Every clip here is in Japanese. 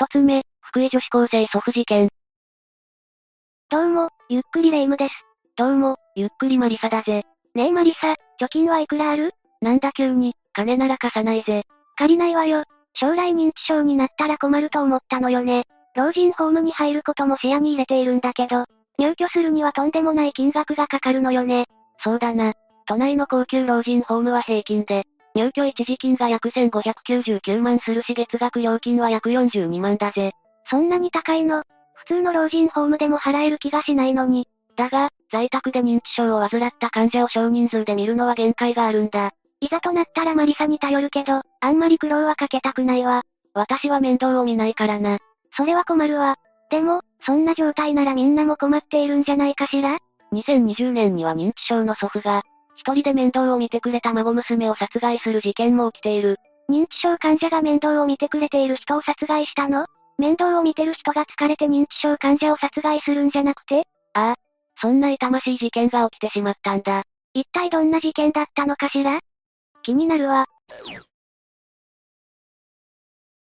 一つ目、福井女子高生祖父事件。どうも、ゆっくりレ夢ムです。どうも、ゆっくりマリサだぜ。ねえマリサ、貯金はいくらある？なんだ急に、金なら貸さないぜ。借りないわよ。将来認知症になったら困ると思ったのよね。老人ホームに入ることも視野に入れているんだけど、入居するにはとんでもない金額がかかるのよね。そうだな。都内の高級老人ホームは平均で、入居一時金が約1599万するし月額料金は約42万だぜ。そんなに高いの？普通の老人ホームでも払える気がしないのに。だが、在宅で認知症を患った患者を少人数で見るのは限界があるんだ。いざとなったらマリサに頼るけど、あんまり苦労はかけたくないわ。私は面倒を見ないからな。それは困るわ。でも、そんな状態ならみんなも困っているんじゃないかしら ?2020 年には認知症の祖父が、一人で面倒を見てくれた孫娘を殺害する事件も起きている。認知症患者が面倒を見てくれている人を殺害したの？面倒を見てる人が疲れて認知症患者を殺害するんじゃなくて？ああ。そんな痛ましい事件が起きてしまったんだ。一体どんな事件だったのかしら？気になるわ。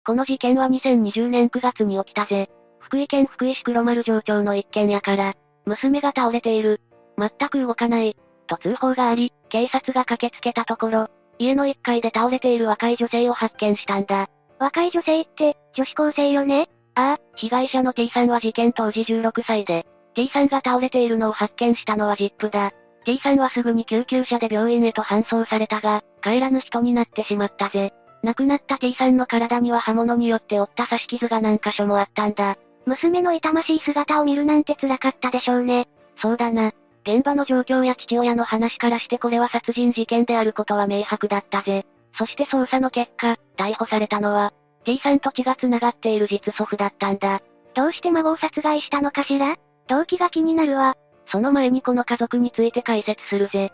この事件は2020年9月に起きたぜ。福井県福井市黒丸城町の一軒家から、娘が倒れている。全く動かない。と通報があり、警察が駆けつけたところ、家の1階で倒れている若い女性を発見したんだ。若い女性って、女子高生よね？ああ、被害者の T さんは事件当時16歳で、T さんが倒れているのを発見したのはジップだ。T さんはすぐに救急車で病院へと搬送されたが、帰らぬ人になってしまったぜ。亡くなった T さんの体には刃物によって負った刺し傷が何箇所もあったんだ。娘の痛ましい姿を見るなんて辛かったでしょうね。そうだな。現場の状況や父親の話からしてこれは殺人事件であることは明白だったぜ。そして捜査の結果、逮捕されたのは、T さんと血が繋がっている実祖父だったんだ。どうして孫を殺害したのかしら？動機が気になるわ。その前にこの家族について解説するぜ。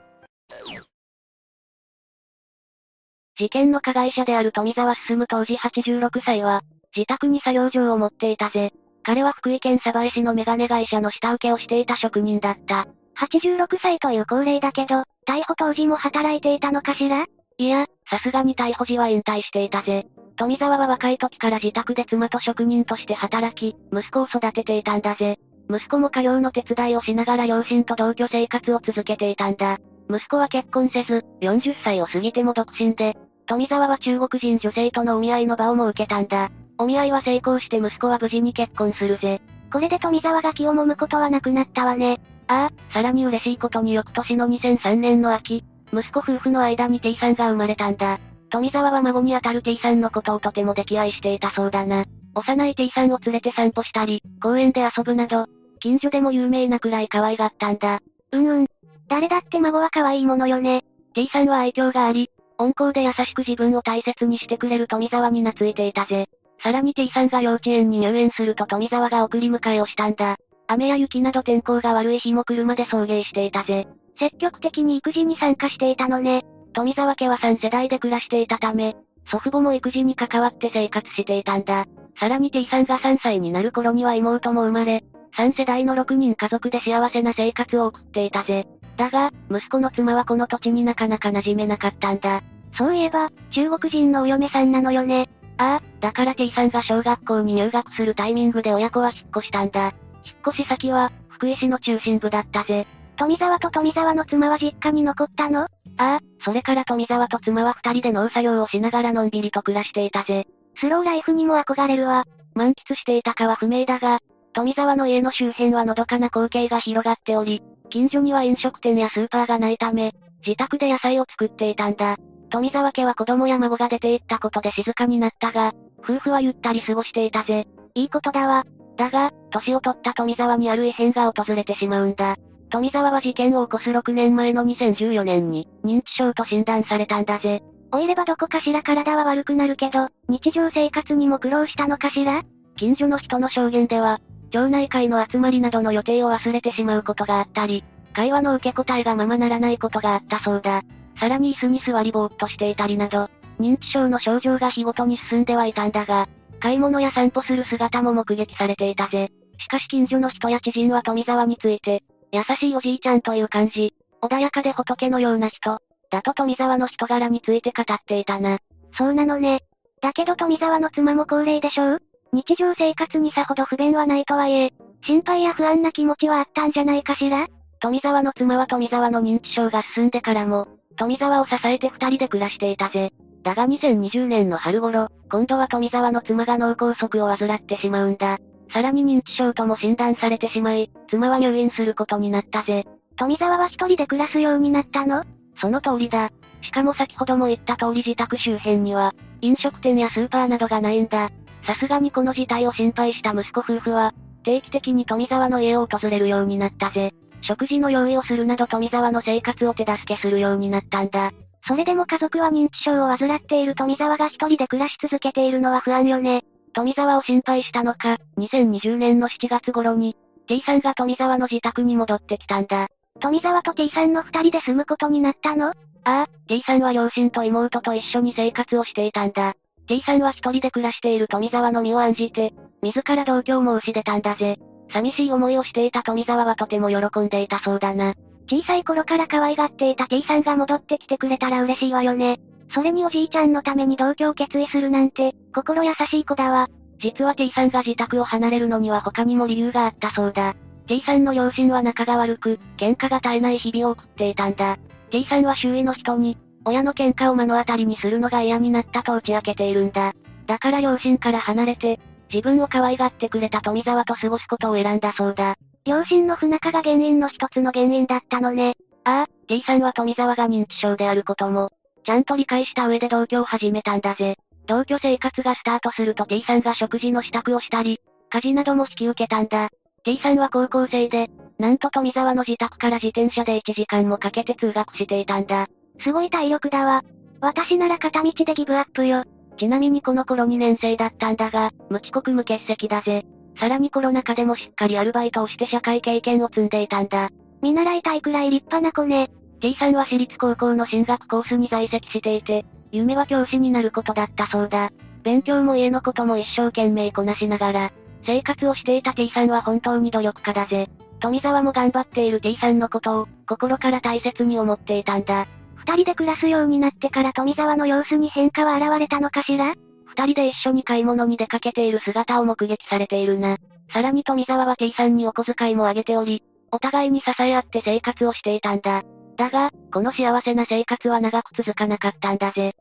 事件の加害者である富沢進当時86歳は、自宅に作業場を持っていたぜ。彼は福井県鯖江市のメガネ会社の下請けをしていた職人だった。86歳という高齢だけど、逮捕当時も働いていたのかしら？いや、さすがに逮捕時は引退していたぜ。富沢は若い時から自宅で妻と職人として働き、息子を育てていたんだぜ。息子も家業の手伝いをしながら両親と同居生活を続けていたんだ。息子は結婚せず、40歳を過ぎても独身で、富沢は中国人女性とのお見合いの場を設けたんだ。お見合いは成功して息子は無事に結婚するぜ。これで富沢が気を揉むことはなくなったわね。ああ、さらに嬉しいことに翌年の2003年の秋、息子夫婦の間に T さんが生まれたんだ。富沢は孫にあたる T さんのことをとても溺愛していたそうだな。幼い T さんを連れて散歩したり、公園で遊ぶなど、近所でも有名なくらい可愛がったんだ。うんうん。誰だって孫は可愛いものよね。T さんは愛嬌があり、温厚で優しく自分を大切にしてくれる富沢に懐いていたぜ。さらに T さんが幼稚園に入園すると富沢が送り迎えをしたんだ。雨や雪など天候が悪い日も車で送迎していたぜ。積極的に育児に参加していたのね。富沢家は3世代で暮らしていたため、祖父母も育児に関わって生活していたんだ。さらに T さんが3歳になる頃には妹も生まれ、3世代の6人家族で幸せな生活を送っていたぜ。だが、息子の妻はこの土地になかなか馴染めなかったんだ。そういえば、中国人のお嫁さんなのよね。ああ、だから T さんが小学校に入学するタイミングで親子は引っ越したんだ。引っ越し先は、福井市の中心部だったぜ。富沢と富沢の妻は実家に残ったの？ああ、それから富沢と妻は二人で農作業をしながらのんびりと暮らしていたぜ。スローライフにも憧れるわ。満喫していたかは不明だが、富沢の家の周辺はのどかな光景が広がっており、近所には飲食店やスーパーがないため、自宅で野菜を作っていたんだ。富沢家は子供や孫が出て行ったことで静かになったが、夫婦はゆったり過ごしていたぜ。いいことだわ。だが、年を取った富沢にある異変が訪れてしまうんだ。富沢は事件を起こす6年前の2014年に、認知症と診断されたんだぜ。おいればどこかしら体は悪くなるけど、日常生活にも苦労したのかしら？近所の人の証言では、町内会の集まりなどの予定を忘れてしまうことがあったり、会話の受け答えがままならないことがあったそうだ。さらに椅子に座りぼーっとしていたりなど、認知症の症状が日ごとに進んではいたんだが、買い物や散歩する姿も目撃されていたぜ。しかし近所の人や知人は富沢について、優しいおじいちゃんという感じ、穏やかで仏のような人、だと富沢の人柄について語っていたな。そうなのね。だけど富沢の妻も高齢でしょう？日常生活にさほど不便はないとはいえ、心配や不安な気持ちはあったんじゃないかしら？富沢の妻は富沢の認知症が進んでからも、富沢を支えて二人で暮らしていたぜ。だが2020年の春頃、今度は富沢の妻が脳梗塞を患ってしまうんだ。さらに認知症とも診断されてしまい、妻は入院することになったぜ。富沢は一人で暮らすようになったの？その通りだ。しかも先ほども言った通り自宅周辺には、飲食店やスーパーなどがないんだ。さすがにこの事態を心配した息子夫婦は、定期的に富沢の家を訪れるようになったぜ。食事の用意をするなど富沢の生活を手助けするようになったんだ。それでも家族は認知症を患っている富沢が一人で暮らし続けているのは不安よね。富沢を心配したのか、2020年の7月頃に、T さんが富沢の自宅に戻ってきたんだ。富沢と T さんの二人で住むことになったの？ああ、T さんは両親と妹と一緒に生活をしていたんだ。T さんは一人で暮らしている富沢の身を案じて、自ら同居を申し出たんだぜ。寂しい思いをしていた富沢はとても喜んでいたそうだな。小さい頃から可愛がっていた T さんが戻ってきてくれたら嬉しいわよね。それにおじいちゃんのために同居を決意するなんて、心優しい子だわ。実は T さんが自宅を離れるのには他にも理由があったそうだ。T さんの両親は仲が悪く、喧嘩が絶えない日々を送っていたんだ。T さんは周囲の人に、親の喧嘩を目の当たりにするのが嫌になったと打ち明けているんだ。だから両親から離れて、自分を可愛がってくれた富沢と過ごすことを選んだそうだ。両親の不仲が原因の一つの原因だったのね。ああ、T さんは富沢が認知症であることも、ちゃんと理解した上で同居を始めたんだぜ。同居生活がスタートすると T さんが食事の支度をしたり、家事なども引き受けたんだ。T さんは高校生で、なんと富沢の自宅から自転車で1時間もかけて通学していたんだ。すごい体力だわ。私なら片道でギブアップよ。ちなみにこの頃2年生だったんだが、無遅刻無欠席だぜ。さらにコロナ禍でもしっかりアルバイトをして社会経験を積んでいたんだ。見習いたいくらい立派な子ね。T さんは私立高校の進学コースに在籍していて、夢は教師になることだったそうだ。勉強も家のことも一生懸命こなしながら、生活をしていた T さんは本当に努力家だぜ。富沢も頑張っている T さんのことを、心から大切に思っていたんだ。二人で暮らすようになってから富沢の様子に変化は現れたのかしら？二人で一緒に買い物に出かけている姿を目撃されているな。さらに富沢は T さんにお小遣いもあげており、お互いに支え合って生活をしていたんだ。だが、この幸せな生活は長く続かなかったんだぜ。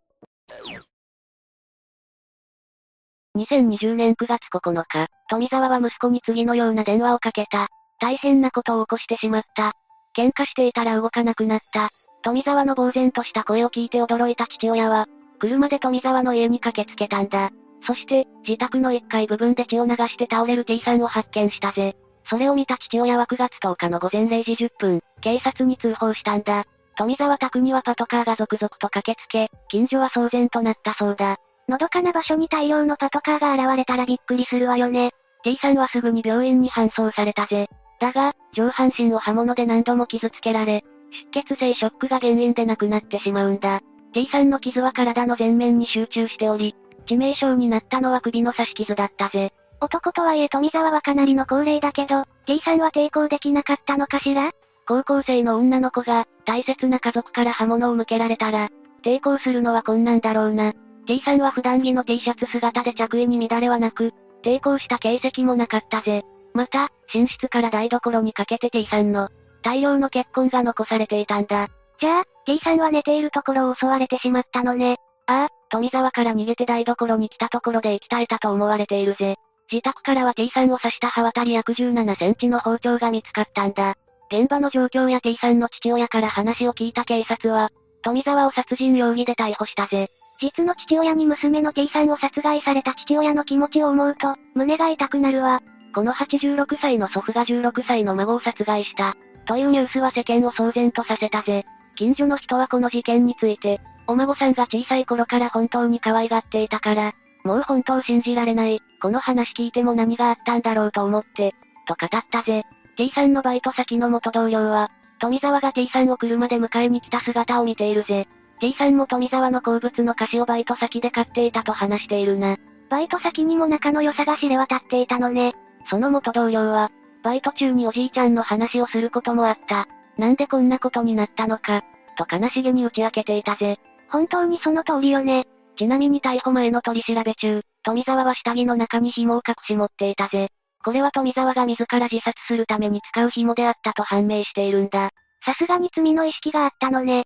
2020年9月9日、富沢は息子に次のような電話をかけた。大変なことを起こしてしまった。喧嘩していたら動かなくなった。富沢の呆然とした声を聞いて驚いた父親は、車で富沢の家に駆けつけたんだ。そして、自宅の1階部分で血を流して倒れる T さんを発見したぜ。それを見た父親は9月10日の午前0時10分、警察に通報したんだ。富沢宅にはパトカーが続々と駆けつけ、近所は騒然となったそうだ。のどかな場所に大量のパトカーが現れたらびっくりするわよね。T さんはすぐに病院に搬送されたぜ。だが、上半身を刃物で何度も傷つけられ、出血性ショックが原因で亡くなってしまうんだ。T さんの傷は体の前面に集中しており、致命傷になったのは首の刺し傷だったぜ。男とはいえ富沢はかなりの高齢だけど、T さんは抵抗できなかったのかしら？高校生の女の子が、大切な家族から刃物を向けられたら、抵抗するのは困難だろうな。T さんは普段着の T シャツ姿で着衣に乱れはなく、抵抗した形跡もなかったぜ。また、寝室から台所にかけて T さんの、大量の血痕が残されていたんだ。じゃあ、T さんは寝ているところを襲われてしまったのね。ああ、富沢から逃げて台所に来たところで息絶えたと思われているぜ。自宅からは T さんを刺した刃渡り約17センチの包丁が見つかったんだ。現場の状況や T さんの父親から話を聞いた警察は、富沢を殺人容疑で逮捕したぜ。実の父親に娘の T さんを殺害された父親の気持ちを思うと、胸が痛くなるわ。この86歳の祖父が16歳の孫を殺害した。というニュースは世間を騒然とさせたぜ。近所の人はこの事件について、お孫さんが小さい頃から本当に可愛がっていたから、もう本当信じられない、この話聞いても何があったんだろうと思って、と語ったぜ。T さんのバイト先の元同僚は、富沢が T さんを車で迎えに来た姿を見ているぜ。T さんも富沢の好物の菓子をバイト先で買っていたと話しているな。バイト先にも仲の良さが知れ渡っていたのね。その元同僚は、バイト中におじいちゃんの話をすることもあった。なんでこんなことになったのか、と悲しげに打ち明けていたぜ。本当にその通りよね。ちなみに逮捕前の取り調べ中、富沢は下着の中に紐を隠し持っていたぜ。これは富沢が自ら自殺するために使う紐であったと判明しているんだ。さすがに罪の意識があったのね。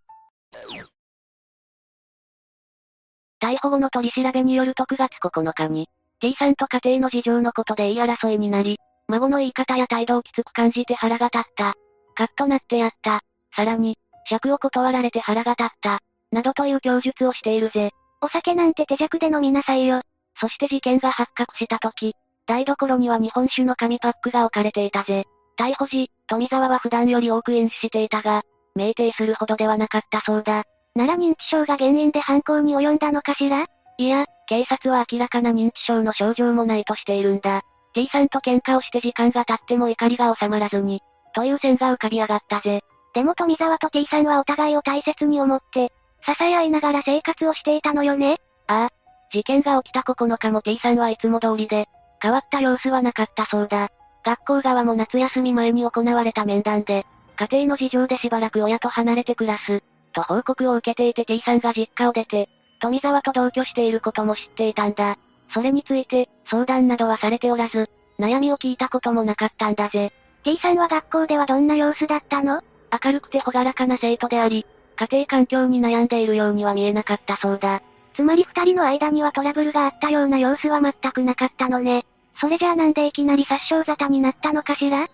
逮捕後の取り調べによると9月9日に、T さんと家庭の事情のことで言い争いになり、孫の言い方や態度をきつく感じて腹が立った。カッとなってやった。さらに、尺を断られて腹が立った。などという供述をしているぜ。お酒なんて手弱で飲みなさいよ。そして事件が発覚した時、台所には日本酒の紙パックが置かれていたぜ。逮捕時、富沢は普段より多く飲酒していたが、酩酊するほどではなかったそうだ。なら認知症が原因で犯行に及んだのかしら？いや、警察は明らかな認知症の症状もないとしているんだ。T さんと喧嘩をして時間が経っても怒りが収まらずに、という線が浮かび上がったぜ。でも富沢と T さんはお互いを大切に思って、支え合いながら生活をしていたのよねああ。事件が起きた9日も T さんはいつも通りで、変わった様子はなかったそうだ。学校側も夏休み前に行われた面談で、家庭の事情でしばらく親と離れて暮らす、と報告を受けていて T さんが実家を出て、富沢と同居していることも知っていたんだ。それについて、相談などはされておらず、悩みを聞いたこともなかったんだぜ。T さんは学校ではどんな様子だったの？明るくて朗らかな生徒であり、家庭環境に悩んでいるようには見えなかったそうだ。つまり二人の間にはトラブルがあったような様子は全くなかったのね。それじゃあなんでいきなり殺傷沙汰になったのかしら？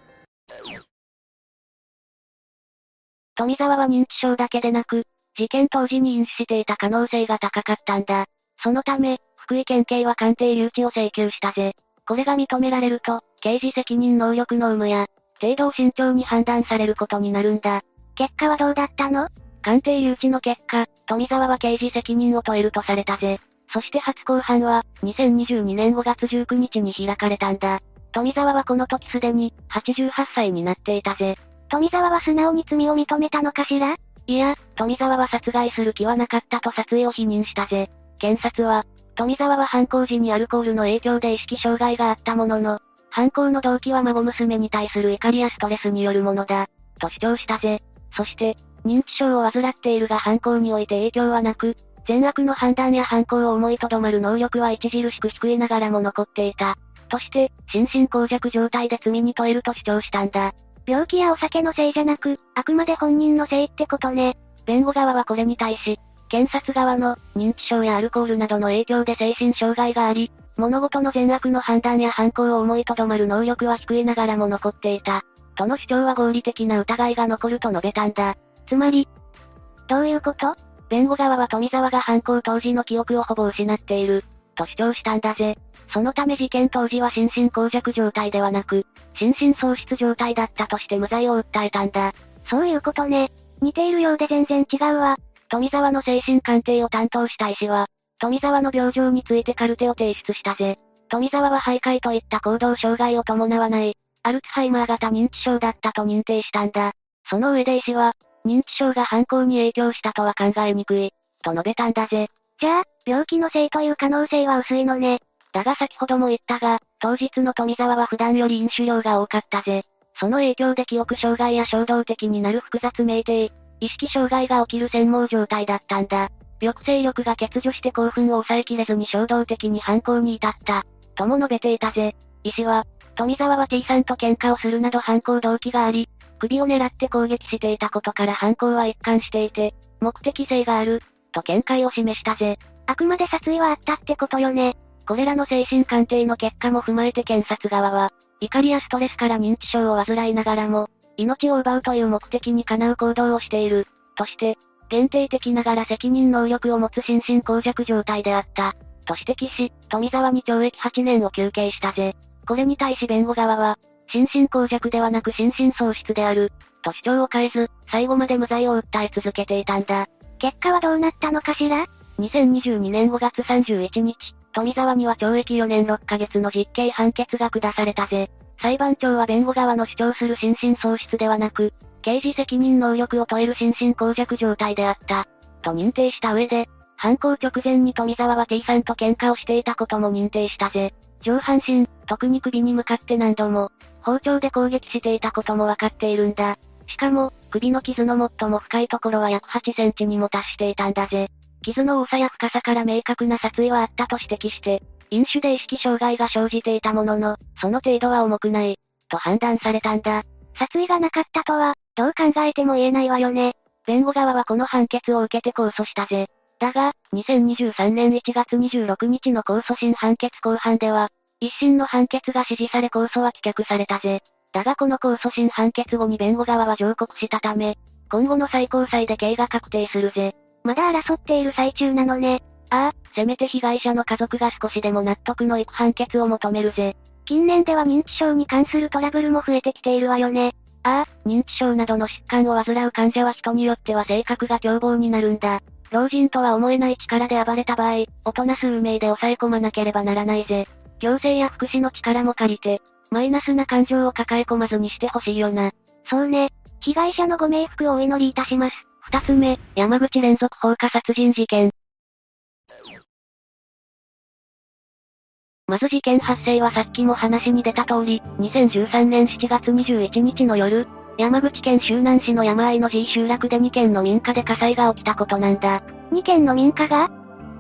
富沢は認知症だけでなく、事件当時に飲酒していた可能性が高かったんだ。そのため、福井県警は鑑定留置を請求したぜ。これが認められると、刑事責任能力の有無や、程度を慎重に判断されることになるんだ。結果はどうだったの？鑑定留置の結果、富沢は刑事責任を問えるとされたぜ。そして初公判は、2022年5月19日に開かれたんだ。富沢はこの時すでに、88歳になっていたぜ。富沢は素直に罪を認めたのかしら？いや、富沢は殺害する気はなかったと殺意を否認したぜ。検察は、富沢は犯行時にアルコールの影響で意識障害があったものの、犯行の動機は孫娘に対する怒りやストレスによるものだ、と主張したぜ。そして、認知症を患っているが犯行において影響はなく、善悪の判断や犯行を思いとどまる能力は著しく低いながらも残っていた。として、心神耗弱状態で罪に問えると主張したんだ。病気やお酒のせいじゃなく、あくまで本人のせいってことね。弁護側はこれに対し、検察側の認知症やアルコールなどの影響で精神障害があり、物事の善悪の判断や犯行を思いとどまる能力は低いながらも残っていた。との主張は合理的な疑いが残ると述べたんだ。つまり、どういうこと？弁護側は富沢が犯行当時の記憶をほぼ失っている、と主張したんだぜ。そのため事件当時は心神耗弱状態ではなく、心神喪失状態だったとして無罪を訴えたんだ。そういうことね。似ているようで全然違うわ。富沢の精神鑑定を担当した医師は、富沢の病状についてカルテを提出したぜ。富沢は徘徊といった行動障害を伴わない、アルツハイマー型認知症だったと認定したんだ。その上で医師は、認知症が犯行に影響したとは考えにくい、と述べたんだぜ。じゃあ、病気のせいという可能性は薄いのね。だが先ほども言ったが、当日の富沢は普段より飲酒量が多かったぜ。その影響で記憶障害や衝動的になる複雑酩酊、意識障害が起きる専門状態だったんだ。抑制力が欠如して興奮を抑えきれずに衝動的に犯行に至った。とも述べていたぜ。医師は、富沢は T さんと喧嘩をするなど犯行動機があり、首を狙って攻撃していたことから犯行は一貫していて、目的性がある、と見解を示したぜ。あくまで殺意はあったってことよね。これらの精神鑑定の結果も踏まえて検察側は、怒りやストレスから認知症を患いながらも、命を奪うという目的にかなう行動をしている、として、限定的ながら責任能力を持つ心神耗弱状態であった、と指摘し、富沢に懲役8年を求刑したぜ。これに対し弁護側は、心神耗弱ではなく心神喪失である、と主張を変えず、最後まで無罪を訴え続けていたんだ。結果はどうなったのかしら ?2022 年5月31日、富沢には懲役4年6ヶ月の実刑判決が下されたぜ。裁判長は弁護側の主張する心神喪失ではなく、刑事責任能力を問える心神耗弱状態であった、と認定した上で、犯行直前に富沢は T さんと喧嘩をしていたことも認定したぜ。上半身、特に首に向かって何度も、包丁で攻撃していたこともわかっているんだ。しかも、首の傷の最も深いところは約8センチにも達していたんだぜ。傷の多さや深さから明確な殺意はあったと指摘して、飲酒で意識障害が生じていたものの、その程度は重くない、と判断されたんだ。殺意がなかったとは、どう考えても言えないわよね。弁護側はこの判決を受けて控訴したぜ。だが、2023年1月26日の控訴審判決公判では、一審の判決が支持され控訴は棄却されたぜ。だがこの控訴審判決後に弁護側は上告したため、今後の最高裁で刑が確定するぜ。まだ争っている最中なのね。ああ、せめて被害者の家族が少しでも納得のいく判決を求めるぜ。近年では認知症に関するトラブルも増えてきているわよね。ああ、認知症などの疾患を患う患者は人によっては性格が凶暴になるんだ。老人とは思えない力で暴れた場合、大人数名で抑え込まなければならないぜ。行政や福祉の力も借りて、マイナスな感情を抱え込まずにしてほしいよな。そうね。被害者のご冥福をお祈りいたします。二つ目、山口連続放火殺人事件。まず事件発生はさっきも話に出た通り、2013年7月21日の夜、山口県周南市の山あいの G 集落で2軒の民家で火災が起きたことなんだ。2軒の民家が？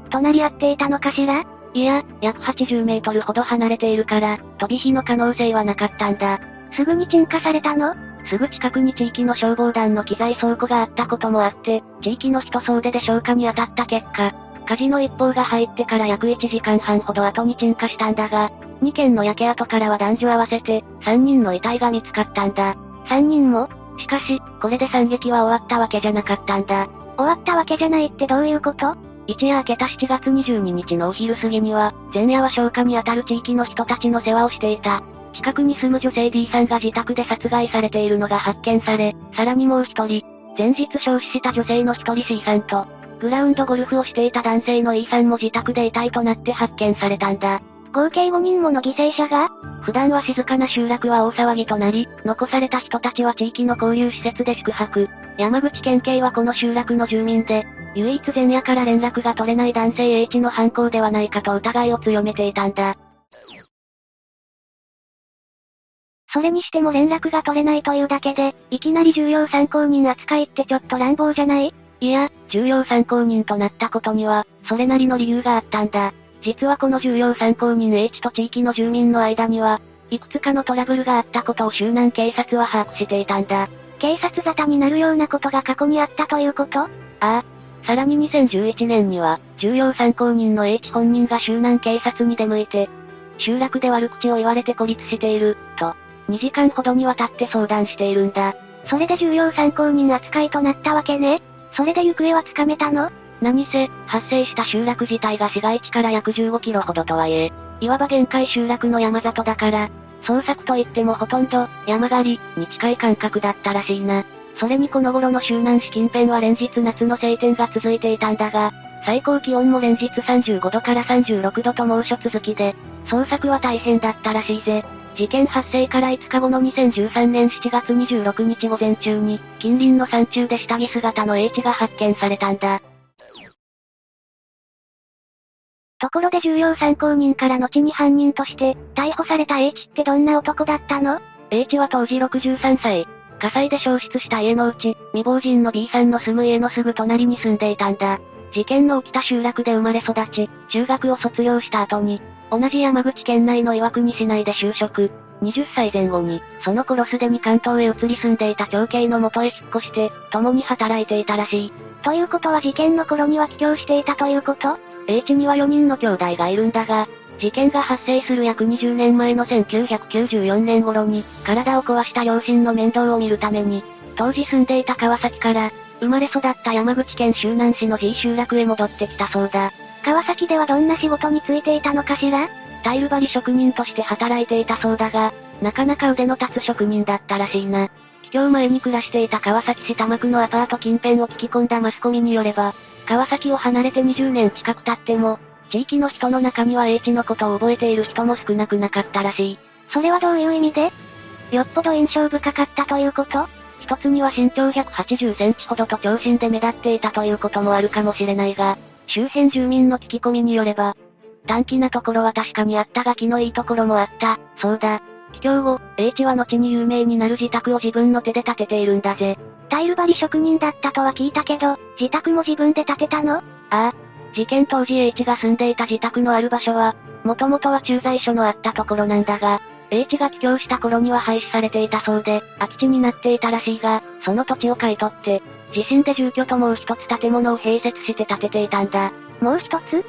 隣り合っていたのかしら？いや、約80メートルほど離れているから、飛び火の可能性はなかったんだ。すぐに鎮火されたの？すぐ近くに地域の消防団の機材倉庫があったこともあって、地域の人総出で消火に当たった結果、火事の一報が入ってから約1時間半ほど後に鎮火したんだが、2件の焼け跡からは男女合わせて、3人の遺体が見つかったんだ。3人も？しかし、これで惨劇は終わったわけじゃなかったんだ。終わったわけじゃないってどういうこと？一夜明けた7月22日のお昼過ぎには、前夜は消火に当たる地域の人たちの世話をしていた。近くに住む女性 D さんが自宅で殺害されているのが発見され、さらにもう一人、前日消死した女性の一人 C さんと、グラウンドゴルフをしていた男性の E さんも自宅で遺体となって発見されたんだ。合計5人もの犠牲者が？普段は静かな集落は大騒ぎとなり、残された人たちは地域の交流施設で宿泊。山口県警はこの集落の住民で、唯一前夜から連絡が取れない男性 H の犯行ではないかと疑いを強めていたんだ。それにしても連絡が取れないというだけで、いきなり重要参考人扱いってちょっと乱暴じゃない？いや、重要参考人となったことには、それなりの理由があったんだ。実はこの重要参考人 H と地域の住民の間には、いくつかのトラブルがあったことを周南警察は把握していたんだ。警察沙汰になるようなことが過去にあったということ？ああ。さらに2011年には、重要参考人の H 本人が周南警察に出向いて、集落で悪口を言われて孤立している、と、2時間ほどにわたって相談しているんだ。それで重要参考人扱いとなったわけね。それで行方はつかめたの？何せ、発生した集落自体が市街地から約15キロほどとはいえ、いわば限界集落の山里だから、捜索といってもほとんど、山狩り、に近い感覚だったらしいな。それにこの頃の周南市近辺は連日夏の晴天が続いていたんだが、最高気温も連日35度から36度と猛暑続きで、捜索は大変だったらしいぜ。事件発生から5日後の2013年7月26日午前中に、近隣の山中で下着姿の H が発見されたんだ。ところで重要参考人から後に犯人として、逮捕された H ってどんな男だったの ?H は当時63歳。火災で焼失した家のうち、未亡人の B さんの住む家のすぐ隣に住んでいたんだ。事件の起きた集落で生まれ育ち、中学を卒業した後に、同じ山口県内の岩国市内で就職。20歳前後に、その頃すでに関東へ移り住んでいた長兄の元へ引っ越して、共に働いていたらしい。ということは事件の頃には帰郷していたということ ?H には4人の兄弟がいるんだが、事件が発生する約20年前の1994年頃に、体を壊した両親の面倒を見るために、当時住んでいた川崎から、生まれ育った山口県周南市の G 集落へ戻ってきたそうだ。川崎ではどんな仕事に就いていたのかしら？タイル張り職人として働いていたそうだが、なかなか腕の立つ職人だったらしいな。帰郷前に暮らしていた川崎市多摩区のアパート近辺を聞き込んだマスコミによれば、川崎を離れて20年近く経っても、地域の人の中には H のことを覚えている人も少なくなかったらしい。それはどういう意味で？よっぽど印象深かったということ？一つには身長180センチほどと長身で目立っていたということもあるかもしれないが、周辺住民の聞き込みによれば、短気なところは確かにあったが気のいいところもあった、そうだ。帰郷後、H は後に有名になる自宅を自分の手で建てているんだぜ。タイル張り職人だったとは聞いたけど、自宅も自分で建てたの？ああ。事件当時 H が住んでいた自宅のある場所は、もともとは駐在所のあったところなんだが、H が帰郷した頃には廃止されていたそうで、空き地になっていたらしいが、その土地を買い取って、自身で住居ともう一つ建物を併設して建てていたんだ。もう一つ？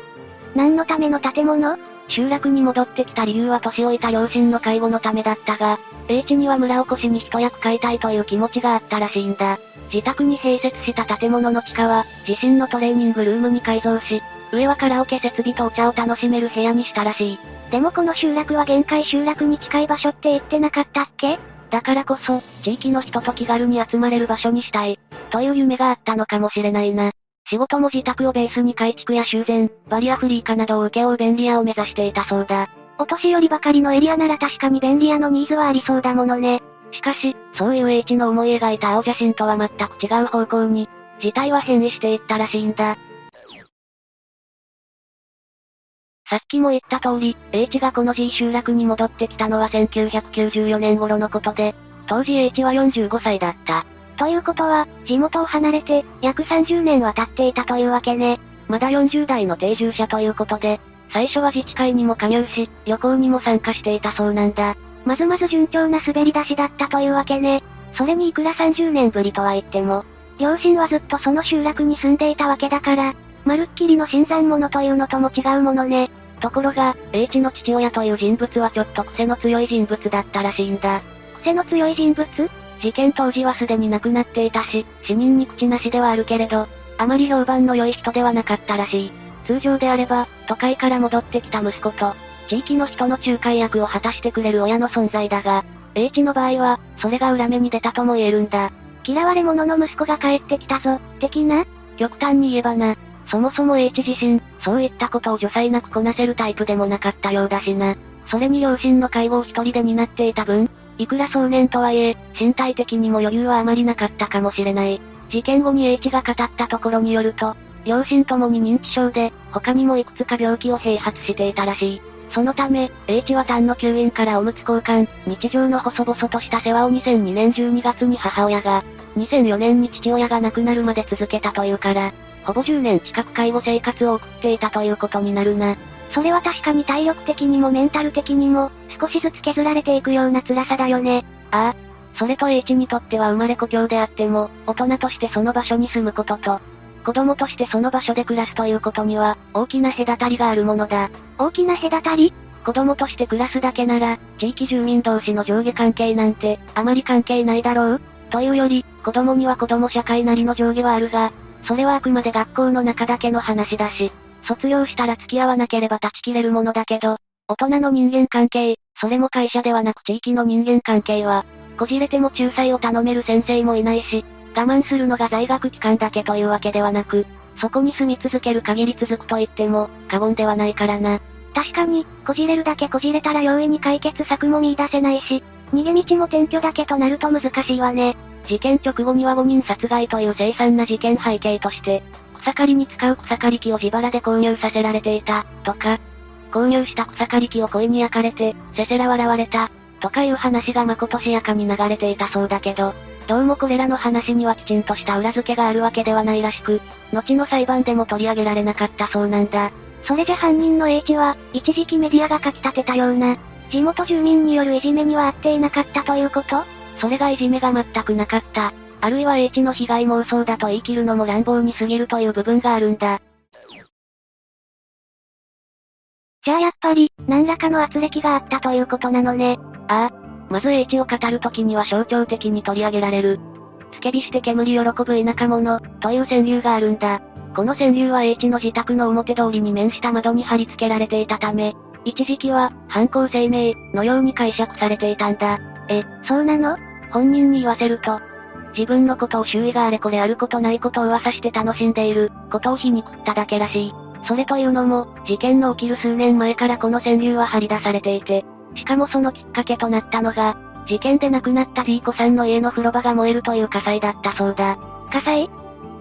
何のための建物？集落に戻ってきた理由は年老いた両親の介護のためだったが、H には村おこしに一役買いたいという気持ちがあったらしいんだ。自宅に併設した建物の地下は、自身のトレーニングルームに改造し、上はカラオケ設備とお茶を楽しめる部屋にしたらしい。でもこの集落は限界集落に近い場所って言ってなかったっけ？だからこそ、地域の人と気軽に集まれる場所にしたい、という夢があったのかもしれないな。仕事も自宅をベースに改築や修繕、バリアフリー化などを請け負う便利屋を目指していたそうだ。お年寄りばかりのエリアなら確かに便利屋のニーズはありそうだものね。しかし、そういう H の思い描いた青写真とは全く違う方向に、事態は変異していったらしいんだ。さっきも言った通り、H がこの G 集落に戻ってきたのは1994年頃のことで、当時 H は45歳だった。ということは、地元を離れて、約30年は経っていたというわけね。まだ40代の定住者ということで、最初は自治会にも加入し、旅行にも参加していたそうなんだ。まずまず順調な滑り出しだったというわけね。それにいくら30年ぶりとは言っても、両親はずっとその集落に住んでいたわけだから、まるっきりの新参者というのとも違うものね。ところが、H の父親という人物はちょっと癖の強い人物だったらしいんだ。癖の強い人物？事件当時はすでに亡くなっていたし、死人に口なしではあるけれど、あまり評判の良い人ではなかったらしい。通常であれば、都会から戻ってきた息子と、地域の人の仲介役を果たしてくれる親の存在だが、H の場合は、それが裏目に出たとも言えるんだ。嫌われ者の息子が帰ってきたぞ、的な？極端に言えばな。そもそも H 自身、そういったことを除細なくこなせるタイプでもなかったようだしな。それに両親の介護を一人で担っていた分、いくら少年とはいえ、身体的にも余裕はあまりなかったかもしれない。事件後に H が語ったところによると、両親ともに認知症で、他にもいくつか病気を併発していたらしい。そのため、H は単の吸引からおむつ交換、日常の細々とした世話を2002年12月に母親が、2004年に父親が亡くなるまで続けたというから、ほぼ10年近く介護生活を送っていたということになるな。それは確かに体力的にもメンタル的にも、少しずつ削られていくような辛さだよね。ああ。それと H にとっては生まれ故郷であっても、大人としてその場所に住むことと、子供としてその場所で暮らすということには、大きな隔たりがあるものだ。大きな隔たり？子供として暮らすだけなら、地域住民同士の上下関係なんて、あまり関係ないだろう？というより、子供には子供社会なりの上下はあるが、それはあくまで学校の中だけの話だし、卒業したら付き合わなければ断ち切れるものだけど、大人の人間関係、それも会社ではなく地域の人間関係は、こじれても仲裁を頼める先生もいないし、我慢するのが在学期間だけというわけではなく、そこに住み続ける限り続くと言っても、過言ではないからな。確かに、こじれるだけこじれたら容易に解決策も見出せないし、逃げ道も転居だけとなると難しいわね。事件直後には5人殺害という凄惨な事件背景として、草刈りに使う草刈り機を自腹で購入させられていた、とか、購入した草刈り機を恋に焼かれて、せせら笑われた、とかいう話がまことしやかに流れていたそうだけど、どうもこれらの話にはきちんとした裏付けがあるわけではないらしく、後の裁判でも取り上げられなかったそうなんだ。それじゃ犯人の H は、一時期メディアが書き立てたような、地元住民によるいじめには遭っていなかったということ？それがいじめが全くなかった。あるいは H の被害妄想だと言い切るのも乱暴に過ぎるという部分があるんだ。じゃあやっぱり、何らかの圧力があったということなのね。ああ、まず H を語るときには象徴的に取り上げられる。つけ火して煙喜ぶ田舎者、という川柳があるんだ。この川柳は H の自宅の表通りに面した窓に貼り付けられていたため、一時期は、犯行声明、のように解釈されていたんだ。え、そうなの？本人に言わせると、自分のことを周囲があれこれあることないことを噂して楽しんでいる、ことを皮肉っただけらしい。それというのも、事件の起きる数年前からこの川柳は張り出されていて、しかもそのきっかけとなったのが、事件で亡くなった D 子さんの家の風呂場が燃えるという火災だったそうだ。火災？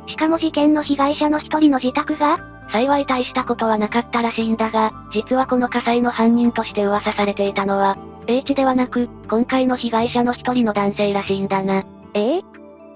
しかも事件の被害者の一人の自宅が幸い大したことはなかったらしいんだが、実はこの火災の犯人として噂されていたのは、H ではなく、今回の被害者の一人の男性らしいんだな。え？え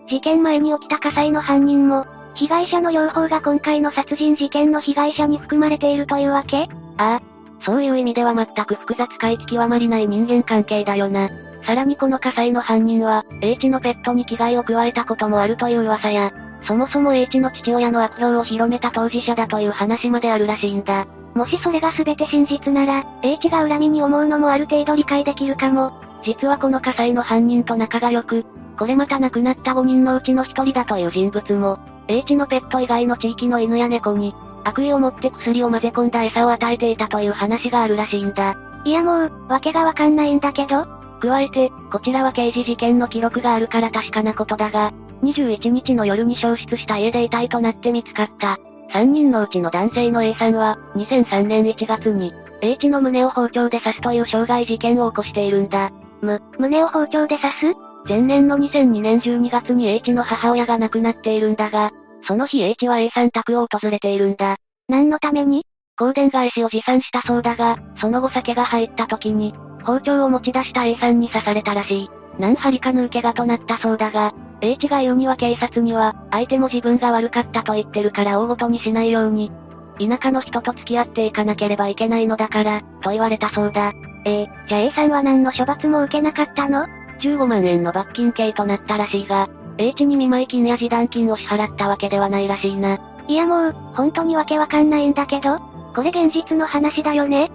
事件前に起きた火災の犯人も、被害者の両方が今回の殺人事件の被害者に含まれているというわけ？ああ。そういう意味では全く複雑回帰極まりない人間関係だよな。さらにこの火災の犯人は、H のペットに危害を加えたこともあるという噂や、そもそも H の父親の悪評を広めた当事者だという話まであるらしいんだ。もしそれが全て真実なら、H が恨みに思うのもある程度理解できるかも。実はこの火災の犯人と仲が良く、これまた亡くなった5人のうちの1人だという人物も、H のペット以外の地域の犬や猫に、悪意を持って薬を混ぜ込んだ餌を与えていたという話があるらしいんだ。いやもう、わけがわかんないんだけど。加えて、こちらは刑事事件の記録があるから確かなことだが、21日の夜に消失した家で遺体となって見つかった。3人のうちの男性の A さんは、2003年1月に、H の胸を包丁で刺すという傷害事件を起こしているんだ。む、胸を包丁で刺す？前年の2002年12月に H の母親が亡くなっているんだが、その日 H は A さん宅を訪れているんだ。何のために？香典返しを持参したそうだが、その後酒が入った時に、包丁を持ち出した A さんに刺されたらしい。何針か抜けがとなったそうだが、H が言うには警察には、相手も自分が悪かったと言ってるから大ごとにしないように、田舎の人と付き合っていかなければいけないのだから、と言われたそうだ。えー、じゃあ A さんは何の処罰も受けなかったの ?15 万円の罰金刑となったらしいが、H に見舞い金や示談金を支払ったわけではないらしいな。いやもう、本当にわけわかんないんだけど、これ現実の話だよね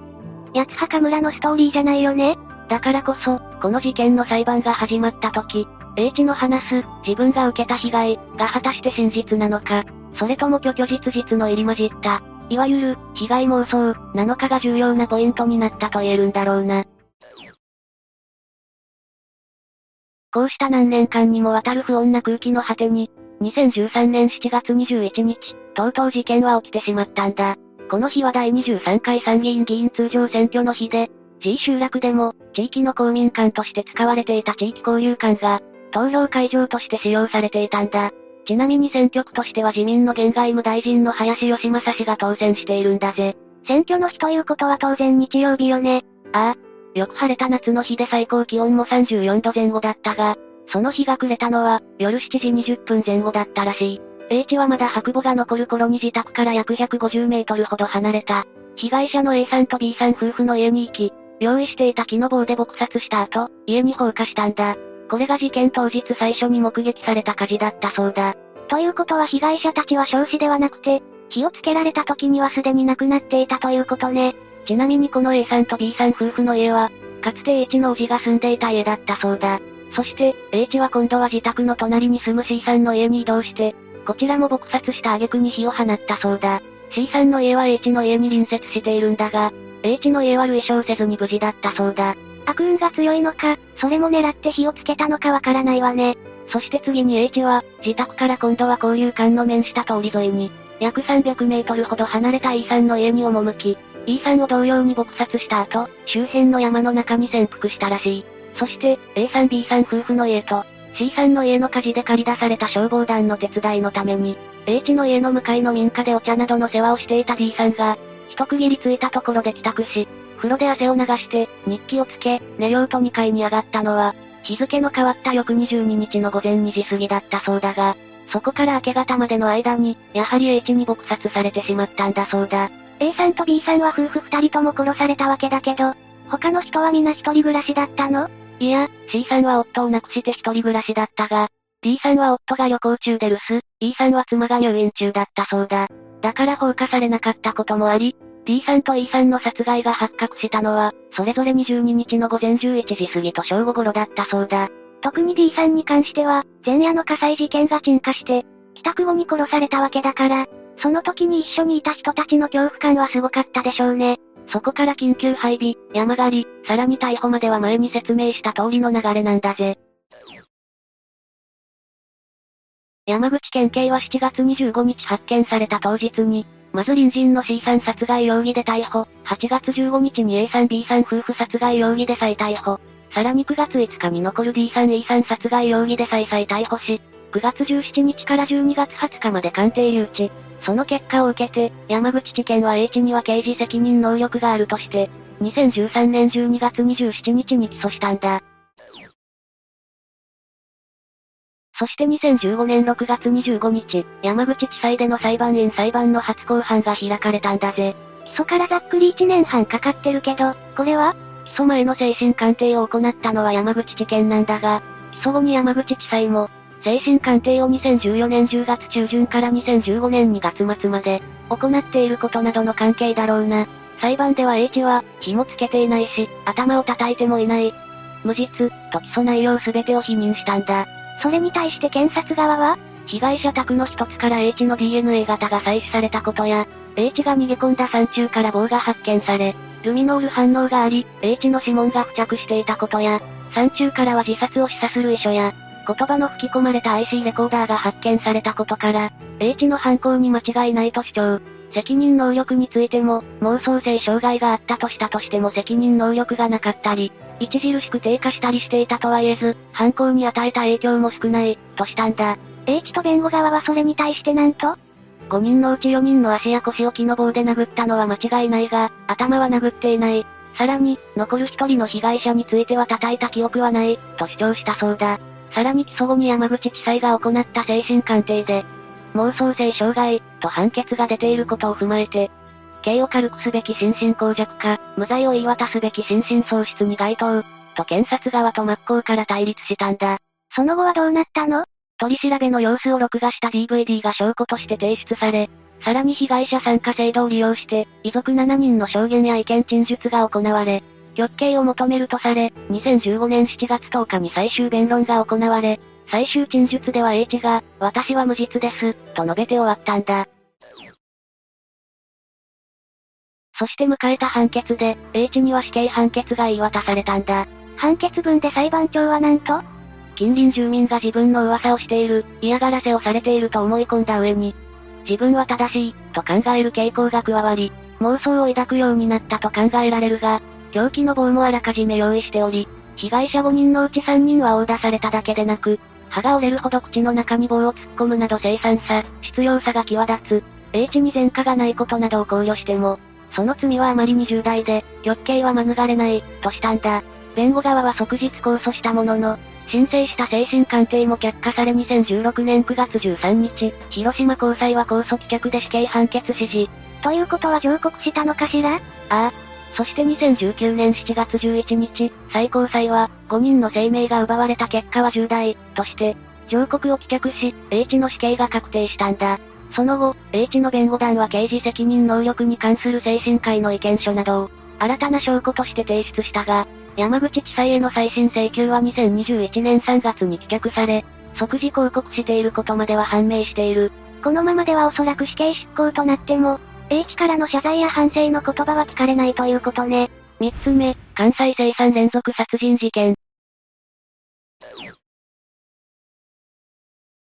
八つ墓村のストーリーじゃないよねだからこそ、この事件の裁判が始まった時、H の話す、自分が受けた被害、が果たして真実なのか、それとも虚虚実実の入り混じった、いわゆる、被害妄想、なのかが重要なポイントになったと言えるんだろうな。こうした何年間にもわたる不穏な空気の果てに、2013年7月21日、とうとう事件は起きてしまったんだ。この日は第23回参議院議員通常選挙の日で、G 集落でも、地域の公民館として使われていた地域交流館が、投票会場として使用されていたんだ。ちなみに選挙区としては自民の現外務大臣の林義正氏が当選しているんだぜ。選挙の日ということは当然日曜日よね。ああ。よく晴れた夏の日で最高気温も34度前後だったが、その日が暮れたのは、夜7時20分前後だったらしい。H はまだ白母が残る頃に自宅から約150メートルほど離れた。被害者の A さんと B さん夫婦の家に行き、用意していた木の棒で撲殺した後、家に放火したんだ。これが事件当日最初に目撃された火事だったそうだ。ということは被害者たちは焼死ではなくて、火をつけられた時にはすでに亡くなっていたということね。ちなみにこの A さんと B さん夫婦の家は、かつて H のおじが住んでいた家だったそうだ。そして、H は今度は自宅の隣に住む C さんの家に移動して、こちらも撲殺した挙句に火を放ったそうだ。C さんの家は H の家に隣接しているんだが、H の家は類焼せずに無事だったそうだ。悪運が強いのか、それも狙って火をつけたのかわからないわね。そして次に H は、自宅から今度は交流館の面した通り沿いに、約300メートルほど離れた E さんの家に赴き、E さんを同様に撲殺した後、周辺の山の中に潜伏したらしい。そして、A さん B さん夫婦の家と、C さんの家の火事で借り出された消防団の手伝いのために、H の家の向かいの民家でお茶などの世話をしていた D さんが、一区切りついたところで帰宅し、風呂で汗を流して、日記をつけ、寝ようと2階に上がったのは、日付の変わった翌22日の午前2時過ぎだったそうだが、そこから明け方までの間に、やはり H に撲殺されてしまったんだそうだ。A さんと B さんは夫婦二人とも殺されたわけだけど、他の人は皆一人暮らしだったの？いや、C さんは夫を亡くして一人暮らしだったが、D さんは夫が旅行中で留守、E さんは妻が入院中だったそうだ。だから放火されなかったこともあり、D さんと E さんの殺害が発覚したのは、それぞれ22日の午前11時過ぎと正午頃だったそうだ。特に D さんに関しては、前夜の火災事件が鎮火して、帰宅後に殺されたわけだから、その時に一緒にいた人たちの恐怖感はすごかったでしょうね。そこから緊急配備、山狩り、さらに逮捕までは前に説明した通りの流れなんだぜ。山口県警は7月25日発見された当日に、まず隣人の C さん殺害容疑で逮捕、8月15日に A さん B さん夫婦殺害容疑で再逮捕、さらに9月5日に残る D さん E さん殺害容疑で再々逮捕し、9月17日から12月20日まで鑑定留置、その結果を受けて、山口地検は H には刑事責任能力があるとして、2013年12月27日に起訴したんだ。そして2015年6月25日、山口地裁での裁判員裁判の初公判が開かれたんだぜ。起訴からざっくり1年半かかってるけど、これは？起訴前の精神鑑定を行ったのは山口地検なんだが、起訴後に山口地裁も、精神鑑定を2014年10月中旬から2015年2月末まで、行っていることなどの関係だろうな。裁判では H は、火もつけていないし、頭を叩いてもいない。無実、と起訴内容すべてを否認したんだ。それに対して検察側は被害者宅の一つから H の DNA 型が採取されたことや、H が逃げ込んだ山中から棒が発見され、ルミノール反応があり、H の指紋が付着していたことや、山中からは自殺を示唆する遺書や、言葉の吹き込まれた IC レコーダーが発見されたことから、H の犯行に間違いないと主張。責任能力についても、妄想性障害があったとしたとしても責任能力がなかったり、著しく低下したりしていたとは言えず、犯行に与えた影響も少ない、としたんだ。H と弁護側はそれに対してなんと ?5 人のうち4人の足や腰を木の棒で殴ったのは間違いないが、頭は殴っていない。さらに、残る一人の被害者については叩いた記憶はない、と主張したそうだ。さらに起訴後に山口地裁が行った精神鑑定で、妄想性障害、と判決が出ていることを踏まえて、刑を軽くすべき心神耗弱か、無罪を言い渡すべき心神喪失に該当、と検察側と真っ向から対立したんだ。その後はどうなったの？取り調べの様子を録画した DVD が証拠として提出され、さらに被害者参加制度を利用して、遺族7人の証言や意見陳述が行われ、極刑を求めるとされ、2015年7月10日に最終弁論が行われ、最終陳述では H が、私は無実です、と述べて終わったんだ。そして迎えた判決で、H には死刑判決が言い渡されたんだ。判決文で裁判長はなんと近隣住民が自分の噂をしている、嫌がらせをされていると思い込んだ上に、自分は正しい、と考える傾向が加わり、妄想を抱くようになったと考えられるが、凶器の棒もあらかじめ用意しており、被害者5人のうち3人は殴打されただけでなく、歯が折れるほど口の中に棒を突っ込むなど生産さ、必要さが際立つ、H に前科がないことなどを考慮しても、その罪はあまりに重大で、極刑は免れない、としたんだ。弁護側は即日控訴したものの、申請した精神鑑定も却下され2016年9月13日、広島高裁は控訴棄却で死刑判決指示。ということは上告したのかしら？ああ。そして2019年7月11日、最高裁は、5人の生命が奪われた結果は重大、として、上告を棄却し、H の死刑が確定したんだ。その後、H の弁護団は刑事責任能力に関する精神科医の意見書などを、新たな証拠として提出したが、山口地裁への再審請求は2021年3月に棄却され、即時抗告していることまでは判明している。このままではおそらく死刑執行となっても、H からの謝罪や反省の言葉は聞かれないということね。三つ目、関西生産連続殺人事件。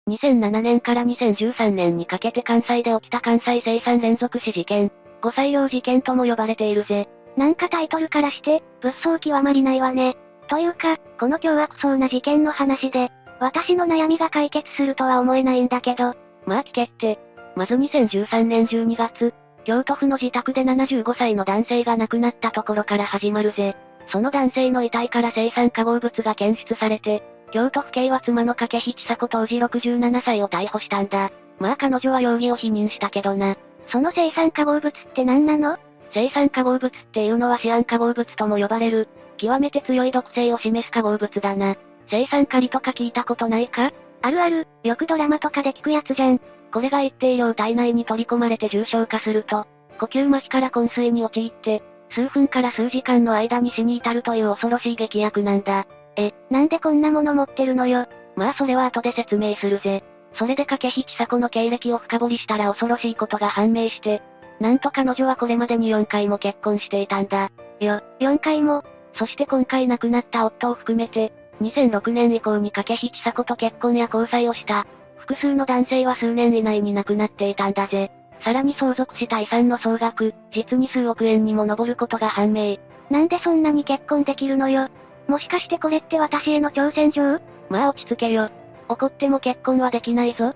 2007年から2013年にかけて関西で起きた関西生産連続死事件、5採用事件とも呼ばれているぜ。なんかタイトルからして、物騒極まりないわね。というか、この凶悪そうな事件の話で、私の悩みが解決するとは思えないんだけど。まあ聞けって。まず2013年12月、京都府の自宅で75歳の男性が亡くなったところから始まるぜ。その男性の遺体から生産化合物が検出されて、京都府警は妻の掛引千佐子当時67歳を逮捕したんだ。まあ彼女は容疑を否認したけどな。その生産化合物って何なの？生産化合物っていうのはシアン化合物とも呼ばれる、極めて強い毒性を示す化合物だな。生産カリとか聞いたことないか？あるある、よくドラマとかで聞くやつじゃん。これが一定量体内に取り込まれて重症化すると、呼吸麻痺から昏睡に陥って、数分から数時間の間に死に至るという恐ろしい劇薬なんだ。え、なんでこんなもの持ってるのよ？まあそれは後で説明するぜ。それで掛引千佐子の経歴を深掘りしたら恐ろしいことが判明して、なんと彼女はこれまでに4回も結婚していたんだ。よ、4回も。そして今回亡くなった夫を含めて、2006年以降に掛引千佐子と結婚や交際をした。複数の男性は数年以内に亡くなっていたんだぜ。さらに相続した遺産の総額、実に数億円にも上ることが判明。なんでそんなに結婚できるのよ？もしかしてこれって私への挑戦状？まあ落ち着けよ。怒っても結婚はできないぞ。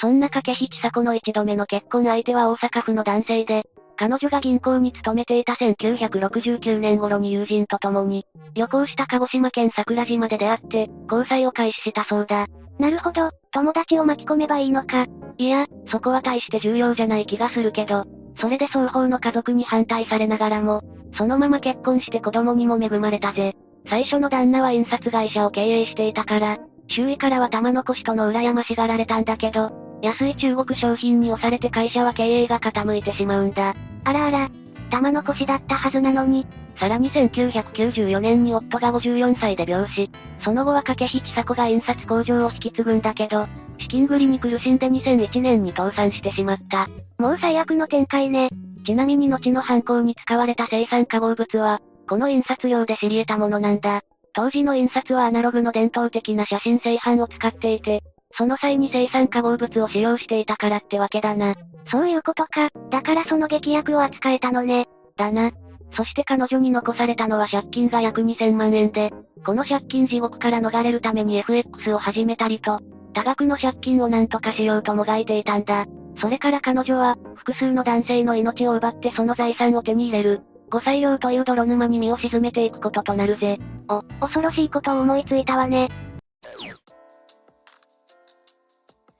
そんな掛引千佐子の一度目の結婚相手は大阪府の男性で、彼女が銀行に勤めていた1969年頃に友人と共に、旅行した鹿児島県桜島で出会って、交際を開始したそうだ。なるほど、友達を巻き込めばいいのか。いや、そこは大して重要じゃない気がするけど、それで双方の家族に反対されながらも、そのまま結婚して子供にも恵まれたぜ。最初の旦那は印刷会社を経営していたから、周囲からは玉残しとの羨ましがられたんだけど、安い中国商品に押されて会社は経営が傾いてしまうんだ。あらあら、玉残しだったはずなのに。さらに1994年に夫が54歳で病死。その後は掛引千佐子が印刷工場を引き継ぐんだけど、資金繰りに苦しんで2001年に倒産してしまった。もう最悪の展開ね。ちなみに後の犯行に使われた生産化合物は、この印刷用で知り得たものなんだ。当時の印刷はアナログの伝統的な写真製版を使っていて、その際に生産化合物を使用していたからってわけだな。そういうことか。だからその劇薬を扱えたのね。だな。そして彼女に残されたのは借金が約2000万円で、この借金地獄から逃れるために FX を始めたりと、多額の借金を何とかしようともがいていたんだ。それから彼女は、複数の男性の命を奪ってその財産を手に入れる。5歳用という泥沼に身を沈めていくこととなるぜ。お、恐ろしいことを思いついたわね。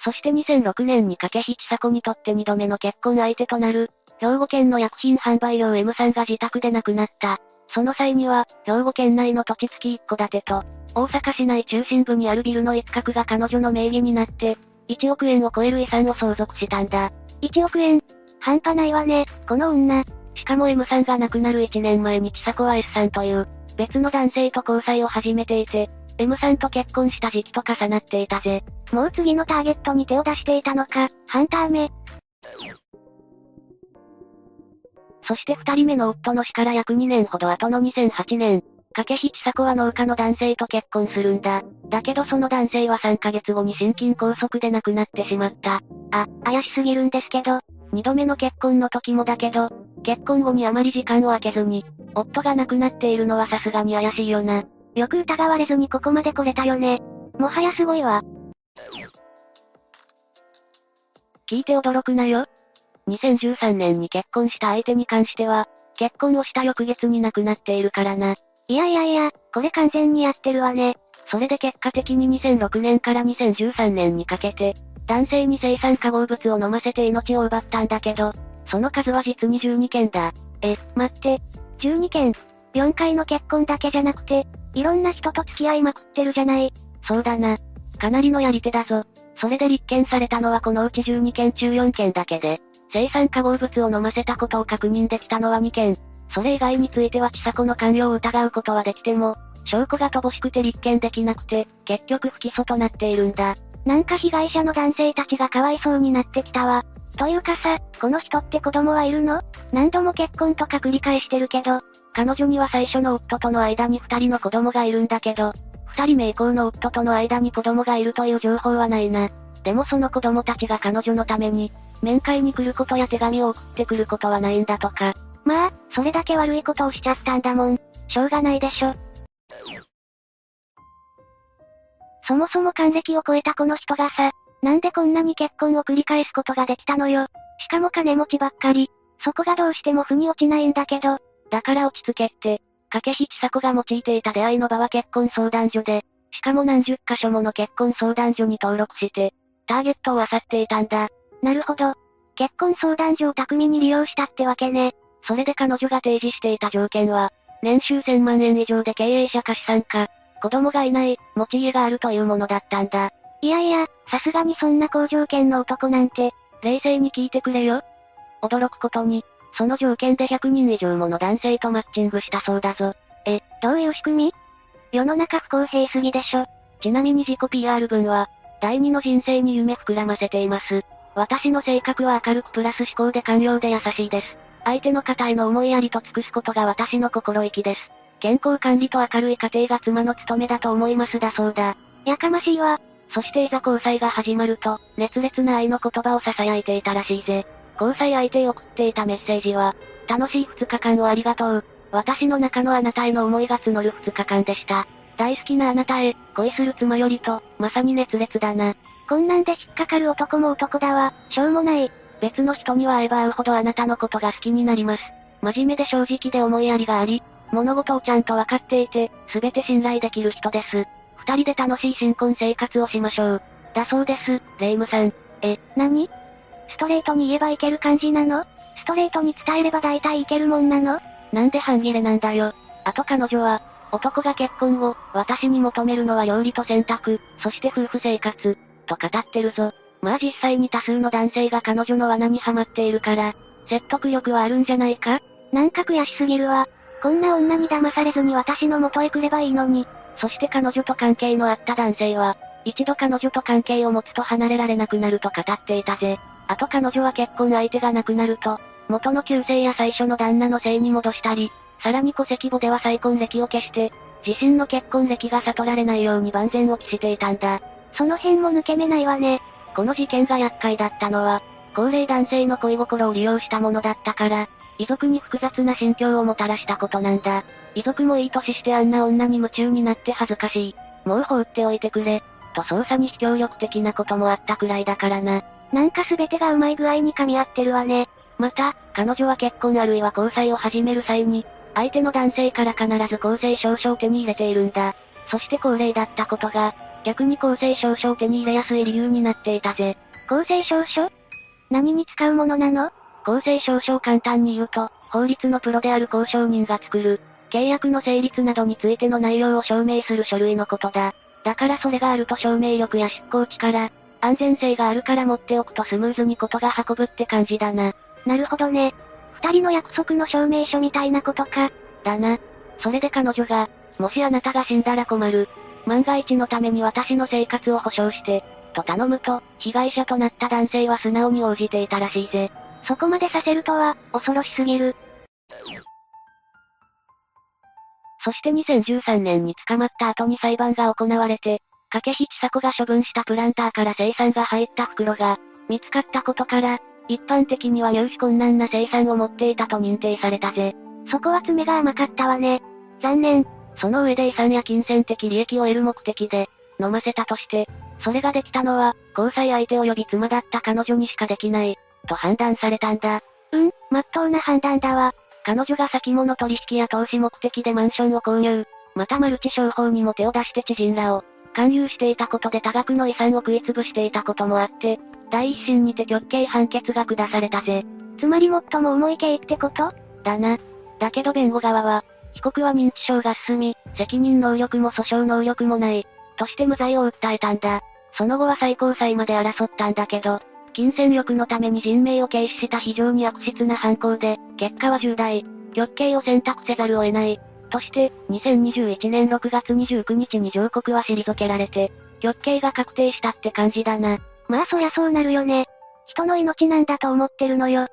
そして2006年に掛引千佐子にとって2度目の結婚相手となる、兵庫県の薬品販売業 M さんが自宅で亡くなった。その際には、兵庫県内の土地付き一戸建てと、大阪市内中心部にあるビルの一角が彼女の名義になって、1億円を超える遺産を相続したんだ。1億円半端ないわね、この女。しかも M さんが亡くなる1年前に千佐子は S さんという、別の男性と交際を始めていて、M さんと結婚した時期と重なっていたぜ。もう次のターゲットに手を出していたのか、ハンター目。そして二人目の夫の死から約2年ほど後の2008年、掛引千佐子は農家の男性と結婚するんだ。だけどその男性は3ヶ月後に心筋梗塞で亡くなってしまった。あ、怪しすぎるんですけど、二度目の結婚の時もだけど、結婚後にあまり時間を空けずに、夫が亡くなっているのはさすがに怪しいよな。よく疑われずにここまで来れたよね。もはやすごいわ。聞いて驚くなよ。2013年に結婚した相手に関しては、結婚をした翌月に亡くなっているからな。いやいやいや、これ完全にやってるわね。それで結果的に2006年から2013年にかけて、男性に生産化合物を飲ませて命を奪ったんだけど、その数は実に12件だ。え、待って。12件 ?4 回の結婚だけじゃなくて、いろんな人と付き合いまくってるじゃない。そうだな。かなりのやり手だぞ。それで立件されたのはこのうち12件中4件だけで、生産化合物を飲ませたことを確認できたのは2件。それ以外については千佐子の関与を疑うことはできても、証拠が乏しくて立件できなくて、結局不起訴となっているんだ。なんか被害者の男性たちがかわいそうになってきたわ。というかさ、この人って子供はいるの？何度も結婚とか繰り返してるけど、彼女には最初の夫との間に二人の子供がいるんだけど、二人目以降の夫との間に子供がいるという情報はないな。でもその子供たちが彼女のために、面会に来ることや手紙を送ってくることはないんだとか。まあ、それだけ悪いことをしちゃったんだもん。しょうがないでしょ。そもそも還暦を超えたこの人がさ、なんでこんなに結婚を繰り返すことができたのよ。しかも金持ちばっかり。そこがどうしても腑に落ちないんだけど。だから落ち着けって。掛引千佐子が用いていた出会いの場は結婚相談所で、しかも何十箇所もの結婚相談所に登録して、ターゲットを漁っていたんだ。なるほど。結婚相談所を巧みに利用したってわけね。それで彼女が提示していた条件は、年収1000万円以上で経営者か資産家、子供がいない、持ち家があるというものだったんだ。いやいや、さすがにそんな好条件の男なんて、冷静に聞いてくれよ。驚くことに、その条件で100人以上もの男性とマッチングしたそうだぞ。え、どういう仕組み？世の中不公平すぎでしょ。ちなみに自己 PR 文は、第二の人生に夢膨らませています。私の性格は明るくプラス思考で寛容で優しいです。相手の方への思いやりと尽くすことが私の心意気です。健康管理と明るい家庭が妻の務めだと思いますだそうだ。やかましいわ。そしていざ交際が始まると、熱烈な愛の言葉を囁いていたらしいぜ。交際相手へ送っていたメッセージは、楽しい2日間をありがとう。私の中のあなたへの思いが募る2日間でした。大好きなあなたへ、恋する妻よりと、まさに熱烈だな。こんなんで引っかかる男も男だわ、しょうもない。別の人には会えば会うほどあなたのことが好きになります。真面目で正直で思いやりがあり、物事をちゃんと分かっていて、すべて信頼できる人です。二人で楽しい新婚生活をしましょう。だそうです、レイムさん。え、何？ストレートに言えばいける感じなの？ストレートに伝えれば大体いけるもんなの？なんで半切れなんだよ。あと彼女は、男が結婚後、私に求めるのは料理と洗濯、そして夫婦生活、と語ってるぞ。まあ実際に多数の男性が彼女の罠にはまっているから、説得力はあるんじゃないか？なんか悔しすぎるわ。こんな女に騙されずに私の元へ来ればいいのに。そして彼女と関係のあった男性は、一度彼女と関係を持つと離れられなくなると語っていたぜ。あと彼女は結婚相手が亡くなると、元の旧姓や最初の旦那の姓に戻したり、さらに戸籍簿では再婚歴を消して、自身の結婚歴が悟られないように万全を期していたんだ。その辺も抜け目ないわね。この事件が厄介だったのは、高齢男性の恋心を利用したものだったから、遺族に複雑な心境をもたらしたことなんだ。遺族もいい年してあんな女に夢中になって恥ずかしい。もう放っておいてくれ。と捜査に非協力的なこともあったくらいだからな。なんか全てがうまい具合に噛み合ってるわね。また、彼女は結婚あるいは交際を始める際に、相手の男性から必ず公正証書を手に入れているんだ。そして高齢だったことが、逆に公正証書を手に入れやすい理由になっていたぜ。公正証書何に使うものなの？公正証書を簡単に言うと、法律のプロである交渉人が作る、契約の成立などについての内容を証明する書類のことだ。だからそれがあると証明力や執行力、安全性があるから持っておくとスムーズにことが運ぶって感じだな。なるほどね。二人の約束の証明書みたいなことか。だな。それで彼女が、もしあなたが死んだら困る。万が一のために私の生活を保障して、と頼むと、被害者となった男性は素直に応じていたらしいぜ。そこまでさせるとは、恐ろしすぎる。そして2013年に捕まった後に裁判が行われて、掛引千佐子が処分したプランターから生産が入った袋が、見つかったことから、一般的には入手困難な生産を持っていたと認定されたぜ。そこは爪が甘かったわね。残念。その上で遺産や金銭的利益を得る目的で、飲ませたとして、それができたのは、交際相手及び妻だった彼女にしかできない、と判断されたんだ。うん、まっとうな判断だわ。彼女が先物取引や投資目的でマンションを購入、またマルチ商法にも手を出して知人らを、勧誘していたことで多額の遺産を食い潰していたこともあって、第一審にて極刑判決が下されたぜ。つまり最も重い刑ってこと？だな。だけど弁護側は、被告は認知症が進み、責任能力も訴訟能力もない、として無罪を訴えたんだ。その後は最高裁まで争ったんだけど、金銭欲のために人命を軽視した非常に悪質な犯行で、結果は重大、極刑を選択せざるを得ない。として、2021年6月29日に上告は退けられて、極刑が確定したって感じだな。まあそりゃそうなるよね。人の命なんだと思ってるのよ。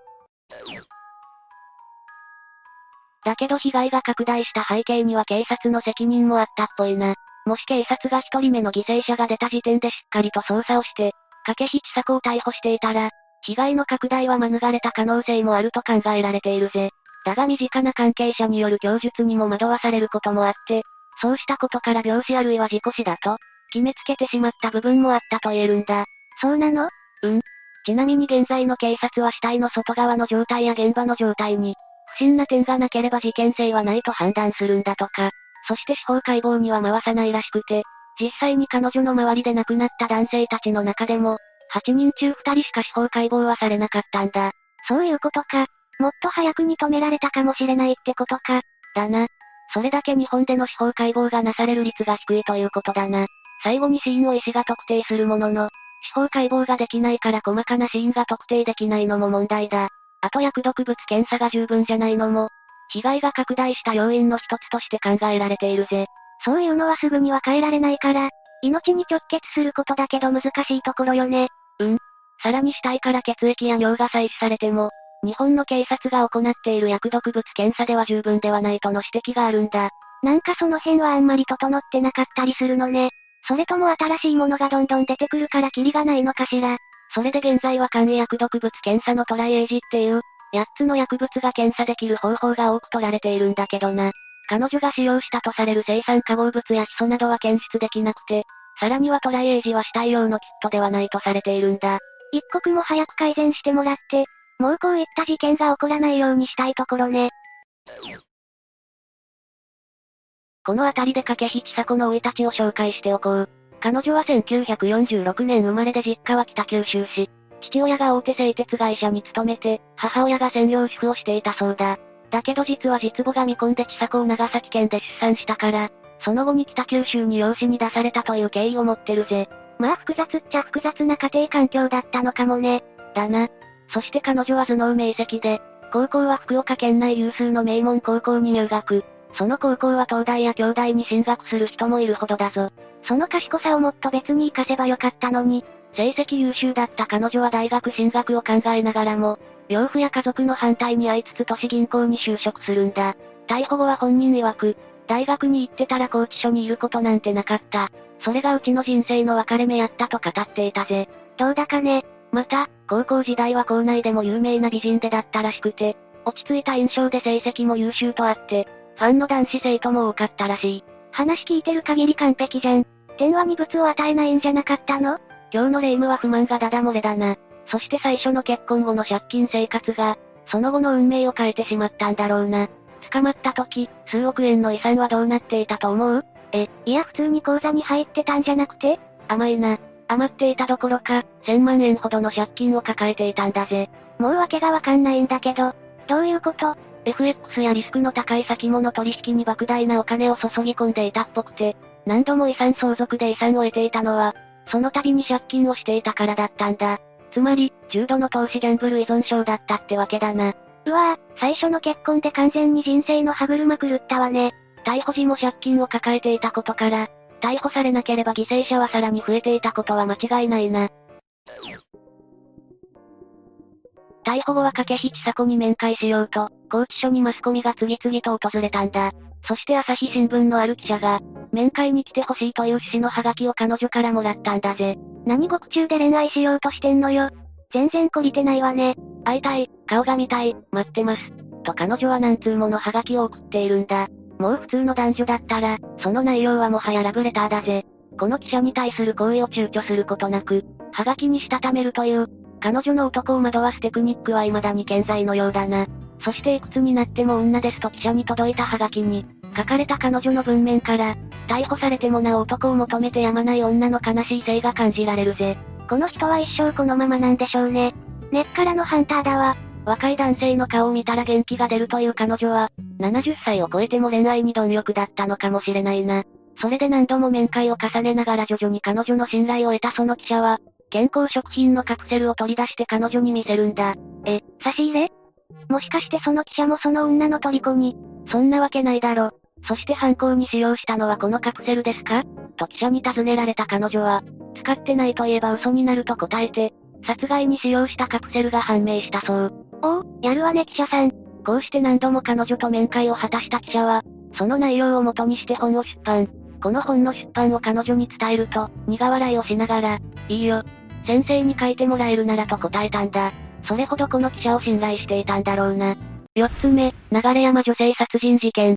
だけど被害が拡大した背景には警察の責任もあったっぽいな。もし警察が一人目の犠牲者が出た時点でしっかりと捜査をして、掛引千佐子を逮捕していたら、被害の拡大は免れた可能性もあると考えられているぜ。だが身近な関係者による供述にも惑わされることもあって、そうしたことから病死あるいは事故死だと、決めつけてしまった部分もあったと言えるんだ。そうなの？うん。ちなみに現在の警察は死体の外側の状態や現場の状態に、不審な点がなければ事件性はないと判断するんだとか。そして司法解剖には回さないらしくて、実際に彼女の周りで亡くなった男性たちの中でも、8人中2人しか司法解剖はされなかったんだ。そういうことか。もっと早くに止められたかもしれないってことか。だな。それだけ日本での司法解剖がなされる率が低いということだな。最後に死因を医師が特定するものの、司法解剖ができないから細かな死因が特定できないのも問題だ。あと薬毒物検査が十分じゃないのも、被害が拡大した要因の一つとして考えられているぜ。そういうのはすぐには変えられないから、命に直結することだけど難しいところよね。うん。さらに死体から血液や尿が採取されても、日本の警察が行っている薬毒物検査では十分ではないとの指摘があるんだ。なんかその辺はあんまり整ってなかったりするのね。それとも新しいものがどんどん出てくるからキリがないのかしら。それで現在は簡易薬毒物検査のトライエイジっていう、8つの薬物が検査できる方法が多く取られているんだけどな。彼女が使用したとされる生産化合物やヒ素などは検出できなくて、さらにはトライエイジは死体用のキットではないとされているんだ。一刻も早く改善してもらって、もうこういった事件が起こらないようにしたいところね。この辺りで掛引千佐子の老いたちを紹介しておこう。彼女は1946年生まれで実家は北九州市。父親が大手製鉄会社に勤めて、母親が専業主婦をしていたそうだ。だけど実は実母が未婚で千佐子を長崎県で出産したから、その後に北九州に養子に出されたという経緯を持ってるぜ。まあ複雑っちゃ複雑な家庭環境だったのかもね。だな。そして彼女は頭脳明晰で、高校は福岡県内有数の名門高校に入学。その高校は東大や京大に進学する人もいるほどだぞ。その賢さをもっと別に活かせばよかったのに。成績優秀だった彼女は大学進学を考えながらも、養父や家族の反対に遭いつつ都市銀行に就職するんだ。逮捕後は本人曰く、大学に行ってたら拘置所にいることなんてなかった。それがうちの人生の分かれ目やったと語っていたぜ。どうだかね。また、高校時代は校内でも有名な美人でだったらしくて、落ち着いた印象で成績も優秀とあって、ファンの男子生徒も多かったらしい。話聞いてる限り完璧じゃん。天は二物を与えないんじゃなかったの？今日の霊夢は不満がダダ漏れだな。そして最初の結婚後の借金生活が、その後の運命を変えてしまったんだろうな。捕まった時、数億円の遺産はどうなっていたと思う？え、いや普通に口座に入ってたんじゃなくて？甘いな。余っていたどころか、1000万円ほどの借金を抱えていたんだぜ。もう訳がわかんないんだけど、どういうこと？?FX やリスクの高い先物取引に莫大なお金を注ぎ込んでいたっぽくて、何度も遺産相続で遺産を得ていたのは、その度に借金をしていたからだったんだ。つまり、重度の投資ギャンブル依存症だったってわけだな。うわぁ、最初の結婚で完全に人生の歯車狂ったわね。逮捕時も借金を抱えていたことから、逮捕されなければ犠牲者はさらに増えていたことは間違いないな。逮捕後は掛引千佐子に面会しようと、拘置所にマスコミが次々と訪れたんだ。そして朝日新聞のある記者が、面会に来てほしいという趣旨のハガキを彼女からもらったんだぜ。何獄中で恋愛しようとしてんのよ。全然懲りてないわね。会いたい、顔が見たい、待ってます。と彼女は何通ものハガキを送っているんだ。もう普通の男女だったら、その内容はもはやラブレターだぜ。この記者に対する行為を躊躇することなく、ハガキにしたためるという、彼女の男を惑わすテクニックは未だに健在のようだな。そしていくつになっても女ですと記者に届いたハガキに、書かれた彼女の文面から、逮捕されてもなお男を求めてやまない女の悲しい性が感じられるぜ。この人は一生このままなんでしょうね。根っからのハンターだわ。若い男性の顔を見たら元気が出るという彼女は、70歳を超えても恋愛に貪欲だったのかもしれないな。それで何度も面会を重ねながら徐々に彼女の信頼を得たその記者は、健康食品のカプセルを取り出して彼女に見せるんだ。え、差し入れ？もしかしてその記者もその女の虜に、そんなわけないだろ。そして犯行に使用したのはこのカプセルですか？と記者に尋ねられた彼女は、使ってないと言えば嘘になると答えて、殺害に使用したカプセルが判明したそう。おお、やるわね記者さん。こうして何度も彼女と面会を果たした記者は、その内容を元にして本を出版。この本の出版を彼女に伝えると、苦笑いをしながら、いいよ。先生に書いてもらえるならと答えたんだ。それほどこの記者を信頼していたんだろうな。四つ目、流山女性殺人事件。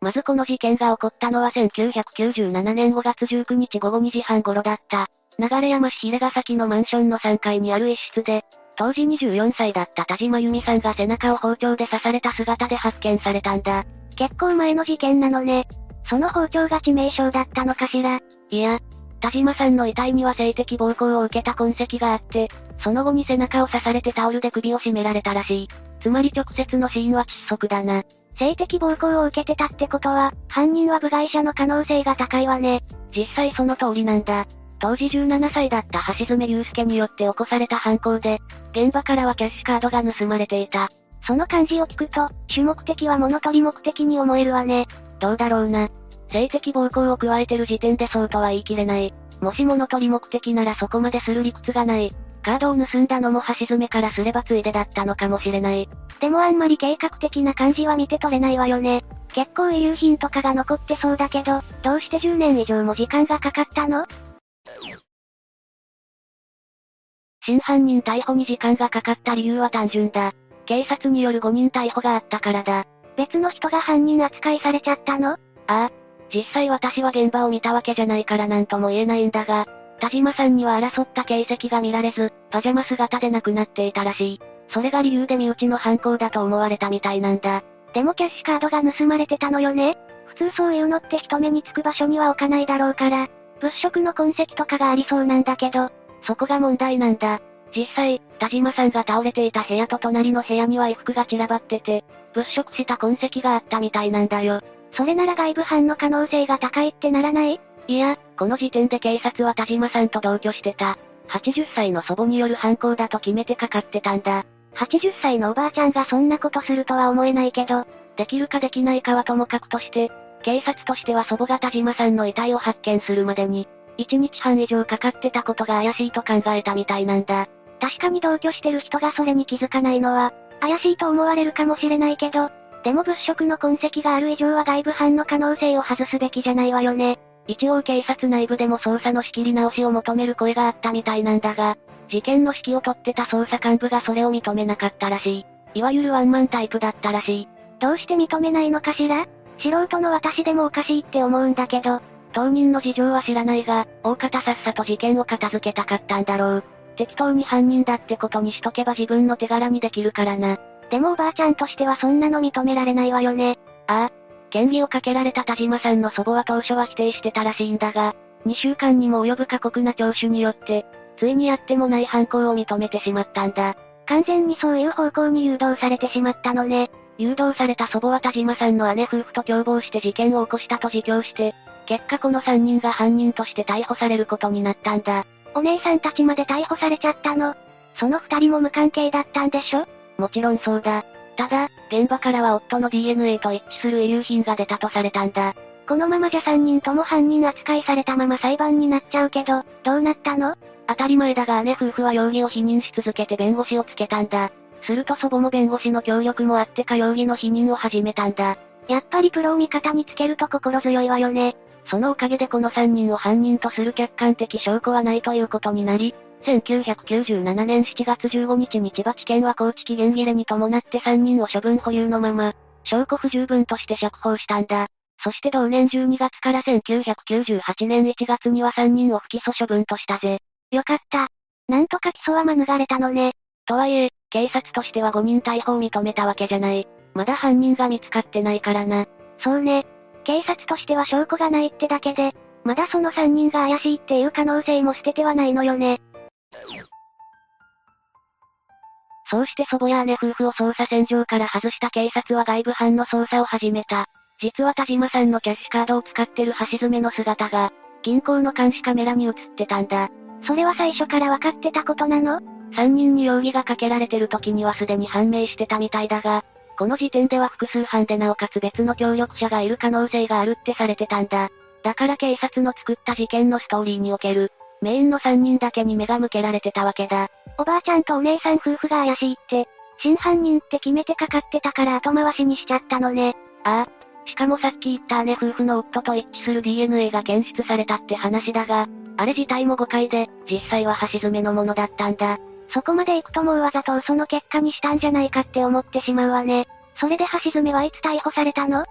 まずこの事件が起こったのは1997年5月19日午後2時半頃だった。流山市平ヶ崎のマンションの3階にある一室で、当時24歳だった田島由美さんが背中を包丁で刺された姿で発見されたんだ。結構前の事件なのね。その包丁が致命傷だったのかしら？いや、田島さんの遺体には性的暴行を受けた痕跡があって、その後に背中を刺されてタオルで首を絞められたらしい。つまり直接の死因は窒息だな。性的暴行を受けてたってことは、犯人は部外者の可能性が高いわね。実際その通りなんだ。当時17歳だった橋爪祐介によって起こされた犯行で、現場からはキャッシュカードが盗まれていた。その漢字を聞くと、主目的は物取り目的に思えるわね。どうだろうな。性的暴行を加えてる時点でそうとは言い切れない。もし物取り目的ならそこまでする理屈がない。カードを盗んだのも橋爪からすればついでだったのかもしれない。でもあんまり計画的な感じは見て取れないわよね。結構遺留品とかが残ってそうだけど、どうして10年以上も時間がかかったの？真犯人逮捕に時間がかかった理由は単純だ。警察による5人逮捕があったからだ。別の人が犯人扱いされちゃったの？ああ。実際私は現場を見たわけじゃないからなんとも言えないんだが、田島さんには争った形跡が見られず、パジャマ姿で亡くなっていたらしい。それが理由で身内の犯行だと思われたみたいなんだ。でもキャッシュカードが盗まれてたのよね通そういうのって人目につく場所には置かないだろうから、物色の痕跡とかがありそうなんだけど、そこが問題なんだ。実際、田島さんが倒れていた部屋と隣の部屋には衣服が散らばってて、物色した痕跡があったみたいなんだよ。それなら外部犯の可能性が高いってならない？いや、この時点で警察は田島さんと同居してた。80歳の祖母による犯行だと決めてかかってたんだ。80歳のおばあちゃんがそんなことするとは思えないけど、できるかできないかはともかくとして、警察としては祖母が田島さんの遺体を発見するまでに、1日半以上かかってたことが怪しいと考えたみたいなんだ。確かに同居してる人がそれに気づかないのは、怪しいと思われるかもしれないけど、でも物色の痕跡がある以上は外部犯の可能性を外すべきじゃないわよね。一応警察内部でも捜査の仕切り直しを求める声があったみたいなんだが、事件の指揮を取ってた捜査幹部がそれを認めなかったらしい。いわゆるワンマンタイプだったらしい。どうして認めないのかしら？素人の私でもおかしいって思うんだけど。当人の事情は知らないが、大方さっさと事件を片付けたかったんだろう。適当に犯人だってことにしとけば自分の手柄にできるからな。でもおばあちゃんとしてはそんなの認められないわよね。ああ。嫌疑をかけられた田島さんの祖母は当初は否定してたらしいんだが、2週間にも及ぶ過酷な聴取によって、ついにやってもない犯行を認めてしまったんだ。完全にそういう方向に誘導されてしまったのね。誘導された祖母は田島さんの姉夫婦と共謀して事件を起こしたと自供して、結果この3人が犯人として逮捕されることになったんだ。お姉さんたちまで逮捕されちゃったの？その2人も無関係だったんでしょ？もちろんそうだ。ただ、現場からは夫の DNA と一致する遺留品が出たとされたんだ。このままじゃ3人とも犯人扱いされたまま裁判になっちゃうけど、どうなったの？当たり前だが姉夫婦は容疑を否認し続けて弁護士をつけたんだ。すると祖母も弁護士の協力もあってか容疑の否認を始めたんだ。やっぱりプロを味方につけると心強いわよね。そのおかげでこの3人を犯人とする客観的証拠はないということになり、1997年7月15日に千葉地検は高知期限切れに伴って3人を処分保留のまま、証拠不十分として釈放したんだ。そして同年12月から1998年1月には3人を不起訴処分としたぜ。よかった。なんとか起訴は免れたのね。とはいえ、警察としては5人逮捕を認めたわけじゃない。まだ犯人が見つかってないからな。そうね。警察としては証拠がないってだけで、まだその3人が怪しいっていう可能性も捨ててはないのよね。そうして祖母や姉夫婦を捜査線上から外した警察は外部犯の捜査を始めた。実は田島さんのキャッシュカードを使ってる橋爪の姿が、銀行の監視カメラに映ってたんだ。それは最初から分かってたことなの ?3 人に容疑がかけられてる時にはすでに判明してたみたいだが、この時点では複数犯でなおかつ別の協力者がいる可能性があるってされてたんだ。だから警察の作った事件のストーリーにおける、メインの3人だけに目が向けられてたわけだ。おばあちゃんとお姉さん夫婦が怪しいって、真犯人って決めてかかってたから後回しにしちゃったのね。ああ。しかもさっき言った姉夫婦の夫と一致する DNA が検出されたって話だが、あれ自体も誤解で、実際は橋爪のものだったんだ。そこまで行くともうわざと嘘の結果にしたんじゃないかって思ってしまうわね。それで橋爪はいつ逮捕されたの？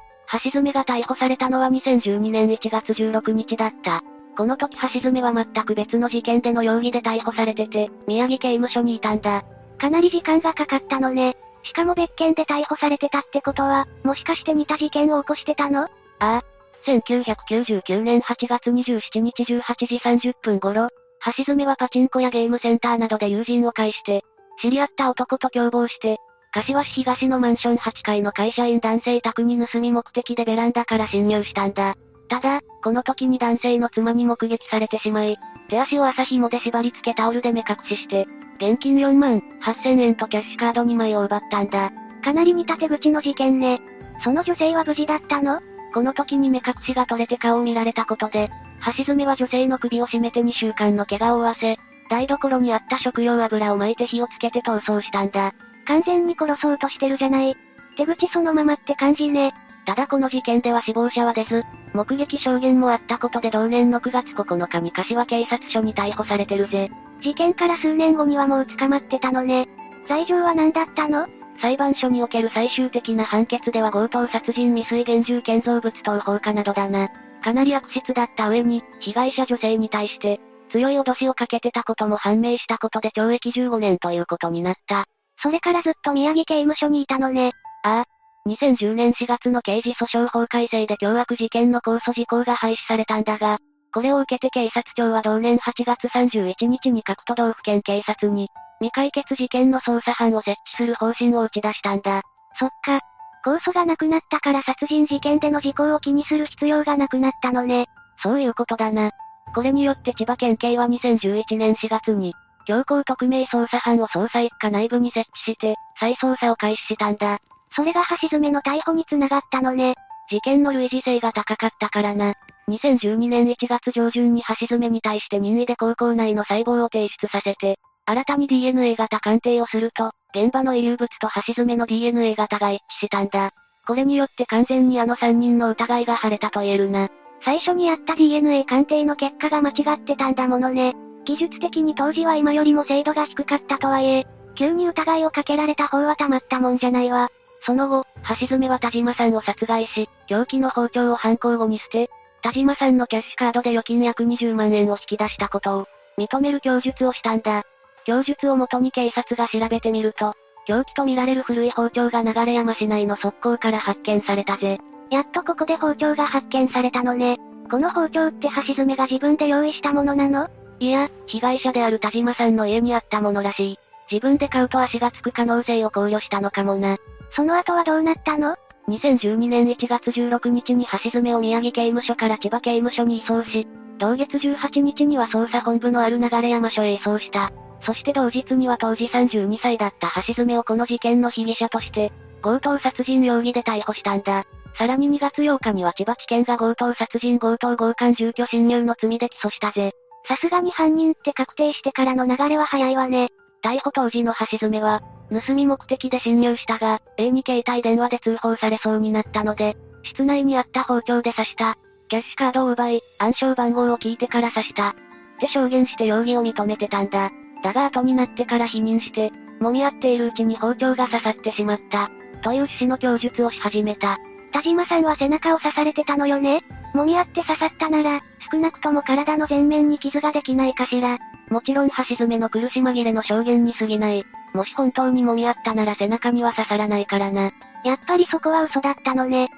橋爪が逮捕されたのは2012年1月16日だった。この時橋爪は全く別の事件での容疑で逮捕されてて、宮城刑務所にいたんだ。かなり時間がかかったのね。しかも別件で逮捕されてたってことは、もしかして似た事件を起こしてたの？ああ。1999年8月27日18時30分頃、橋爪はパチンコやゲームセンターなどで友人を介して、知り合った男と共謀して、柏市東のマンション8階の会社員男性宅に盗み目的でベランダから侵入したんだ。ただ、この時に男性の妻に目撃されてしまい、手足を朝紐で縛り付けタオルで目隠しして、現金4万8000円とキャッシュカード2枚を奪ったんだ。かなり似た手口の事件ね。その女性は無事だったの？この時に目隠しが取れて顔を見られたことで、橋爪は女性の首を絞めて2週間の怪我を負わせ、台所にあった食用油を巻いて火をつけて逃走したんだ。完全に殺そうとしてるじゃない。手口そのままって感じね。ただこの事件では死亡者は出ず、目撃証言もあったことで同年の9月9日に柏警察署に逮捕されてるぜ。事件から数年後にはもう捕まってたのね。罪状は何だったの？裁判所における最終的な判決では強盗殺人未遂厳重建造物等放火などだな。かなり悪質だった上に、被害者女性に対して、強い脅しをかけてたことも判明したことで懲役15年ということになった。それからずっと宮城刑務所にいたのね。ああ、2010年4月の刑事訴訟法改正で凶悪事件の控訴事項が廃止されたんだが、これを受けて警察庁は同年8月31日に各都道府県警察に、未解決事件の捜査班を設置する方針を打ち出したんだ。そっか。控訴がなくなったから殺人事件での事項を気にする必要がなくなったのね。そういうことだな。これによって千葉県警は2011年4月に、強行特命捜査班を捜査一課内部に設置して、再捜査を開始したんだ。それが橋爪の逮捕につながったのね。事件の類似性が高かったからな。2012年1月上旬に橋爪に対して任意で高校内の細胞を提出させて、新たに DNA 型鑑定をすると、現場の遺留物と橋爪の DNA 型が一致したんだ。これによって完全にあの3人の疑いが晴れたと言えるな。最初にやった DNA 鑑定の結果が間違ってたんだものね。技術的に当時は今よりも精度が低かったとはいえ、急に疑いをかけられた方はたまったもんじゃないわ。その後、橋爪は田島さんを殺害し、凶器の包丁を犯行後に捨て、田島さんのキャッシュカードで預金約20万円を引き出したことを、認める供述をしたんだ。供述をもとに警察が調べてみると、凶器とみられる古い包丁が流山市内の側溝から発見されたぜ。やっとここで包丁が発見されたのね。この包丁って橋爪が自分で用意したものなの？いや、被害者である田島さんの家にあったものらしい。自分で買うと足がつく可能性を考慮したのかもな。その後はどうなったの ?2012 年1月16日に橋爪を宮城刑務所から千葉刑務所に移送し、同月18日には捜査本部のある流山署へ移送した。そして同日には当時32歳だった橋爪をこの事件の被疑者として、強盗殺人容疑で逮捕したんだ。さらに2月8日には千葉地検が強盗殺人強盗強姦住居侵入の罪で起訴したぜ。さすがに犯人って確定してからの流れは早いわね。逮捕当時の橋爪は、盗み目的で侵入したが、A に携帯電話で通報されそうになったので、室内にあった包丁で刺した。キャッシュカードを奪い、暗証番号を聞いてから刺した。って証言して容疑を認めてたんだ。だが後になってから否認して、揉み合っているうちに包丁が刺さってしまった。という趣旨の供述をし始めた。田島さんは背中を刺されてたのよね？揉み合って刺さったなら、少なくとも体の前面に傷ができないかしら。もちろん橋爪の苦し紛れの証言に過ぎない。もし本当に揉み合ったなら背中には刺さらないからな。やっぱりそこは嘘だったのね。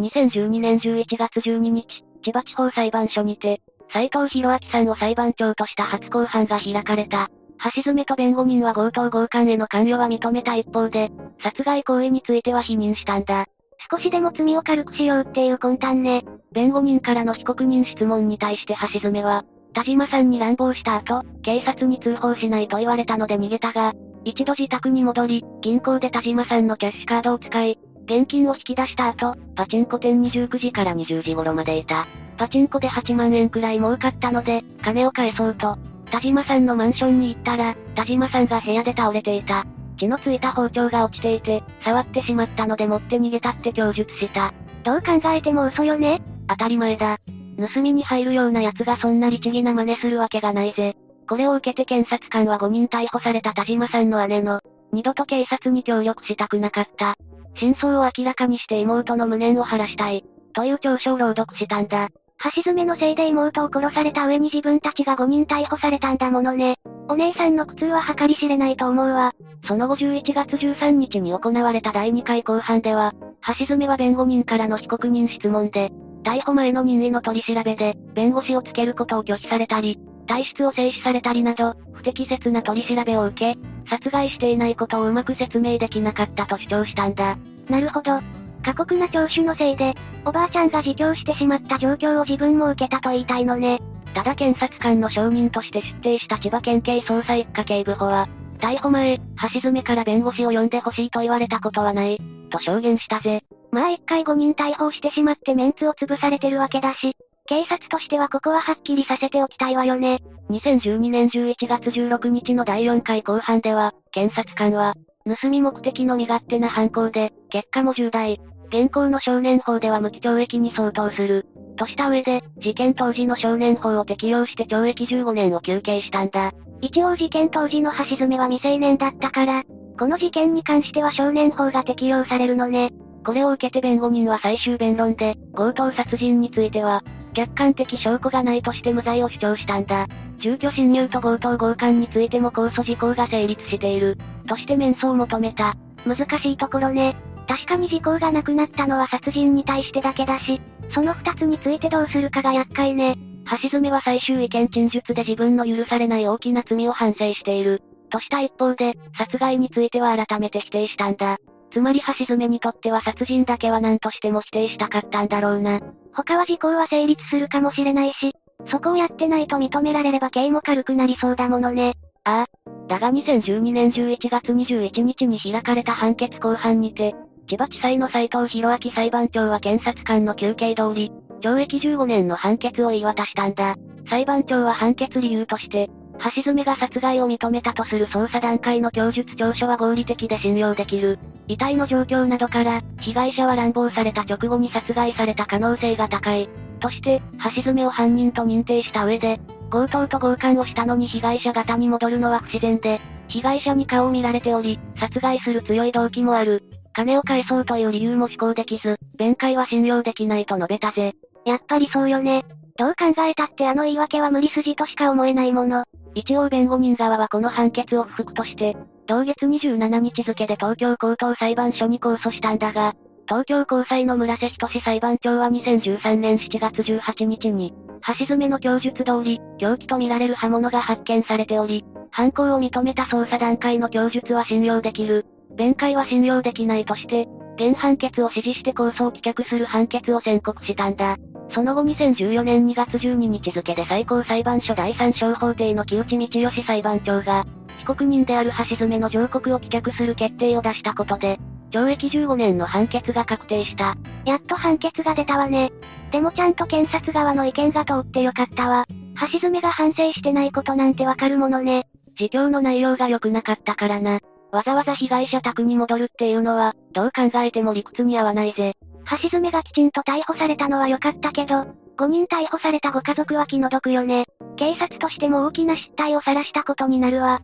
2012年11月12日、千葉地方裁判所にて、斎藤博明さんを裁判長とした初公判が開かれた。橋爪と弁護人は強盗強姦への関与は認めた一方で、殺害行為については否認したんだ。少しでも罪を軽くしようっていう魂胆ね。弁護人からの被告人質問に対して橋爪は、田島さんに乱暴した後、警察に通報しないと言われたので逃げたが、一度自宅に戻り、銀行で田島さんのキャッシュカードを使い、現金を引き出した後、パチンコ店に19時から20時頃までいた。パチンコで8万円くらい儲かったので、金を返そうと、田島さんのマンションに行ったら、田島さんが部屋で倒れていた。血のついた包丁が落ちていて、触ってしまったので持って逃げたって供述した。どう考えても嘘よね当たり前だ。盗みに入るような奴がそんな律儀な真似するわけがないぜ。これを受けて検察官は5人逮捕された田島さんの姉の、二度と警察に協力したくなかった。真相を明らかにして妹の無念を晴らしたい。という調書を朗読したんだ。橋爪のせいで妹を殺された上に自分たちが5人逮捕されたんだものね。お姉さんの苦痛は計り知れないと思うわ。その後11月13日に行われた第2回公判では、橋爪は弁護人からの被告人質問で、逮捕前の任意の取り調べで、弁護士をつけることを拒否されたり、体質を制止されたりなど、不適切な取り調べを受け、殺害していないことをうまく説明できなかったと主張したんだ。なるほど。過酷な聴取のせいで、おばあちゃんが自供してしまった状況を自分も受けたと言いたいのね。ただ検察官の証人として出廷した千葉県警捜査一課警部補は、逮捕前、橋爪から弁護士を呼んでほしいと言われたことはない、と証言したぜ。まあ一回5人逮捕してしまってメンツを潰されてるわけだし、警察としてはここははっきりさせておきたいわよね。2012年11月16日の第4回公判では、検察官は、盗み目的の身勝手な犯行で、結果も重大、現行の少年法では無期懲役に相当する。とした上で、事件当時の少年法を適用して懲役15年を求刑したんだ。一応事件当時の橋爪は未成年だったから、この事件に関しては少年法が適用されるのね。これを受けて弁護人は最終弁論で、強盗殺人については、客観的証拠がないとして無罪を主張したんだ。住居侵入と強盗強姦についても控訴事項が成立している。として免訴を求めた。難しいところね。確かに時効がなくなったのは殺人に対してだけだし、その二つについてどうするかが厄介ね。橋爪は最終意見陳述で自分の許されない大きな罪を反省している。とした一方で、殺害については改めて否定したんだ。つまり橋爪にとっては殺人だけは何としても否定したかったんだろうな。他は時効は成立するかもしれないし、そこをやってないと認められれば刑も軽くなりそうだものね。ああ。だが2012年11月21日に開かれた判決公判にて、千葉地裁の斎藤博明裁判長は検察官の休憩通り、懲役15年の判決を言い渡したんだ。裁判長は判決理由として、橋爪が殺害を認めたとする捜査段階の供述調書は合理的で信用できる。遺体の状況などから、被害者は乱暴された直後に殺害された可能性が高い。として、橋爪を犯人と認定した上で、強盗と強姦をしたのに被害者方に戻るのは不自然で、被害者に顔を見られており、殺害する強い動機もある。金を返そうという理由も思考できず、弁解は信用できないと述べたぜ。やっぱりそうよね。どう考えたってあの言い訳は無理筋としか思えないもの。一応弁護人側はこの判決を不服として、同月27日付で東京高等裁判所に控訴したんだが、東京高裁の村瀬仁裁判長は2013年7月18日に、橋爪の供述通り、凶器とみられる刃物が発見されており、犯行を認めた捜査段階の供述は信用できる。弁解は信用できないとして、原判決を支持して控訴を棄却する判決を宣告したんだ。その後2014年2月12日付で最高裁判所第三小法廷の木内道義裁判長が、被告人である橋爪の上告を棄却する決定を出したことで、懲役15年の判決が確定した。やっと判決が出たわね。でもちゃんと検察側の意見が通ってよかったわ。橋爪が反省してないことなんてわかるものね。自供の内容が良くなかったからな。わざわざ被害者宅に戻るっていうのは、どう考えても理屈に合わないぜ。橋爪がきちんと逮捕されたのは良かったけど、5人逮捕されたご家族は気の毒よね。警察としても大きな失態を晒したことになるわ。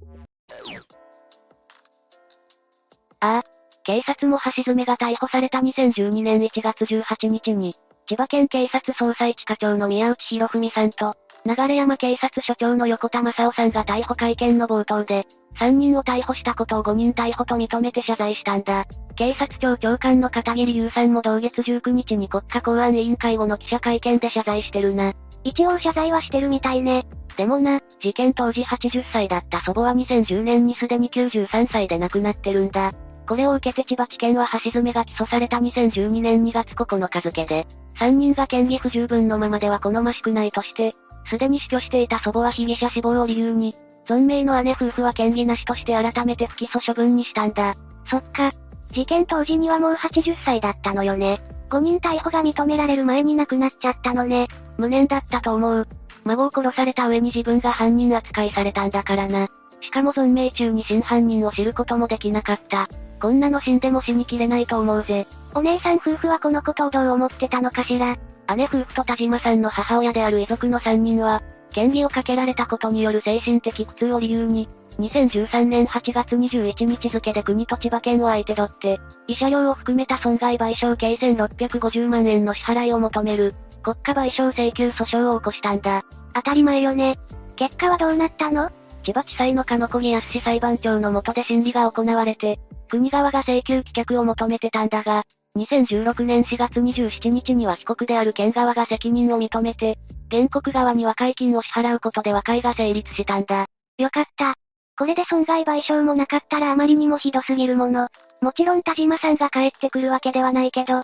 ああ、警察も橋爪が逮捕された2012年1月18日に、千葉県警察捜査一課長の宮内博文さんと、流山警察署長の横田正夫さんが逮捕会見の冒頭で、3人を逮捕したことを5人逮捕と認めて謝罪したんだ。警察庁長官の片桐優さんも同月19日に国家公安委員会後の記者会見で謝罪してるな。一応謝罪はしてるみたいね。でもな、事件当時80歳だった祖母は2010年にすでに93歳で亡くなってるんだ。これを受けて千葉地検は橋爪が起訴された2012年2月9日付で、3人が嫌疑不十分のままでは好ましくないとして、すでに死去していた祖母は被疑者死亡を理由に、存命の姉夫婦は嫌疑なしとして改めて不起訴処分にしたんだ。そっか。事件当時にはもう80歳だったのよね。5人逮捕が認められる前に亡くなっちゃったのね。無念だったと思う。孫を殺された上に自分が犯人扱いされたんだからな。しかも存命中に真犯人を知ることもできなかった。こんなの死んでも死にきれないと思うぜ。お姉さん夫婦はこのことをどう思ってたのかしら姉夫婦と田島さんの母親である遺族の3人は、嫌疑をかけられたことによる精神的苦痛を理由に、2013年8月21日付で国と千葉県を相手取って、慰謝料を含めた損害賠償計1650万円の支払いを求める、国家賠償請求訴訟を起こしたんだ。当たり前よね。結果はどうなったの？千葉地裁の鹿野小木康裁判長の下で審理が行われて、国側が請求棄却を求めてたんだが、2016年4月27日には被告である県側が責任を認めて、原告側に和解金を支払うことで和解が成立したんだ。よかった。これで損害賠償もなかったらあまりにもひどすぎるもの。もちろん田島さんが帰ってくるわけではないけど。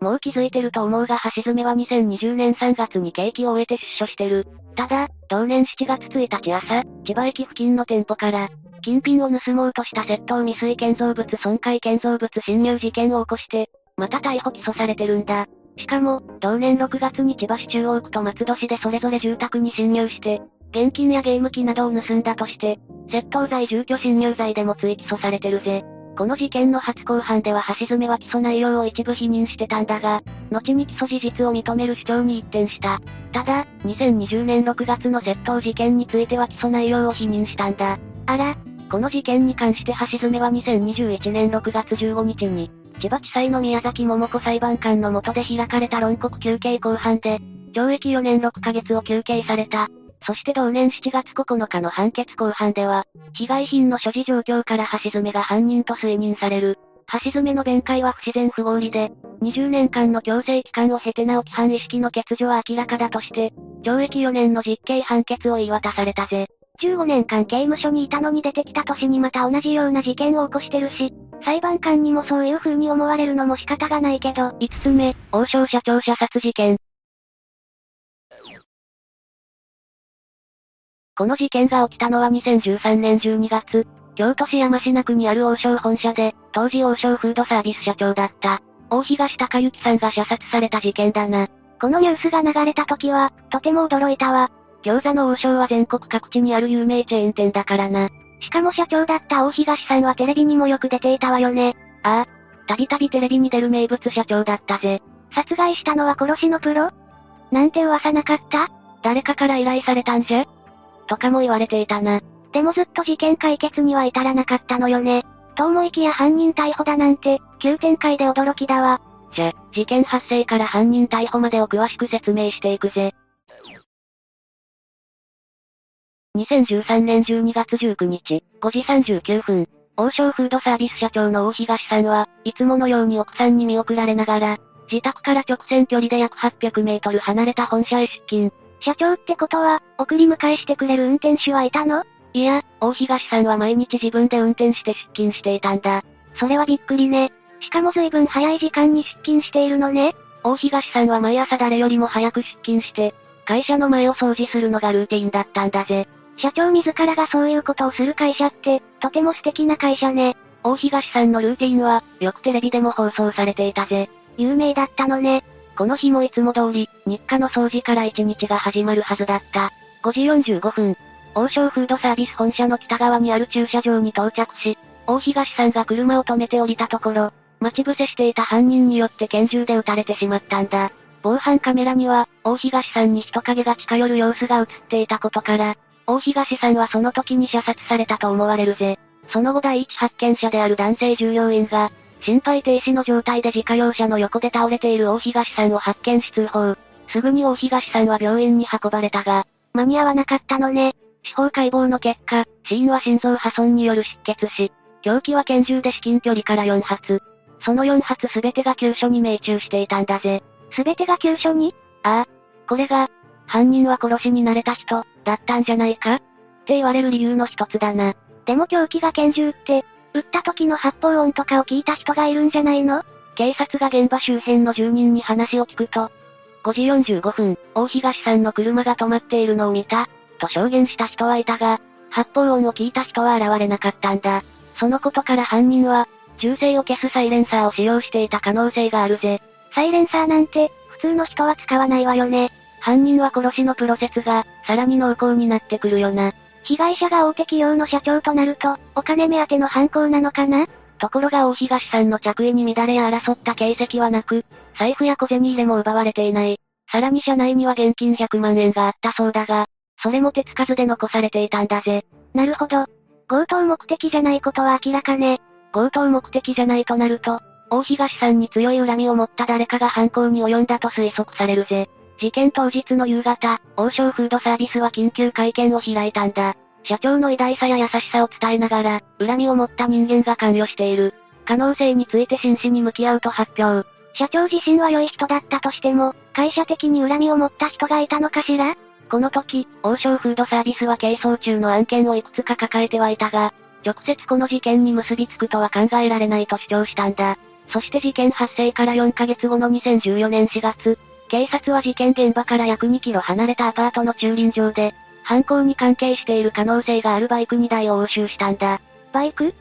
もう気づいてると思うが橋爪は2020年3月に刑期を終えて出所してる。ただ、同年7月1日朝、千葉駅付近の店舗から、金品を盗もうとした窃盗未遂建造物損壊建造物侵入事件を起こして、また逮捕起訴されてるんだ。しかも、同年6月に千葉市中央区と松戸市でそれぞれ住宅に侵入して、現金やゲーム機などを盗んだとして、窃盗罪住居侵入罪でも追起訴されてるぜ。この事件の初公判では橋爪は起訴内容を一部否認してたんだが、後に起訴事実を認める主張に一転した。ただ、2020年6月の窃盗事件については起訴内容を否認したんだ。あら、この事件に関して橋爪は2021年6月15日に、千葉地裁の宮崎桃子裁判官の下で開かれた論告休刑公判で、懲役4年6ヶ月を求刑された。そして同年7月9日の判決公判では、被害品の所持状況から橋爪が犯人と推認される。橋爪の弁解は不自然不合理で、20年間の強制期間を経てなお規範意識の欠如は明らかだとして、懲役4年の実刑判決を言い渡されたぜ。15年間刑務所にいたのに出てきた年にまた同じような事件を起こしてるし、裁判官にもそういう風に思われるのも仕方がないけど。5つ目、王将社長射殺事件。この事件が起きたのは2013年12月、京都市山科区にある王将本社で、当時王将フードサービス社長だった、大東隆之さんが射殺された事件だな。このニュースが流れた時は、とても驚いたわ。餃子の王将は全国各地にある有名チェーン店だからな。しかも社長だった大東さんはテレビにもよく出ていたわよね。ああ。たびたびテレビに出る名物社長だったぜ。殺害したのは殺しのプロ？なんて噂なかった？誰かから依頼されたんじゃ？とかも言われていたな。でもずっと事件解決には至らなかったのよね。と思いきや犯人逮捕だなんて、急展開で驚きだわ。じゃ、事件発生から犯人逮捕までを詳しく説明していくぜ。2013年12月19日、5時39分、王将フードサービス社長の大東さんは、いつものように奥さんに見送られながら、自宅から直線距離で約800メートル離れた本社へ出勤。社長ってことは、送り迎えしてくれる運転手はいたの？いや、大東さんは毎日自分で運転して出勤していたんだ。それはびっくりね。しかも随分早い時間に出勤しているのね。大東さんは毎朝誰よりも早く出勤して、会社の前を掃除するのがルーティンだったんだぜ。社長自らがそういうことをする会社って、とても素敵な会社ね。大東さんのルーティンは、よくテレビでも放送されていたぜ。有名だったのね。この日もいつも通り、日課の掃除から一日が始まるはずだった。5時45分、王将フードサービス本社の北側にある駐車場に到着し、大東さんが車を止めて降りたところ、待ち伏せしていた犯人によって拳銃で撃たれてしまったんだ。防犯カメラには、大東さんに人影が近寄る様子が映っていたことから、大東さんはその時に射殺されたと思われるぜ。その後第一発見者である男性従業員が、心肺停止の状態で自家用車の横で倒れている大東さんを発見し通報。すぐに大東さんは病院に運ばれたが、間に合わなかったのね。司法解剖の結果、死因は心臓破損による失血死。凶器は拳銃で至近距離から4発。その4発すべてが急所に命中していたんだぜ。すべてが急所に？ああ。これが、犯人は殺しに慣れた人、だったんじゃないか？って言われる理由の一つだな。でも凶器が拳銃って、撃った時の発砲音とかを聞いた人がいるんじゃないの？警察が現場周辺の住人に話を聞くと、5時45分、大東さんの車が止まっているのを見た、と証言した人はいたが、発砲音を聞いた人は現れなかったんだ。そのことから犯人は、銃声を消すサイレンサーを使用していた可能性があるぜ。サイレンサーなんて、普通の人は使わないわよね。犯人は殺しのプロセスが、さらに濃厚になってくるよな。被害者が大手企業の社長となると、お金目当ての犯行なのかな？ところが大東さんの着衣に乱れや争った形跡はなく、財布や小銭入れも奪われていない。さらに車内には現金100万円があったそうだが、それも手つかずで残されていたんだぜ。なるほど。強盗目的じゃないことは明らかね。強盗目的じゃないとなると、大東さんに強い恨みを持った誰かが犯行に及んだと推測されるぜ。事件当日の夕方、王将フードサービスは緊急会見を開いたんだ。社長の偉大さや優しさを伝えながら、恨みを持った人間が関与している。可能性について真摯に向き合うと発表。社長自身は良い人だったとしても、会社的に恨みを持った人がいたのかしら？この時、王将フードサービスは係争中の案件をいくつか抱えてはいたが、直接この事件に結びつくとは考えられないと主張したんだ。そして事件発生から4ヶ月後の2014年4月、警察は事件現場から約2キロ離れたアパートの駐輪場で、犯行に関係している可能性があるバイク2台を押収したんだ。バイク？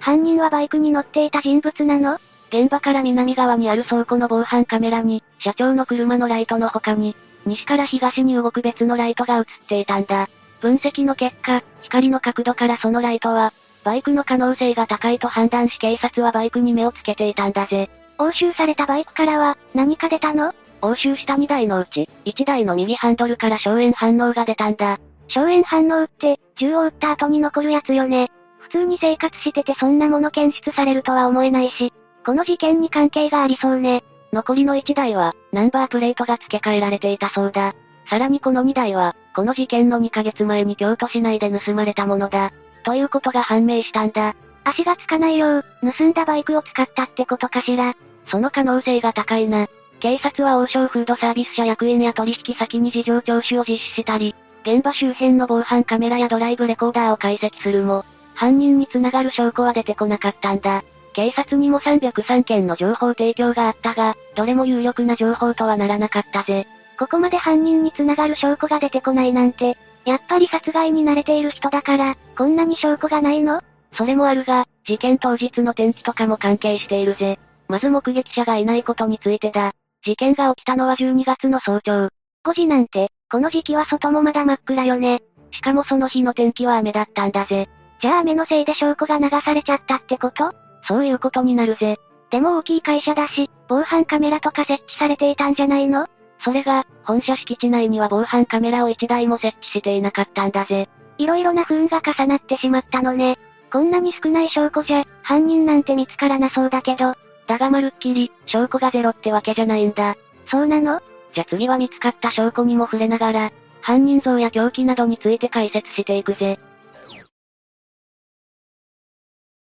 犯人はバイクに乗っていた人物なの？現場から南側にある倉庫の防犯カメラに、社長の車のライトの他に、西から東に動く別のライトが映っていたんだ。分析の結果、光の角度からそのライトは、バイクの可能性が高いと判断し警察はバイクに目をつけていたんだぜ。押収されたバイクからは、何か出たの？押収した2台のうち、1台の右ハンドルから硝煙反応が出たんだ。硝煙反応って、銃を撃った後に残るやつよね。普通に生活しててそんなもの検出されるとは思えないし。この事件に関係がありそうね。残りの1台は、ナンバープレートが付け替えられていたそうだ。さらにこの2台は、この事件の2ヶ月前に京都市内で盗まれたものだ。ということが判明したんだ。足がつかないよう、盗んだバイクを使ったってことかしら。その可能性が高いな。警察は王将フードサービス社役員や取引先に事情聴取を実施したり、現場周辺の防犯カメラやドライブレコーダーを解析するも、犯人に繋がる証拠は出てこなかったんだ。警察にも303件の情報提供があったが、どれも有力な情報とはならなかったぜ。ここまで犯人に繋がる証拠が出てこないなんて、やっぱり殺害に慣れている人だから、こんなに証拠がないの？それもあるが、事件当日の天気とかも関係しているぜ。まず目撃者がいないことについてだ。事件が起きたのは12月の早朝。5時なんて、この時期は外もまだ真っ暗よね。しかもその日の天気は雨だったんだぜ。じゃあ雨のせいで証拠が流されちゃったってこと？そういうことになるぜ。でも大きい会社だし、防犯カメラとか設置されていたんじゃないの？それが、本社敷地内には防犯カメラを1台も設置していなかったんだぜ。いろいろな不運が重なってしまったのね。こんなに少ない証拠じゃ、犯人なんて見つからなそうだけど。だがまるっきり、証拠がゼロってわけじゃないんだ。そうなの？じゃ次は見つかった証拠にも触れながら、犯人像や凶器などについて解説していくぜ。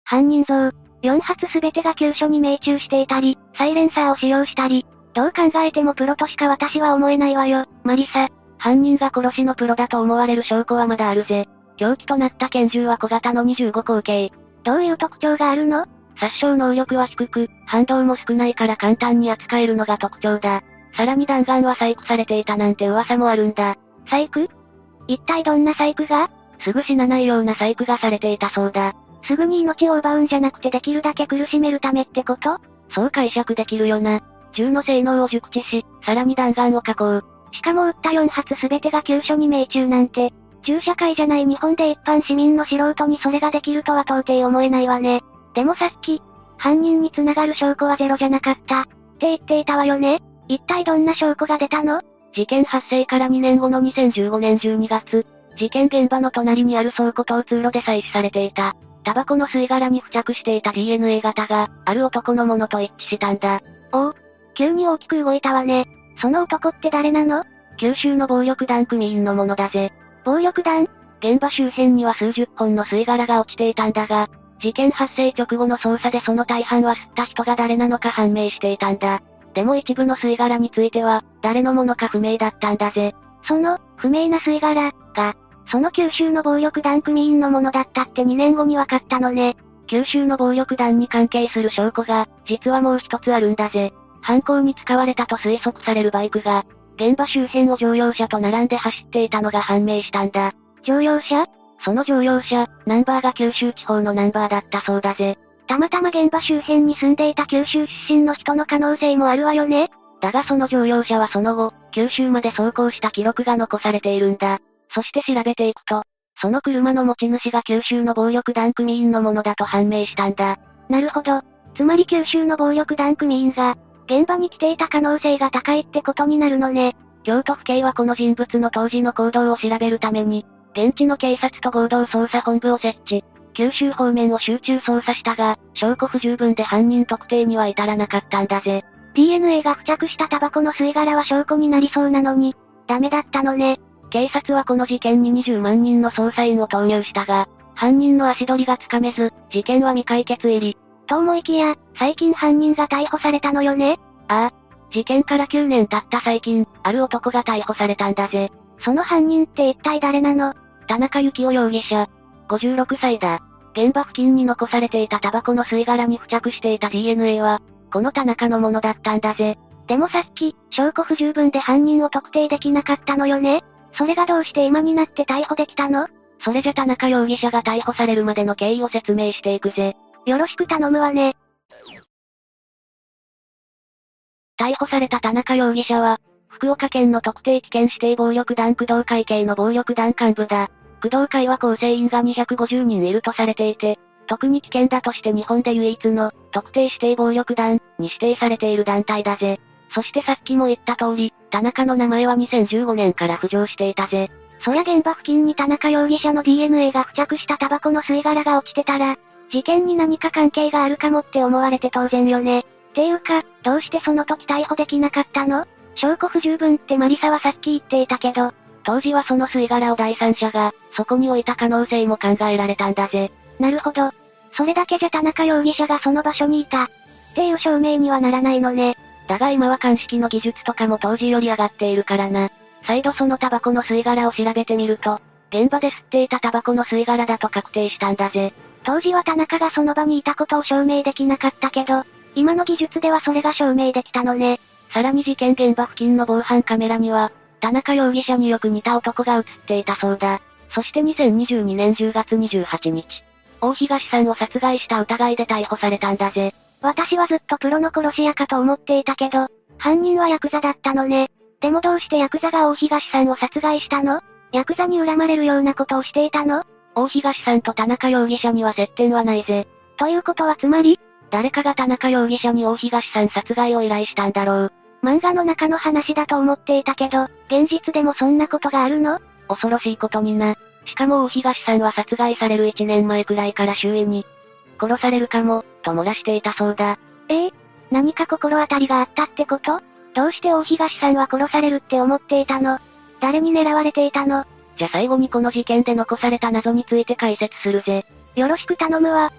犯人像、4発すべてが急所に命中していたり、サイレンサーを使用したり、どう考えてもプロとしか私は思えないわよ、マリサ。犯人が殺しのプロだと思われる証拠はまだあるぜ。凶器となった拳銃は小型の25口径。どういう特徴があるの？殺傷能力は低く、反動も少ないから簡単に扱えるのが特徴だ。さらに弾丸は細工されていたなんて噂もあるんだ。細工？一体どんな細工が？すぐ死なないような細工がされていたそうだ。すぐに命を奪うんじゃなくてできるだけ苦しめるためってこと？そう解釈できるよな。銃の性能を熟知し、さらに弾丸を加工。しかも撃った4発すべてが急所に命中なんて、銃社会じゃない日本で一般市民の素人にそれができるとは到底思えないわね。でもさっき、犯人に繋がる証拠はゼロじゃなかった。って言っていたわよね。一体どんな証拠が出たの？事件発生から2年後の2015年12月、事件現場の隣にある倉庫等通路で採取されていた。タバコの吸い殻に付着していた DNA 型が、ある男のものと一致したんだ。おお、急に大きく動いたわね。その男って誰なの？九州の暴力団組員のものだぜ。暴力団現場周辺には数十本の吸い殻が落ちていたんだが、事件発生直後の捜査でその大半は吸った人が誰なのか判明していたんだ。でも一部の吸い殻については、誰のものか不明だったんだぜ。その、不明な吸い殻、が、その九州の暴力団組員のものだったって2年後に分かったのね。九州の暴力団に関係する証拠が、実はもう一つあるんだぜ。犯行に使われたと推測されるバイクが、現場周辺を乗用車と並んで走っていたのが判明したんだ。乗用車？その乗用車、ナンバーが九州地方のナンバーだったそうだぜ。たまたま現場周辺に住んでいた九州出身の人の可能性もあるわよね。だがその乗用車はその後、九州まで走行した記録が残されているんだ。そして調べていくと、その車の持ち主が九州の暴力団組員のものだと判明したんだ。なるほど。つまり九州の暴力団組員が、現場に来ていた可能性が高いってことになるのね。京都府警はこの人物の当時の行動を調べるために、現地の警察と合同捜査本部を設置。九州方面を集中捜査したが、証拠不十分で犯人特定には至らなかったんだぜ。DNA が付着したタバコの吸い殻は証拠になりそうなのに、ダメだったのね。警察はこの事件に20万人の捜査員を投入したが、犯人の足取りがつかめず、事件は未解決入り。と思いきや、最近犯人が逮捕されたのよねああ。事件から9年経った最近、ある男が逮捕されたんだぜ。その犯人って一体誰なの？田中幸雄容疑者。56歳だ。現場付近に残されていたタバコの吸い殻に付着していた DNA は、この田中のものだったんだぜ。でもさっき、証拠不十分で犯人を特定できなかったのよね？それがどうして今になって逮捕できたの？それじゃ田中容疑者が逮捕されるまでの経緯を説明していくぜ。よろしく頼むわね。逮捕された田中容疑者は、福岡県の特定危険指定暴力団工藤会系の暴力団幹部だ。工藤会は構成員が250人いるとされていて、特に危険だとして日本で唯一の特定指定暴力団に指定されている団体だぜ。そしてさっきも言った通り、田中の名前は2015年から浮上していたぜ。そりゃ現場付近に田中容疑者の DNA が付着したタバコの吸い殻が落ちてたら、事件に何か関係があるかもって思われて当然よね。ていうか、どうしてその時逮捕できなかったの？証拠不十分ってマリサはさっき言っていたけど、当時はその吸い殻を第三者が、そこに置いた可能性も考えられたんだぜ。なるほど。それだけじゃ田中容疑者がその場所にいた。っていう証明にはならないのね。だが今は鑑識の技術とかも当時より上がっているからな。再度そのタバコの吸い殻を調べてみると、現場で吸っていたタバコの吸い殻だと確定したんだぜ。当時は田中がその場にいたことを証明できなかったけど、今の技術ではそれが証明できたのね。さらに事件現場付近の防犯カメラには、田中容疑者によく似た男が映っていたそうだ。そして2022年10月28日、大東さんを殺害した疑いで逮捕されたんだぜ。私はずっとプロの殺し屋かと思っていたけど、犯人はヤクザだったのね。でもどうしてヤクザが大東さんを殺害したの？ヤクザに恨まれるようなことをしていたの？大東さんと田中容疑者には接点はないぜ。ということはつまり誰かが田中容疑者に大東さん殺害を依頼したんだろう。漫画の中の話だと思っていたけど、現実でもそんなことがあるの？恐ろしいことにな。しかも大東さんは殺害される1年前くらいから周囲に、殺されるかも、と漏らしていたそうだ。ええ何か心当たりがあったってこと？どうして大東さんは殺されるって思っていたの？誰に狙われていたの？じゃ最後にこの事件で残された謎について解説するぜ。よろしく頼むわ。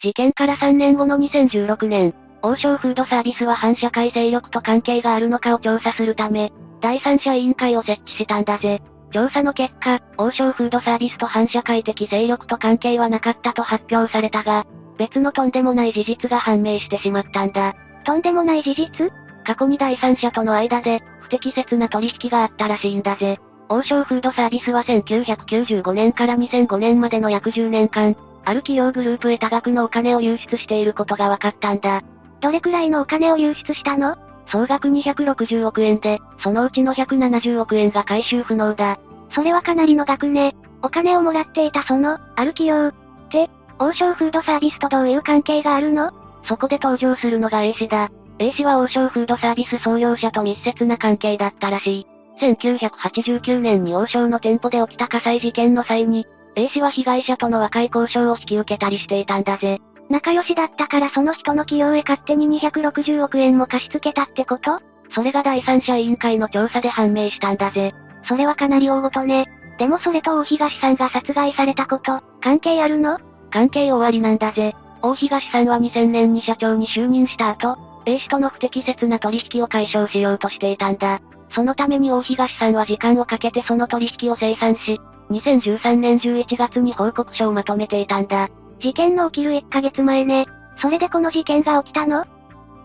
事件から3年後の2016年、王将フードサービスは反社会勢力と関係があるのかを調査するため、第三者委員会を設置したんだぜ。調査の結果、王将フードサービスと反社会的勢力と関係はなかったと発表されたが、別のとんでもない事実が判明してしまったんだ。とんでもない事実？過去に第三者との間で、不適切な取引があったらしいんだぜ。王将フードサービスは1995年から2005年までの約10年間、ある企業グループへ多額のお金を流出していることが分かったんだ。どれくらいのお金を流出したの？総額260億円で、そのうちの170億円が回収不能だ。それはかなりの額ね。お金をもらっていたその、ある企業。って、王将フードサービスとどういう関係があるの？そこで登場するのが A 氏だ。A 氏は王将フードサービス創業者と密接な関係だったらしい。1989年に王将の店舗で起きた火災事件の際に、A 氏は被害者との和解交渉を引き受けたりしていたんだぜ。仲良しだったからその人の企業へ勝手に260億円も貸し付けたってこと？それが第三者委員会の調査で判明したんだぜ。それはかなり大事ね。でもそれと大東さんが殺害されたこと、関係あるの？関係終わりなんだぜ。大東さんは2000年に社長に就任した後、A 氏との不適切な取引を解消しようとしていたんだ。そのために大東さんは時間をかけてその取引を清算し、2013年11月に報告書をまとめていたんだ。事件の起きる1ヶ月前ね。それでこの事件が起きたの？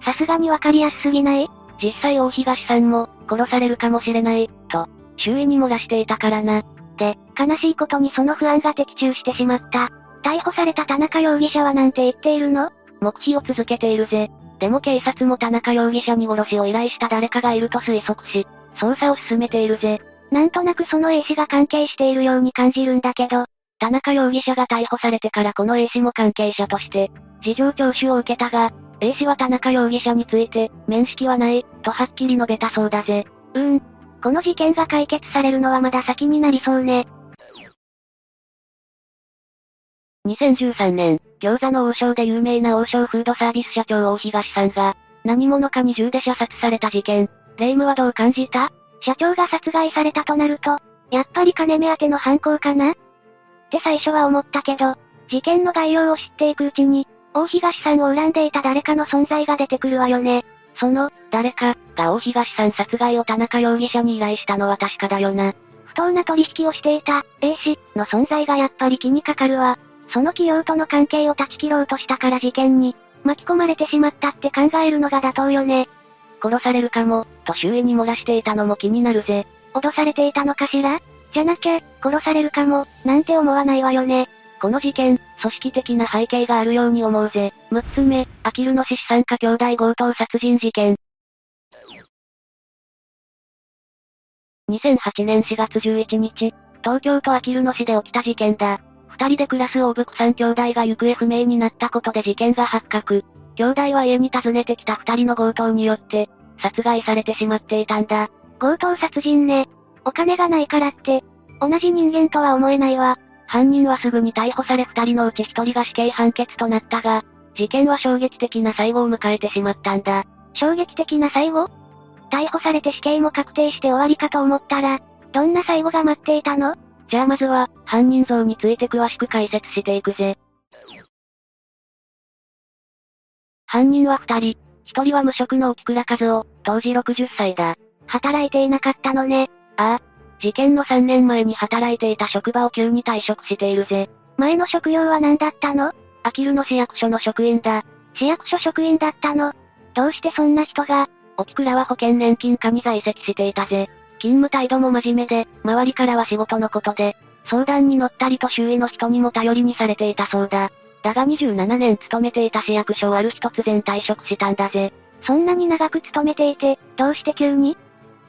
さすがにわかりやすすぎない？実際大東さんも、殺されるかもしれない、と、周囲に漏らしていたからな。で、悲しいことにその不安が的中してしまった。逮捕された田中容疑者はなんて言っているの？黙秘を続けているぜ。でも警察も田中容疑者に殺しを依頼した誰かがいると推測し、捜査を進めているぜ。なんとなくその A 氏が関係しているように感じるんだけど、田中容疑者が逮捕されてからこの A 氏も関係者として、事情聴取を受けたが、A 氏は田中容疑者について、面識はない、とはっきり述べたそうだぜ。うーん。この事件が解決されるのはまだ先になりそうね。2013年、餃子の王将で有名な王将フードサービス社長大東さんが、何者かに銃で射殺された事件。霊夢はどう感じた？社長が殺害されたとなると、やっぱり金目当ての犯行かな？って最初は思ったけど、事件の概要を知っていくうちに、大東さんを恨んでいた誰かの存在が出てくるわよね。その、誰か、が大東さん殺害を田中容疑者に依頼したのは確かだよな。不当な取引をしていた、A 氏、の存在がやっぱり気にかかるわ。その企業との関係を断ち切ろうとしたから事件に、巻き込まれてしまったって考えるのが妥当よね。殺されるかも、と周囲に漏らしていたのも気になるぜ。脅されていたのかしら？じゃなきゃ、殺されるかも、なんて思わないわよね。この事件、組織的な背景があるように思うぜ。6つ目、アキルの資産家兄弟強盗殺人事件。2008年4月11日、東京都アキル野市で起きた事件だ。二人で暮らす大福さん兄弟が行方不明になったことで事件が発覚。兄弟は家に訪ねてきた二人の強盗によって、殺害されてしまっていたんだ。強盗殺人ね。お金がないからって、同じ人間とは思えないわ。犯人はすぐに逮捕され二人のうち一人が死刑判決となったが、事件は衝撃的な最後を迎えてしまったんだ。衝撃的な最後逮捕されて死刑も確定して終わりかと思ったら、どんな最後が待っていたの？じゃあまずは、犯人像について詳しく解説していくぜ。犯人は二人。一人は無職の沖倉和夫、当時60歳だ。働いていなかったのね。ああ。事件の3年前に働いていた職場を急に退職しているぜ。前の職業は何だったの？あきるの市役所の職員だ。市役所職員だったの？どうしてそんな人が沖倉は保険年金課に在籍していたぜ。勤務態度も真面目で、周りからは仕事のことで、相談に乗ったりと周囲の人にも頼りにされていたそうだ。だが27年勤めていた市役所をある日突然退職したんだぜ。そんなに長く勤めていて、どうして急に？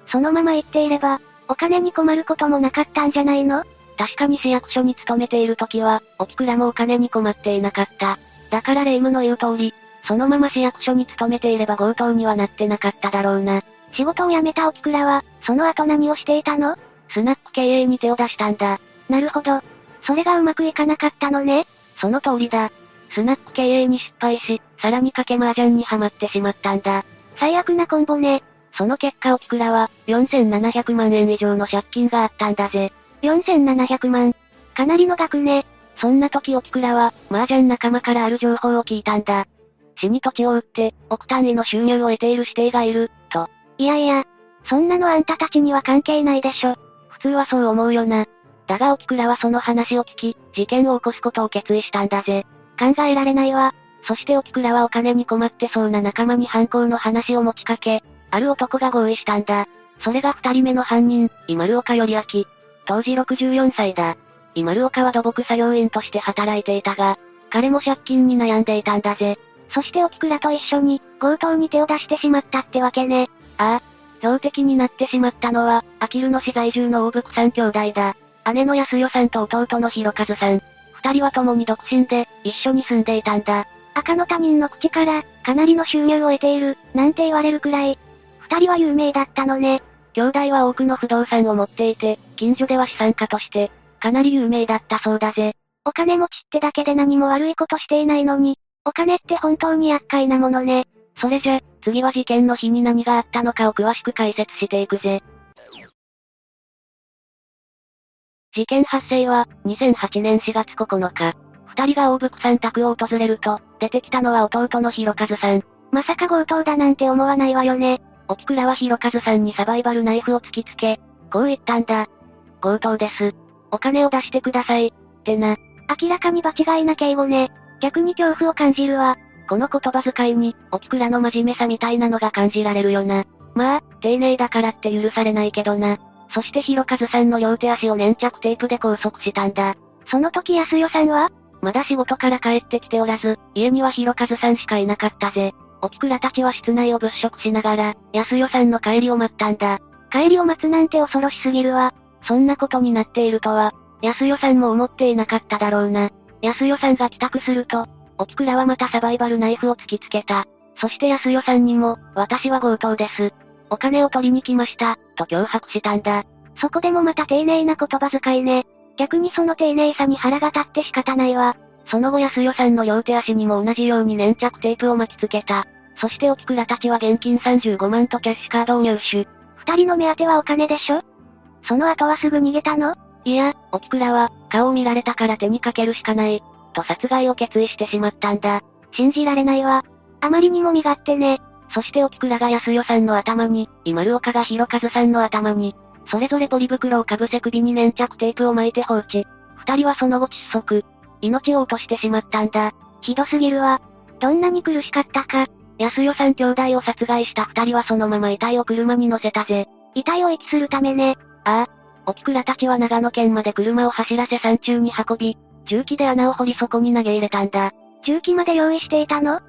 そのまま言っていれば、お金に困ることもなかったんじゃないの？確かに市役所に勤めている時は、沖倉もお金に困っていなかった。だから霊夢の言う通り、そのまま市役所に勤めていれば強盗にはなってなかっただろうな。仕事を辞めた沖倉は、その後何をしていたの？スナック経営に手を出したんだ。なるほど。それがうまくいかなかったのね。その通りだ。スナック経営に失敗し、さらに賭け麻雀にはまってしまったんだ。最悪なコンボね。その結果沖倉は、4700万円以上の借金があったんだぜ。4700万。かなりの額ね。そんな時沖倉は、麻雀仲間からある情報を聞いたんだ。死に土地を売って、億単位の収入を得ている指定がいる、と。いやいや、そんなのあんたたちには関係ないでしょ。普通はそう思うよな。だが沖倉はその話を聞き、事件を起こすことを決意したんだぜ。考えられないわ。そして沖倉はお金に困ってそうな仲間に犯行の話を持ちかけ、ある男が合意したんだ。それが二人目の犯人、今丸岡より明。当時64歳だ。今丸岡は土木作業員として働いていたが、彼も借金に悩んでいたんだぜ。そして沖倉と一緒に、強盗に手を出してしまったってわけね。ああ。標的になってしまったのは、あきるの市在住の大福さん兄弟だ。姉の安代さんと弟の広和さん。二人は共に独身で、一緒に住んでいたんだ。赤の他人の口から、かなりの収入を得ている、なんて言われるくらい。二人は有名だったのね。兄弟は多くの不動産を持っていて、近所では資産家として、かなり有名だったそうだぜ。お金持ちってだけで何も悪いことしていないのに、お金って本当に厄介なものね。それじゃ、次は事件の日に何があったのかを詳しく解説していくぜ。事件発生は、2008年4月9日。二人が大福さん宅を訪れると、出てきたのは弟の広和さん。まさか強盗だなんて思わないわよね。沖倉は広和さんにサバイバルナイフを突きつけ、こう言ったんだ。強盗です。お金を出してください。ってな。明らかに場違いな敬語ね。逆に恐怖を感じるわ。この言葉遣いに、沖倉の真面目さみたいなのが感じられるよな。まあ、丁寧だからって許されないけどな。そして広和さんの両手足を粘着テープで拘束したんだ。その時安代さんはまだ仕事から帰ってきておらず、家には広和さんしかいなかったぜ。沖倉たちは室内を物色しながら、安代さんの帰りを待ったんだ。帰りを待つなんて恐ろしすぎるわ。そんなことになっているとは、安代さんも思っていなかっただろうな。安代さんが帰宅すると、沖倉はまたサバイバルナイフを突きつけた。そして安代さんにも、私は強盗です。お金を取りに来ました、と脅迫したんだ。そこでもまた丁寧な言葉遣いね。逆にその丁寧さに腹が立って仕方ないわ。その後安代さんの両手足にも同じように粘着テープを巻きつけた。そして沖倉たちは現金35万とキャッシュカードを入手。二人の目当てはお金でしょ？その後はすぐ逃げたの？いや、沖倉は、顔を見られたから手にかけるしかない、と殺害を決意してしまったんだ。信じられないわ。あまりにも身勝手ね。そして沖倉が安代さんの頭に、今丸岡が広和さんの頭に、それぞれポリ袋をかぶせ首に粘着テープを巻いて放置。二人はその後窒息。命を落としてしまったんだ。ひどすぎるわ。どんなに苦しかったか。安代さん兄弟を殺害した二人はそのまま遺体を車に乗せたぜ。遺体を遺棄するためね。ああ。沖倉たちは長野県まで車を走らせ山中に運び、重機で穴を掘りそこに投げ入れたんだ。重機まで用意していたの？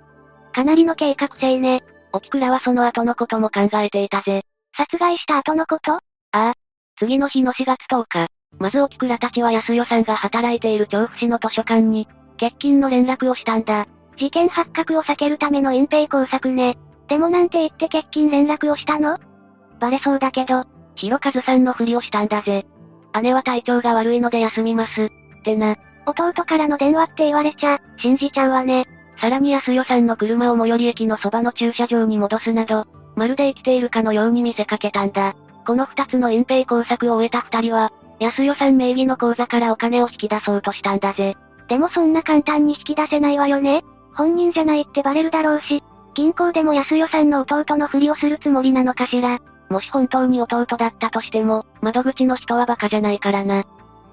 かなりの計画性ね。沖倉はその後のことも考えていたぜ。殺害した後のこと？ああ。次の日の4月10日、まず沖倉たちは安代さんが働いている調布市の図書館に、欠勤の連絡をしたんだ。事件発覚を避けるための隠蔽工作ね。でもなんて言って欠勤連絡をしたの？バレそうだけど、広和さんのふりをしたんだぜ。姉は体調が悪いので休みます。ってな。弟からの電話って言われちゃ、信じちゃうわね。さらに安代さんの車を最寄り駅のそばの駐車場に戻すなど、まるで生きているかのように見せかけたんだ。この二つの隠蔽工作を終えた二人は、安代さん名義の口座からお金を引き出そうとしたんだぜ。でもそんな簡単に引き出せないわよね。本人じゃないってバレるだろうし、銀行でも安代さんの弟のふりをするつもりなのかしら。もし本当に弟だったとしても、窓口の人はバカじゃないからな。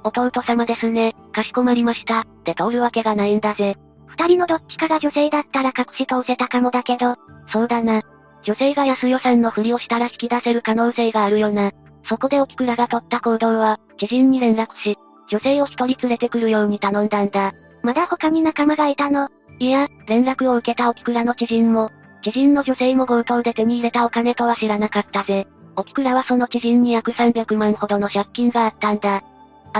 弟様ですね、かしこまりました、って通るわけがないんだぜ。二人のどっちかが女性だったら隠し通せたかもだけど、そうだな。女性が安代さんのふりをしたら引き出せる可能性があるよな。そこで沖倉が取った行動は、知人に連絡し、女性を一人連れてくるように頼んだんだ。まだ他に仲間がいたの？いや、連絡を受けた沖倉の知人も、知人の女性も強盗で手に入れたお金とは知らなかったぜ。沖倉はその知人に約300万ほどの借金があったんだ。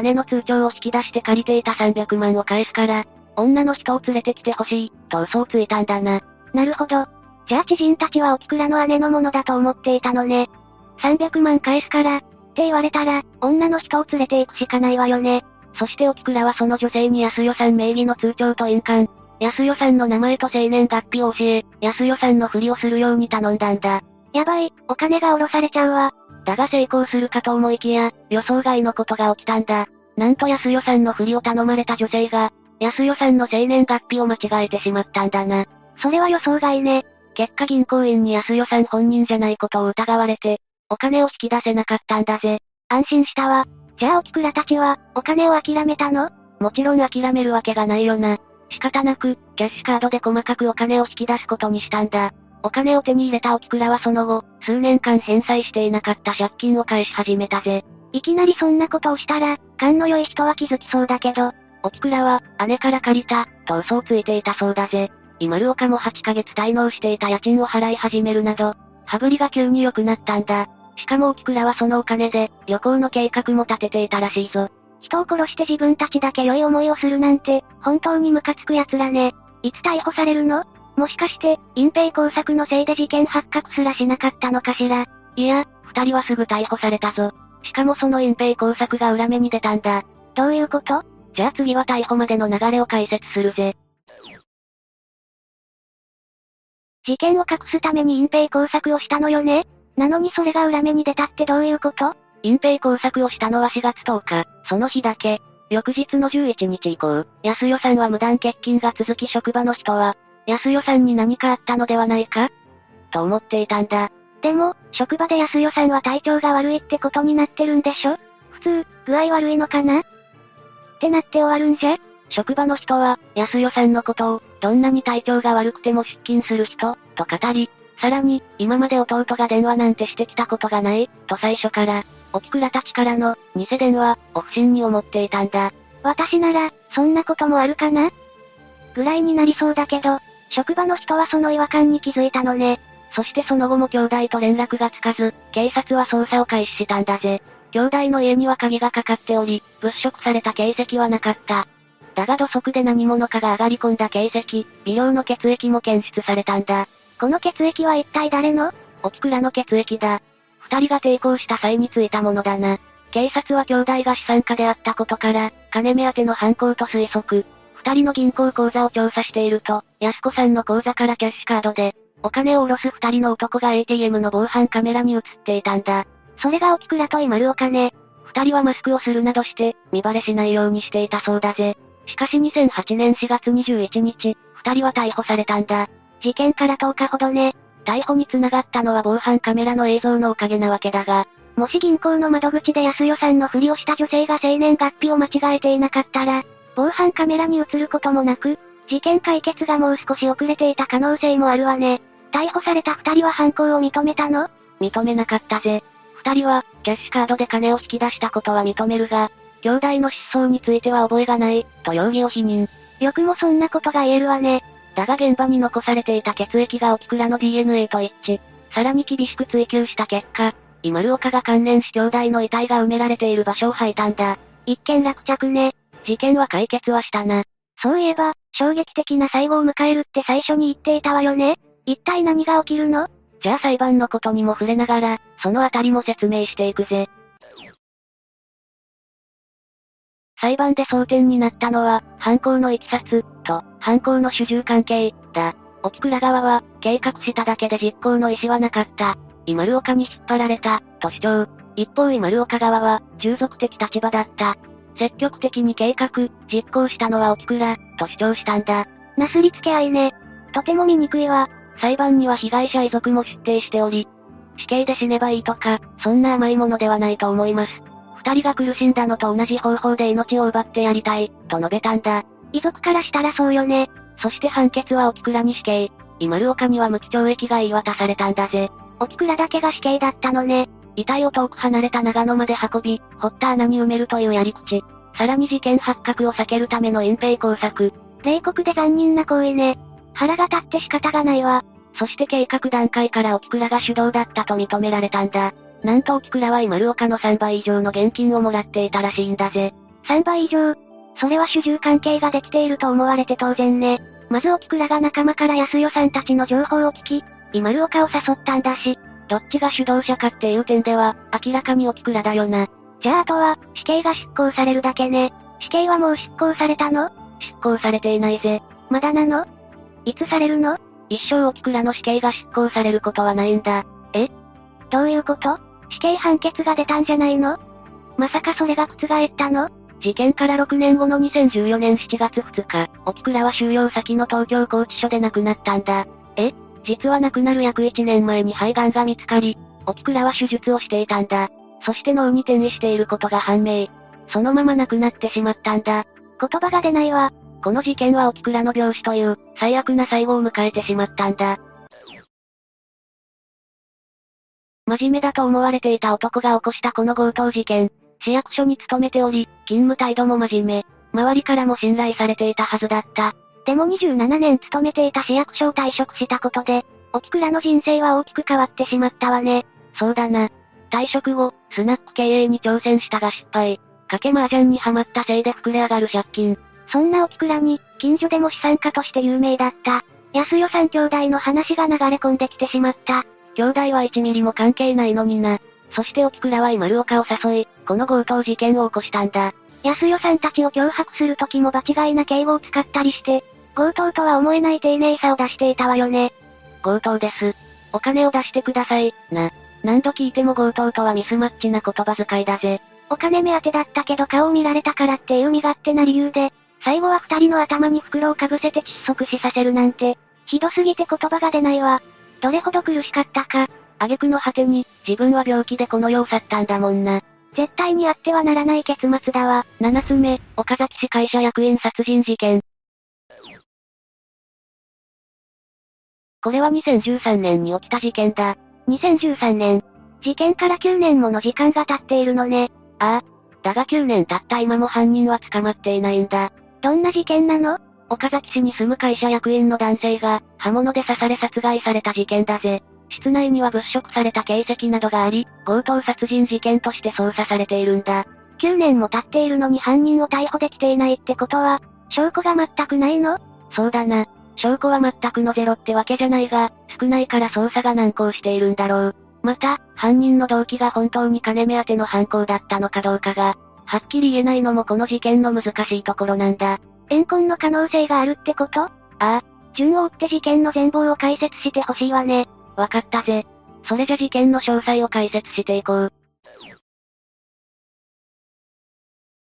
姉の通帳を引き出して借りていた300万を返すから、女の人を連れてきてほしい、と嘘をついたんだな。なるほど。じゃあ知人たちは沖倉の姉のものだと思っていたのね。300万返すから、って言われたら、女の人を連れて行くしかないわよね。そして沖倉はその女性に安代さん名義の通帳と印鑑、安代さんの名前と生年月日を教え、安代さんのふりをするように頼んだんだ。やばい、お金が下ろされちゃうわ。だが成功するかと思いきや、予想外のことが起きたんだ。なんと安代さんのふりを頼まれた女性が、安代さんの生年月日を間違えてしまったんだな。それは予想外ね。結果銀行員に安代さん本人じゃないことを疑われて、お金を引き出せなかったんだぜ。安心したわ。じゃあ沖倉たちは、お金を諦めたの？もちろん諦めるわけがないよな。仕方なく、キャッシュカードで細かくお金を引き出すことにしたんだ。お金を手に入れた沖倉はその後、数年間返済していなかった借金を返し始めたぜ。いきなりそんなことをしたら、勘の良い人は気づきそうだけど、沖倉は、姉から借りた、と嘘をついていたそうだぜ。今丸岡も8ヶ月滞納していた家賃を払い始めるなど、羽振りが急に良くなったんだ。しかも沖倉はそのお金で、旅行の計画も立てていたらしいぞ。人を殺して自分たちだけ良い思いをするなんて、本当にムカつく奴らね。いつ逮捕されるの？もしかして、隠蔽工作のせいで事件発覚すらしなかったのかしら？いや、二人はすぐ逮捕されたぞ。しかもその隠蔽工作が裏目に出たんだ。どういうこと？じゃあ次は逮捕までの流れを解説するぜ。事件を隠すために隠蔽工作をしたのよね？なのにそれが裏目に出たってどういうこと？隠蔽工作をしたのは4月10日、その日だけ。翌日の11日以降、安代さんは無断欠勤が続き職場の人は、安代さんに何かあったのではないか？と思っていたんだ。でも、職場で安代さんは体調が悪いってことになってるんでしょ？普通、具合悪いのかな？ってなって終わるんじゃ。職場の人は、安代さんのことを、どんなに体調が悪くても出勤する人、と語り、さらに、今まで弟が電話なんてしてきたことがない、と最初から、沖倉たちからの、偽電話、を不審に思っていたんだ。私なら、そんなこともあるかな？ぐらいになりそうだけど、職場の人はその違和感に気づいたのね。そしてその後も兄弟と連絡がつかず、警察は捜査を開始したんだぜ。兄弟の家には鍵がかかっており、物色された形跡はなかった。だが土足で何者かが上がり込んだ形跡、微量の血液も検出されたんだ。この血液は一体誰の？沖倉の血液だ？二人が抵抗した際についたものだな。警察は兄弟が資産家であったことから、金目当ての犯行と推測。二人の銀行口座を調査していると、安子さんの口座からキャッシュカードで、お金を下ろす二人の男が ATM の防犯カメラに映っていたんだ。それが沖倉と今るお金。二人はマスクをするなどして、見バレしないようにしていたそうだぜ。しかし2008年4月21日、二人は逮捕されたんだ。事件から10日ほどね。逮捕につながったのは防犯カメラの映像のおかげなわけだが、もし銀行の窓口で安代さんのふりをした女性が生年月日を間違えていなかったら、防犯カメラに映ることもなく、事件解決がもう少し遅れていた可能性もあるわね。逮捕された二人は犯行を認めたの？認めなかったぜ。二人は、キャッシュカードで金を引き出したことは認めるが、兄弟の失踪については覚えがない、と容疑を否認。よくもそんなことが言えるわね。だが現場に残されていた血液が沖倉の DNA と一致。さらに厳しく追求した結果、今丸岡が関連し兄弟の遺体が埋められている場所を吐いたんだ。一件落着ね。事件は解決はしたな。そういえば、衝撃的な最後を迎えるって最初に言っていたわよね。一体何が起きるの？じゃあ裁判のことにも触れながら、そのあたりも説明していくぜ。裁判で争点になったのは、犯行の経緯と、犯行の主従関係、だ。沖倉側は、計画しただけで実行の意思はなかった。イマルオカに引っ張られた、と主張。一方イマルオカ側は、従属的立場だった。積極的に計画、実行したのは沖倉、と主張したんだ。なすりつけ合いね。とても醜いわ。裁判には被害者遺族も出廷しており、死刑で死ねばいいとか、そんな甘いものではないと思います。二人が苦しんだのと同じ方法で命を奪ってやりたい、と述べたんだ。遺族からしたらそうよね。そして判決は沖倉に死刑。イマルオカには無期懲役が言い渡されたんだぜ。沖倉だけが死刑だったのね。遺体を遠く離れた長野まで運び、掘った穴に埋めるというやり口。さらに事件発覚を避けるための隠蔽工作。冷酷で残忍な行為ね。腹が立って仕方がないわ。そして計画段階から沖倉が主導だったと認められたんだ。なんと沖倉は今丸岡の3倍以上の現金をもらっていたらしいんだぜ。3倍以上？それは主従関係ができていると思われて当然ね。まず沖倉が仲間から安代さんたちの情報を聞き、今丸岡を誘ったんだし、どっちが主導者かっていう点では、明らかに沖倉だよな。じゃああとは、死刑が執行されるだけね。死刑はもう執行されたの？執行されていないぜ。まだなの？いつされるの？一生沖倉の死刑が執行されることはないんだ。え？どういうこと？死刑判決が出たんじゃないの？まさかそれが覆ったの？事件から6年後の2014年7月2日、沖倉は収容先の東京拘置所で亡くなったんだ。え？実は亡くなる約1年前に肺がんが見つかり、沖倉は手術をしていたんだ。そして脳に転移していることが判明。そのまま亡くなってしまったんだ。言葉が出ないわ。この事件は沖倉の病死という、最悪な最後を迎えてしまったんだ。真面目だと思われていた男が起こしたこの強盗事件。市役所に勤めており、勤務態度も真面目。周りからも信頼されていたはずだった。でも27年勤めていた市役所を退職したことで、沖倉の人生は大きく変わってしまったわね。そうだな。退職後、スナック経営に挑戦したが失敗。賭け麻雀にハマったせいで膨れ上がる借金。そんな沖倉に、近所でも資産家として有名だった。安代さん兄弟の話が流れ込んできてしまった。兄弟は1ミリも関係ないのにな。そして沖倉は今丸岡を誘い、この強盗事件を起こしたんだ。安代さんたちを脅迫する時も場違いな敬語を使ったりして、強盗とは思えない丁寧さを出していたわよね。強盗です。お金を出してください、な。何度聞いても強盗とはミスマッチな言葉遣いだぜ。お金目当てだったけど顔を見られたからっていう身勝手な理由で、最後は二人の頭に袋をかぶせて窒息死させるなんて、ひどすぎて言葉が出ないわ。どれほど苦しかったか。挙句の果てに、自分は病気でこの世を去ったんだもんな。絶対にあってはならない結末だわ。七つ目、岡崎市会社役員殺人事件。これは2013年に起きた事件だ。2013年。事件から9年もの時間が経っているのね。ああ。だが9年経った今も犯人は捕まっていないんだ。どんな事件なの？岡崎市に住む会社役員の男性が、刃物で刺され殺害された事件だぜ。室内には物色された形跡などがあり、強盗殺人事件として捜査されているんだ。9年も経っているのに犯人を逮捕できていないってことは、証拠が全くないの？そうだな。証拠は全くのゼロってわけじゃないが、少ないから捜査が難航しているんだろう。また、犯人の動機が本当に金目当ての犯行だったのかどうかが、はっきり言えないのもこの事件の難しいところなんだ。怨恨の可能性があるってこと？ああ。順を追って事件の全貌を解説してほしいわね。わかったぜ。それじゃ事件の詳細を解説していこう。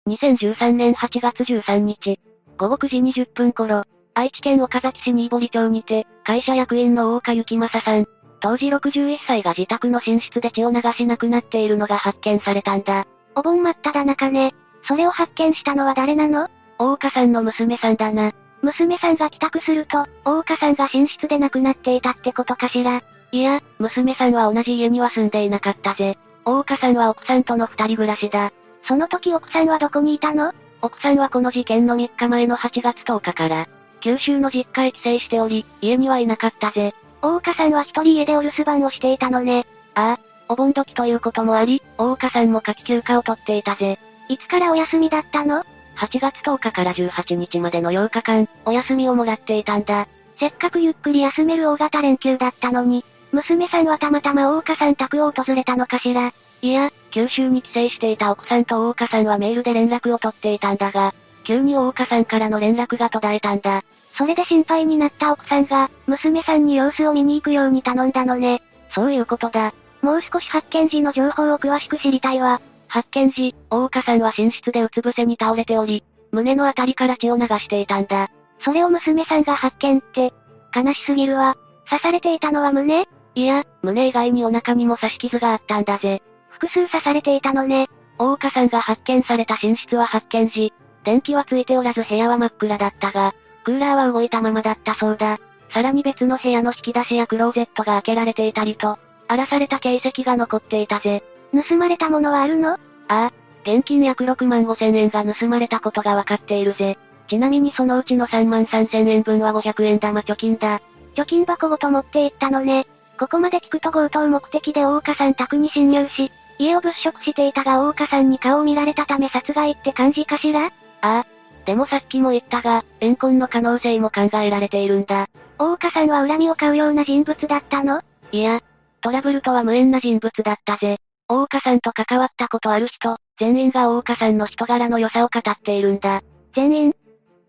2013年8月13日、午後9時20分頃、愛知県岡崎市新堀町にて、会社役員の大岡幸正さん、当時61歳が自宅の寝室で血を流し亡くなっているのが発見されたんだ。お盆真っ只中ね。それを発見したのは誰なの？大岡さんの娘さんだな。娘さんが帰宅すると、大岡さんが寝室で亡くなっていたってことかしら。いや、娘さんは同じ家には住んでいなかったぜ。大岡さんは奥さんとの二人暮らしだ。その時奥さんはどこにいたの？奥さんはこの事件の3日前の8月10日から、九州の実家へ帰省しており、家にはいなかったぜ。大岡さんは一人家でお留守番をしていたのね。ああ、お盆時ということもあり、大岡さんも夏季休暇を取っていたぜ。いつからお休みだったの？?8 月10日から18日までの8日間、お休みをもらっていたんだ。せっかくゆっくり休める大型連休だったのに、娘さんはたまたま大岡さん宅を訪れたのかしら。いや、九州に帰省していた奥さんと大岡さんはメールで連絡を取っていたんだが、急に大岡さんからの連絡が途絶えたんだ。それで心配になった奥さんが、娘さんに様子を見に行くように頼んだのね。そういうことだ。もう少し発見時の情報を詳しく知りたいわ。発見時、大岡さんは寝室でうつ伏せに倒れており、胸のあたりから血を流していたんだ。それを娘さんが発見って、悲しすぎるわ。刺されていたのは胸？いや、胸以外にお腹にも刺し傷があったんだぜ。複数刺されていたのね。大岡さんが発見された寝室は発見時、電気はついておらず部屋は真っ暗だったが、クーラーは動いたままだったそうだ。さらに別の部屋の引き出しやクローゼットが開けられていたりと、荒らされた形跡が残っていたぜ。盗まれたものはあるの？ああ、現金約6万5千円が盗まれたことがわかっているぜ。ちなみにそのうちの3万3千円分は500円玉貯金だ。貯金箱ごと持って行ったのね。ここまで聞くと強盗目的で大岡さん宅に侵入し、家を物色していたが大岡さんに顔を見られたため殺害って感じかしら？ああ。でもさっきも言ったが、怨恨の可能性も考えられているんだ。大岡さんは恨みを買うような人物だったの？いや、トラブルとは無縁な人物だったぜ。大岡さんと関わったことある人、全員が大岡さんの人柄の良さを語っているんだ。全員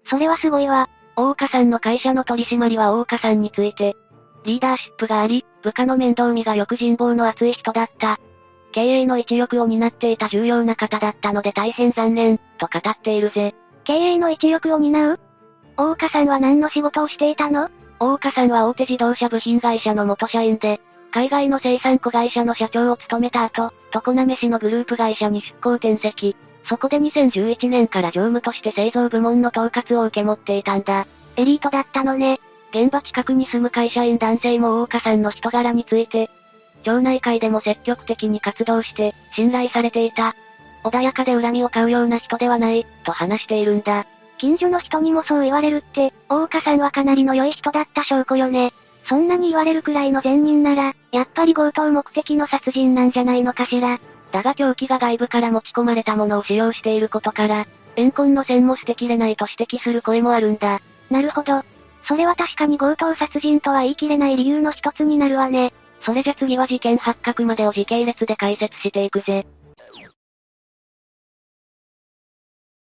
それはすごいわ。大岡さんの会社の取締りは大岡さんについて、リーダーシップがあり、部下の面倒見がよく人望の厚い人だった。経営の一翼を担っていた重要な方だったので大変残念、と語っているぜ。経営の一翼を担う？大岡さんは何の仕事をしていたの？大岡さんは大手自動車部品会社の元社員で、海外の生産子会社の社長を務めた後、常滑市のグループ会社に出向転籍。そこで2011年から常務として製造部門の統括を受け持っていたんだ。エリートだったのね。現場近くに住む会社員男性も大岡さんの人柄について、町内会でも積極的に活動して、信頼されていた。穏やかで恨みを買うような人ではない、と話しているんだ。近所の人にもそう言われるって、大岡さんはかなりの良い人だった証拠よね。そんなに言われるくらいの善人なら、やっぱり強盗目的の殺人なんじゃないのかしら。だが凶器が外部から持ち込まれたものを使用していることから、怨恨の線も捨てきれないと指摘する声もあるんだ。なるほど。それは確かに強盗殺人とは言い切れない理由の一つになるわね。それじゃ次は事件発覚までを時系列で解説していくぜ。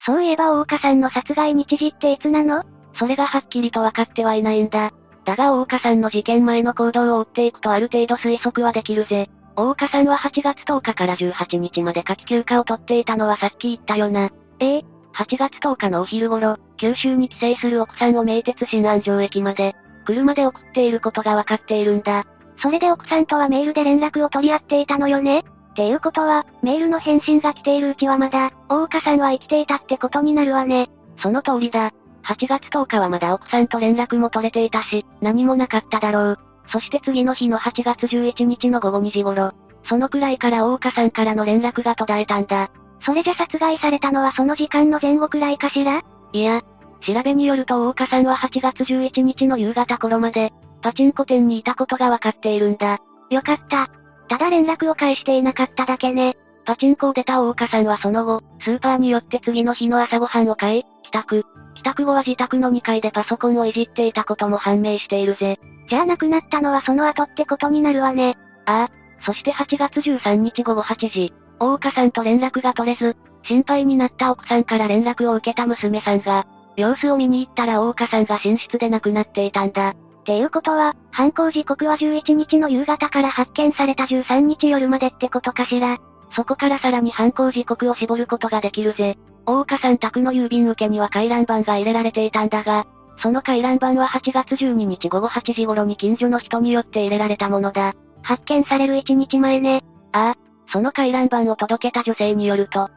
そういえば大岡さんの殺害日時っていつなの？それがはっきりと分かってはいないんだ。だが大岡さんの事件前の行動を追っていくとある程度推測はできるぜ。大岡さんは8月10日から18日まで夏季休暇を取っていたのはさっき言ったよな。え？え ?8 月10日のお昼頃、九州に帰省する奥さんを名鉄新安城駅まで、車で送っていることがわかっているんだ。それで奥さんとはメールで連絡を取り合っていたのよね？っていうことは、メールの返信が来ているうちはまだ、大岡さんは生きていたってことになるわね。その通りだ。8月10日はまだ奥さんと連絡も取れていたし、何もなかっただろう。そして次の日の8月11日の午後2時頃、そのくらいから大岡さんからの連絡が途絶えたんだ。それじゃ殺害されたのはその時間の前後くらいかしら？いや、調べによると大岡さんは8月11日の夕方頃まで、パチンコ店にいたことがわかっているんだ。よかった。ただ連絡を返していなかっただけね。パチンコを出た大岡さんはその後、スーパーによって次の日の朝ごはんを買い、帰宅。帰宅後は自宅の2階でパソコンをいじっていたことも判明しているぜ。じゃあ亡くなったのはその後ってことになるわね。ああ。そして8月13日午後8時、大岡さんと連絡が取れず、心配になった奥さんから連絡を受けた娘さんが、様子を見に行ったら大岡さんが寝室で亡くなっていたんだ。っていうことは、犯行時刻は11日の夕方から発見された13日夜までってことかしら。そこからさらに犯行時刻を絞ることができるぜ。大岡さん宅の郵便受けには回覧板が入れられていたんだが、その回覧板は8月12日午後8時頃に近所の人によって入れられたものだ。発見される1日前ね。ああ、その回覧板を届けた女性によると、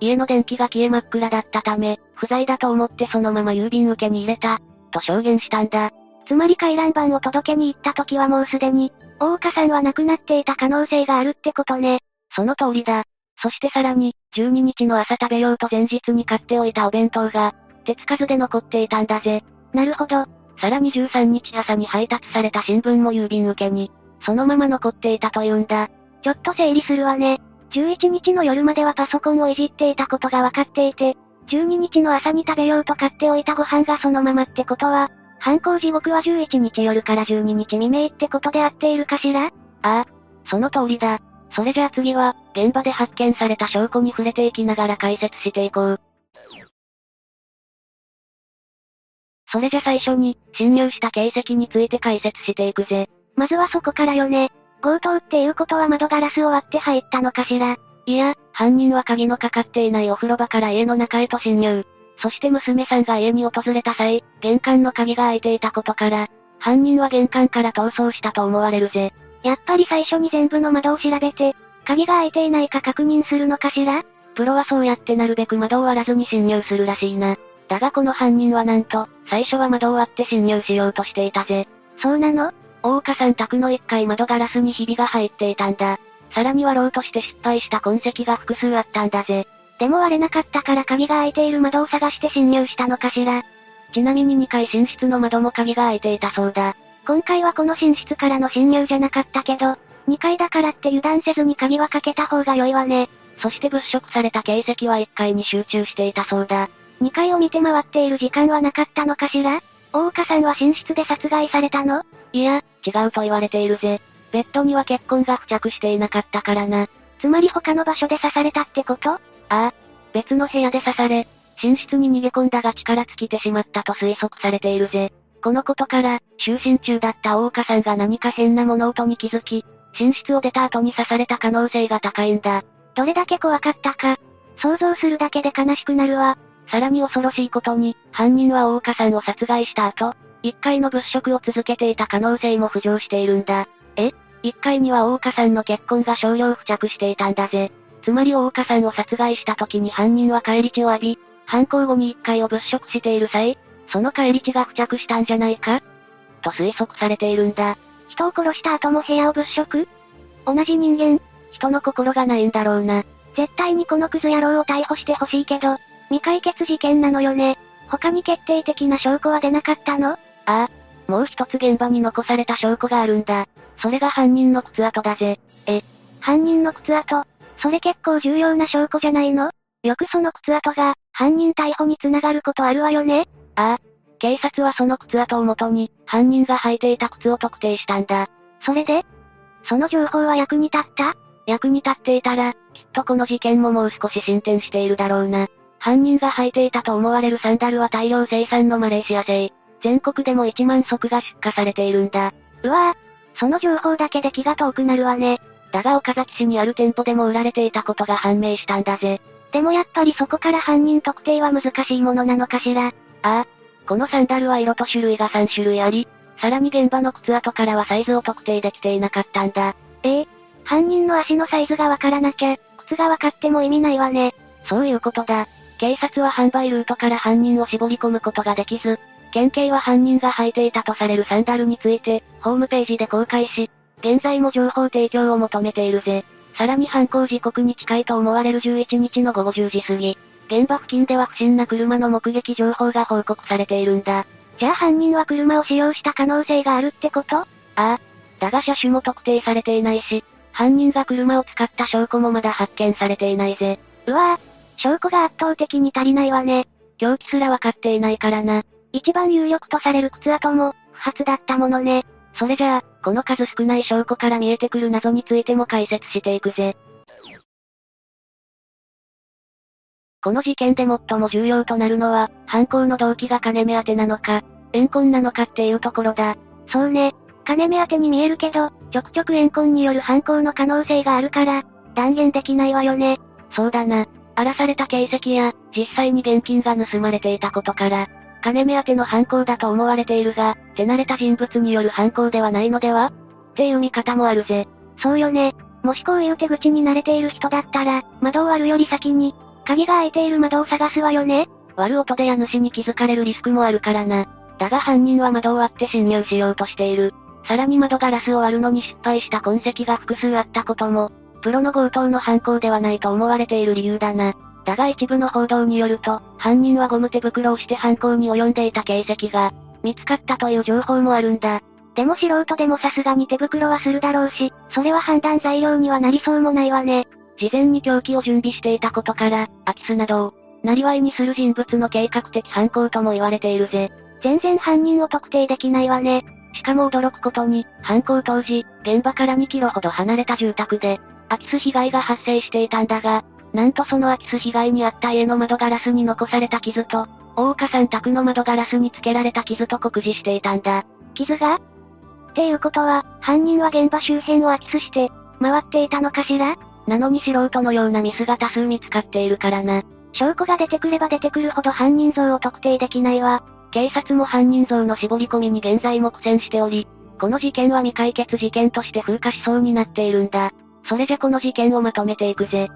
家の電気が消え真っ暗だったため、不在だと思ってそのまま郵便受けに入れた、と証言したんだ。つまり回覧板を届けに行った時はもうすでに、大岡さんは亡くなっていた可能性があるってことね。その通りだ。そしてさらに、12日の朝食べようと前日に買っておいたお弁当が、手つかずで残っていたんだぜ。なるほど。さらに13日朝に配達された新聞も郵便受けに、そのまま残っていたというんだ。ちょっと整理するわね。11日の夜まではパソコンをいじっていたことが分かっていて、12日の朝に食べようと買っておいたご飯がそのままってことは、犯行時刻は11日夜から12日未明ってことで合っているかしら？ああ、その通りだ。それじゃあ次は、現場で発見された証拠に触れていきながら解説していこう。それじゃ最初に、侵入した形跡について解説していくぜ。まずはそこからよね。強盗っていうことは窓ガラスを割って入ったのかしら。いや、犯人は鍵のかかっていないお風呂場から家の中へと侵入。そして娘さんが家に訪れた際、玄関の鍵が開いていたことから、犯人は玄関から逃走したと思われるぜ。やっぱり最初に全部の窓を調べて、鍵が開いていないか確認するのかしら？プロはそうやってなるべく窓を割らずに侵入するらしいな。だがこの犯人はなんと、最初は窓を割って侵入しようとしていたぜ。そうなの？大岡さん宅の1階窓ガラスにひびが入っていたんだ。さらに割ろうとして失敗した痕跡が複数あったんだぜ。でも割れなかったから鍵が開いている窓を探して侵入したのかしら？ちなみに2階寝室の窓も鍵が開いていたそうだ。今回はこの寝室からの侵入じゃなかったけど、2階だからって油断せずに鍵はかけた方が良いわね。そして物色された形跡は1階に集中していたそうだ。2階を見て回っている時間はなかったのかしら？大岡さんは寝室で殺害されたの？いや、違うと言われているぜ。ベッドには血痕が付着していなかったからな。つまり他の場所で刺されたってこと？ああ。別の部屋で刺され、寝室に逃げ込んだが力尽きてしまったと推測されているぜ。このことから、就寝中だった大岡さんが何か変な物音に気づき、寝室を出た後に刺された可能性が高いんだ。どれだけ怖かったか。想像するだけで悲しくなるわ。さらに恐ろしいことに、犯人は大岡さんを殺害した後、1階の物色を続けていた可能性も浮上しているんだ。え ?1 階には大岡さんの血痕が少量付着していたんだぜ。つまり大岡さんを殺害した時に犯人は帰り血を浴び、犯行後に1階を物色している際、その帰り血が付着したんじゃないか？と推測されているんだ。人を殺した後も部屋を物色？同じ人間人の心がないんだろうな。絶対にこのクズ野郎を逮捕してほしいけど、未解決事件なのよね。他に決定的な証拠は出なかったの？ああ。もう一つ現場に残された証拠があるんだ。それが犯人の靴跡だぜ。え、犯人の靴跡？それ結構重要な証拠じゃないの？よくその靴跡が、犯人逮捕につながることあるわよねああ。警察はその靴跡をもとに、犯人が履いていた靴を特定したんだ。それで？その情報は役に立った？役に立っていたら、きっとこの事件ももう少し進展しているだろうな。犯人が履いていたと思われるサンダルは大量生産のマレーシア製。全国でも1万足が出荷されているんだ。うわぁ、その情報だけで気が遠くなるわね。だが岡崎市にある店舗でも売られていたことが判明したんだぜ。でもやっぱりそこから犯人特定は難しいものなのかしら。ああ。このサンダルは色と種類が3種類あり、さらに現場の靴跡からはサイズを特定できていなかったんだ。ええ犯人の足のサイズがわからなきゃ、靴がわかっても意味ないわね。そういうことだ。警察は販売ルートから犯人を絞り込むことができず、県警は犯人が履いていたとされるサンダルについて、ホームページで公開し、現在も情報提供を求めているぜ。さらに犯行時刻に近いと思われる11日の午後10時過ぎ、現場付近では不審な車の目撃情報が報告されているんだ。じゃあ犯人は車を使用した可能性があるってこと？ああ。だが車種も特定されていないし、犯人が車を使った証拠もまだ発見されていないぜ。うわぁ、証拠が圧倒的に足りないわね。凶器すらわかっていないからな。一番有力とされる靴跡も、不発だったものね。それじゃあ、この数少ない証拠から見えてくる謎についても解説していくぜ。この事件で最も重要となるのは、犯行の動機が金目当てなのか、怨恨なのかっていうところだ。そうね。金目当てに見えるけど、ちょくちょく怨恨による犯行の可能性があるから、断言できないわよね。そうだな。荒らされた形跡や、実際に現金が盗まれていたことから、金目当ての犯行だと思われているが、手慣れた人物による犯行ではないのでは？っていう見方もあるぜ。そうよね。もしこういう手口に慣れている人だったら、窓を割るより先に、鍵が開いている窓を探すわよね。割る音で家主に気づかれるリスクもあるからな。だが犯人は窓を割って侵入しようとしている。さらに窓ガラスを割るのに失敗した痕跡が複数あったことも、プロの強盗の犯行ではないと思われている理由だな。だが一部の報道によると、犯人はゴム手袋をして犯行に及んでいた形跡が、見つかったという情報もあるんだ。でも素人でもさすがに手袋はするだろうし、それは判断材料にはなりそうもないわね。事前に凶器を準備していたことから、空き巣などを、なりわいにする人物の計画的犯行とも言われているぜ。全然犯人を特定できないわね。しかも驚くことに、犯行当時、現場から2キロほど離れた住宅で、空き巣被害が発生していたんだが、なんとその空き巣被害に遭った家の窓ガラスに残された傷と、大岡さん宅の窓ガラスに付けられた傷と酷似していたんだ。傷が？っていうことは、犯人は現場周辺を空き巣して、回っていたのかしら？なのに素人のようなミスが多数見つかっているからな。証拠が出てくれば出てくるほど犯人像を特定できないわ。警察も犯人像の絞り込みに現在も苦戦しており、この事件は未解決事件として風化しそうになっているんだ。それじゃこの事件をまとめていくぜ。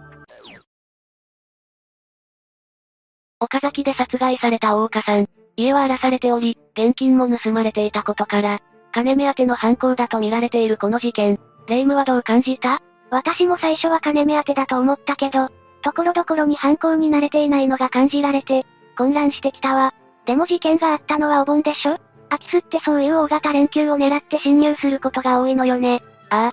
岡崎で殺害された大岡さん。家は荒らされており、現金も盗まれていたことから、金目当ての犯行だと見られているこの事件。霊夢はどう感じた？私も最初は金目当てだと思ったけど、ところどころに犯行に慣れていないのが感じられて、混乱してきたわ。でも事件があったのはお盆でしょ？空き巣ってそういう大型連休を狙って侵入することが多いのよね。ああ。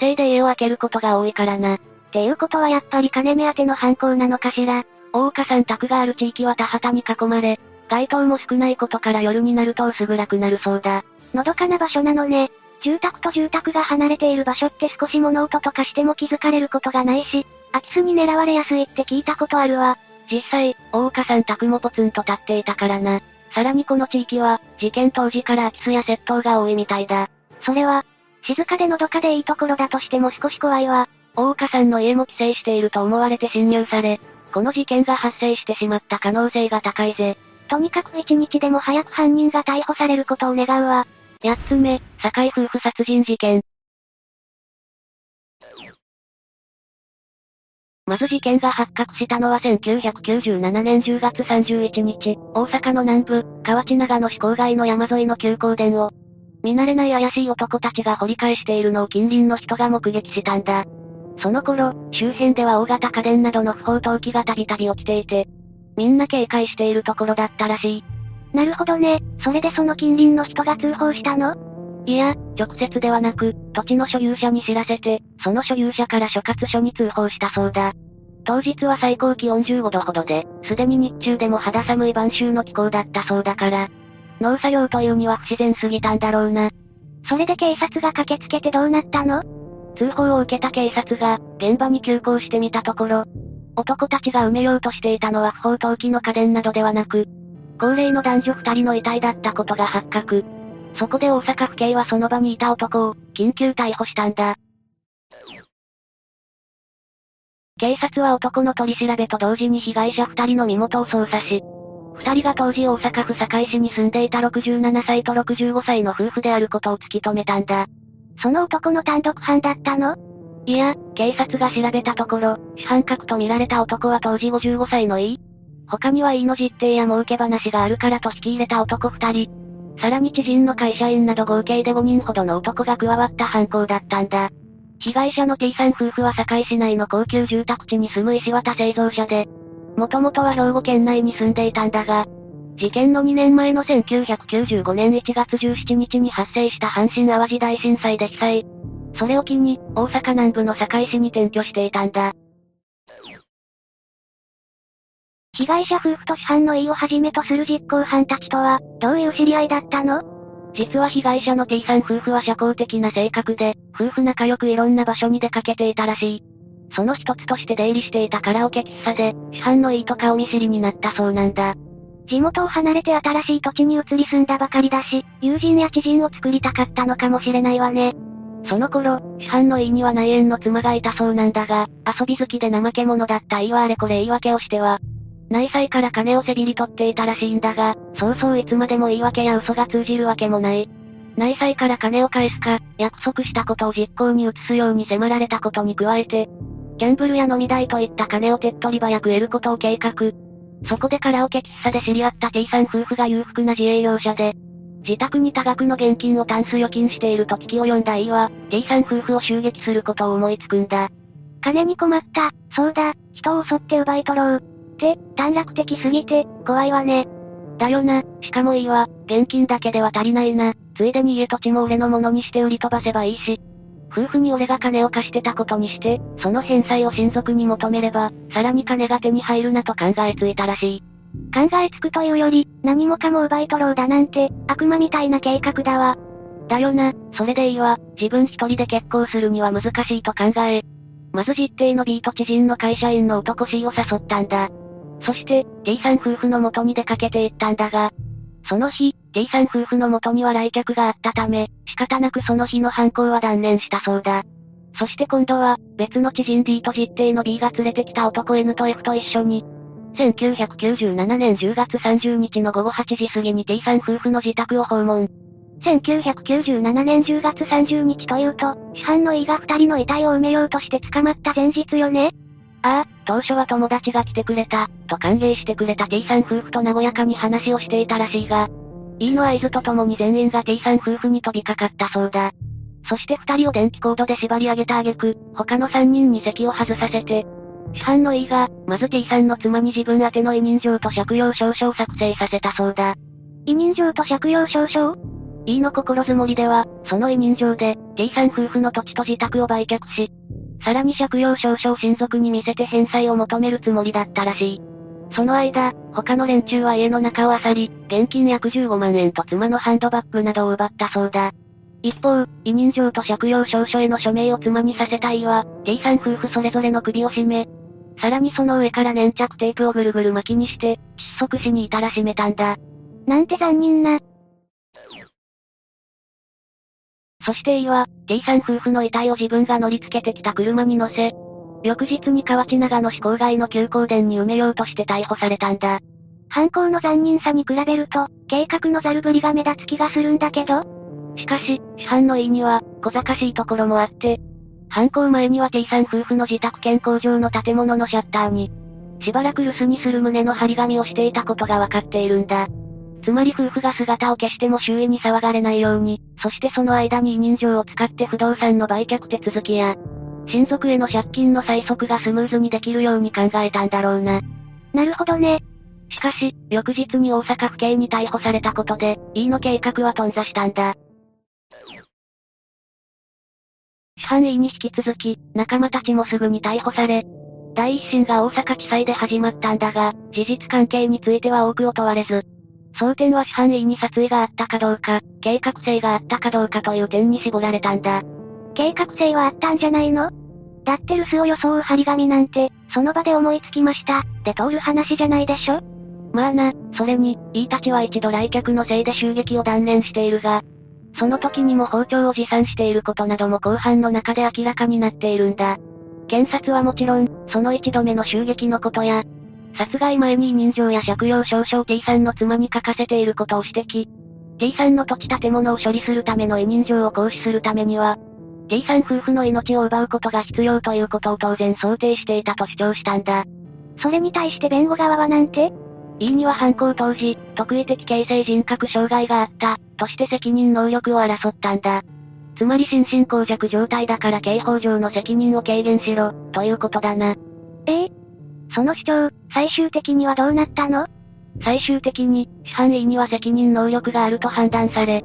帰省で家を開けることが多いからな。っていうことはやっぱり金目当ての犯行なのかしら。大岡さん宅がある地域は田畑に囲まれ、街灯も少ないことから夜になると薄暗くなるそうだ。のどかな場所なのね。住宅と住宅が離れている場所って少し物音とかしても気づかれることがないし、空き巣に狙われやすいって聞いたことあるわ。実際、大岡さん宅もポツンと立っていたからな。さらにこの地域は、事件当時から空き巣や窃盗が多いみたいだ。それは、静かでのどかでいいところだとしても少し怖いわ。大岡さんの家も帰省していると思われて侵入され、この事件が発生してしまった可能性が高いぜ。とにかく一日でも早く犯人が逮捕されることを願うわ。八つ目、堺夫婦殺人事件。まず事件が発覚したのは1997年10月31日、大阪の南部、河内長野市郊外の山沿いの急行電を、見慣れない怪しい男たちが掘り返しているのを近隣の人が目撃したんだ。その頃、周辺では大型家電などの不法投棄がたびたび起きていて、みんな警戒しているところだったらしい。なるほどね。それでその近隣の人が通報したの？いや、直接ではなく、土地の所有者に知らせて、その所有者から所轄署に通報したそうだ。当日は最高気温15度ほどで、すでに日中でも肌寒い晩秋の気候だったそうだから、農作業というには不自然すぎたんだろうな。それで警察が駆けつけてどうなったの？通報を受けた警察が、現場に急行してみたところ、男たちが埋めようとしていたのは不法投棄の家電などではなく、高齢の男女二人の遺体だったことが発覚。そこで大阪府警はその場にいた男を、緊急逮捕したんだ。警察は男の取り調べと同時に被害者二人の身元を捜査し、二人が当時大阪府堺市に住んでいた67歳と65歳の夫婦であることを突き止めたんだ。その男の単独犯だったの？いや、警察が調べたところ、主犯格と見られた男は当時55歳の E。他には E の実定や儲け話があるからと引き入れた男二人。さらに知人の会社員など合計で5人ほどの男が加わった犯行だったんだ。被害者の T さん夫婦は堺市内の高級住宅地に住む石渡製造者で、もともとは兵庫県内に住んでいたんだが、事件の2年前の1995年1月17日に発生した阪神淡路大震災で被災。それを機に、大阪南部の堺市に転居していたんだ。被害者夫婦と主犯の E をはじめとする実行犯たちとは、どういう知り合いだったの？実は被害者の T さん夫婦は社交的な性格で、夫婦仲良くいろんな場所に出かけていたらしい。その一つとして出入りしていたカラオケ喫茶で、主犯の E と顔見知りになったそうなんだ。地元を離れて新しい土地に移り住んだばかりだし、友人や知人を作りたかったのかもしれないわね。その頃、主犯の E には内縁の妻がいたそうなんだが、遊び好きで怠け者だった E はあれこれ言い訳をしては、内妻から金をせびり取っていたらしいんだが、そうそういつまでも言い訳や嘘が通じるわけもない。内妻から金を返すか、約束したことを実行に移すように迫られたことに加えて、ギャンブルや飲み代といった金を手っ取り早く得ることを計画。そこでカラオケ喫茶で知り合った T さん夫婦が裕福な自営業者で、自宅に多額の現金をタンス預金していると聞き及んだ E は、T さん夫婦を襲撃することを思いつくんだ。金に困った、そうだ、人を襲って奪い取ろう。って、短絡的すぎて、怖いわね。だよな、しかもいいわ、現金だけでは足りないな。ついでに家土地も俺のものにして売り飛ばせばいいし。夫婦に俺が金を貸してたことにして、その返済を親族に求めれば、さらに金が手に入るなと考えついたらしい。考えつくというより、何もかも奪い取ろうだなんて、悪魔みたいな計画だわ。だよな、それでいいわ、自分一人で結婚するには難しいと考え。まず実定の B と知人の会社員の男 C を誘ったんだ。そして、T さん夫婦の元に出かけていったんだが、その日、T さん夫婦の元には来客があったため、仕方なくその日の犯行は断念したそうだ。そして今度は、別の知人 D と実定の B が連れてきた男 N と F と一緒に、1997年10月30日の午後8時過ぎに T さん夫婦の自宅を訪問。1997年10月30日というと、市販の E が二人の遺体を埋めようとして捕まった前日よねああ、当初は友達が来てくれた、と歓迎してくれた T さん夫婦と和やかに話をしていたらしいが、E の合図とともに全員が T さん夫婦に飛びかかったそうだ。そして二人を電気コードで縛り上げた挙句、他の三人に席を外させて、市販の E が、まず T さんの妻に自分宛ての委任状と借用証書を作成させたそうだ。委任状と借用証書？E の心づもりでは、その委任状で、T さん夫婦の土地と自宅を売却し、さらに借用証書を親族に見せて返済を求めるつもりだったらしい。その間、他の連中は家の中を漁り、現金約15万円と妻のハンドバッグなどを奪ったそうだ。一方、委任状と借用証書への署名を妻にさせた E は、T さん夫婦それぞれの首を絞め、さらにその上から粘着テープをぐるぐる巻きにして、窒息死に至らしめたんだ。なんて残忍な。そして E は、T さん夫婦の遺体を自分が乗り付けてきた車に乗せ、翌日に河内長野市郊外の休耕田に埋めようとして逮捕されたんだ。犯行の残忍さに比べると、計画のザルぶりが目立つ気がするんだけどしかし、市販の E には、小賢しいところもあって、犯行前には T さん夫婦の自宅兼工場の建物のシャッターに、しばらく留守にする旨の張り紙をしていたことがわかっているんだ。つまり夫婦が姿を消しても周囲に騒がれないように、そしてその間に委任状を使って不動産の売却手続きや、親族への借金の催促がスムーズにできるように考えたんだろうな。なるほどね。しかし、翌日に大阪府警に逮捕されたことで、E の計画は頓挫したんだ。市販 E に引き続き、仲間たちもすぐに逮捕され、第一審が大阪地裁で始まったんだが、事実関係については多くを問われず、争点は市販 E に殺意があったかどうか、計画性があったかどうかという点に絞られたんだ。計画性はあったんじゃないの？だって留守を装う張り紙なんて、その場で思いつきました、で通る話じゃないでしょ？まあな、それに、E たちは一度来客のせいで襲撃を断念しているが、その時にも包丁を持参していることなども後半の中で明らかになっているんだ。検察はもちろん、その一度目の襲撃のことや、殺害前に委任状や借用証書を T さんの妻に書かせていることを指摘。T さんの土地建物を処理するための委任状を行使するためには、T さん夫婦の命を奪うことが必要ということを当然想定していたと主張したんだ。それに対して弁護側はなんて？E には犯行当時、特異的形成人格障害があった、として責任能力を争ったんだ。つまり心神耗弱状態だから刑法上の責任を軽減しろ、ということだな。ええ？その主張、最終的にはどうなったの？最終的に、市販 E には責任能力があると判断され、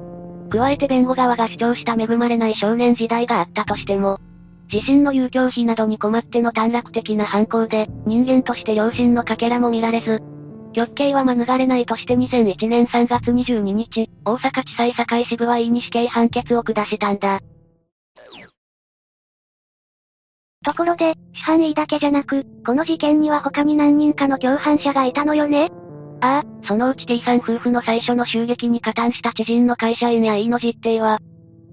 加えて弁護側が主張した恵まれない少年時代があったとしても、自身の遊興費などに困っての短絡的な犯行で、人間として良心のかけらも見られず、極刑は免れないとして2001年3月22日、大阪地裁堺支部は E に死刑判決を下したんだ。ところで、市販 E だけじゃなく、この事件には他に何人かの共犯者がいたのよね？ああ、そのうち T さん夫婦の最初の襲撃に加担した知人の会社員や E の実定は、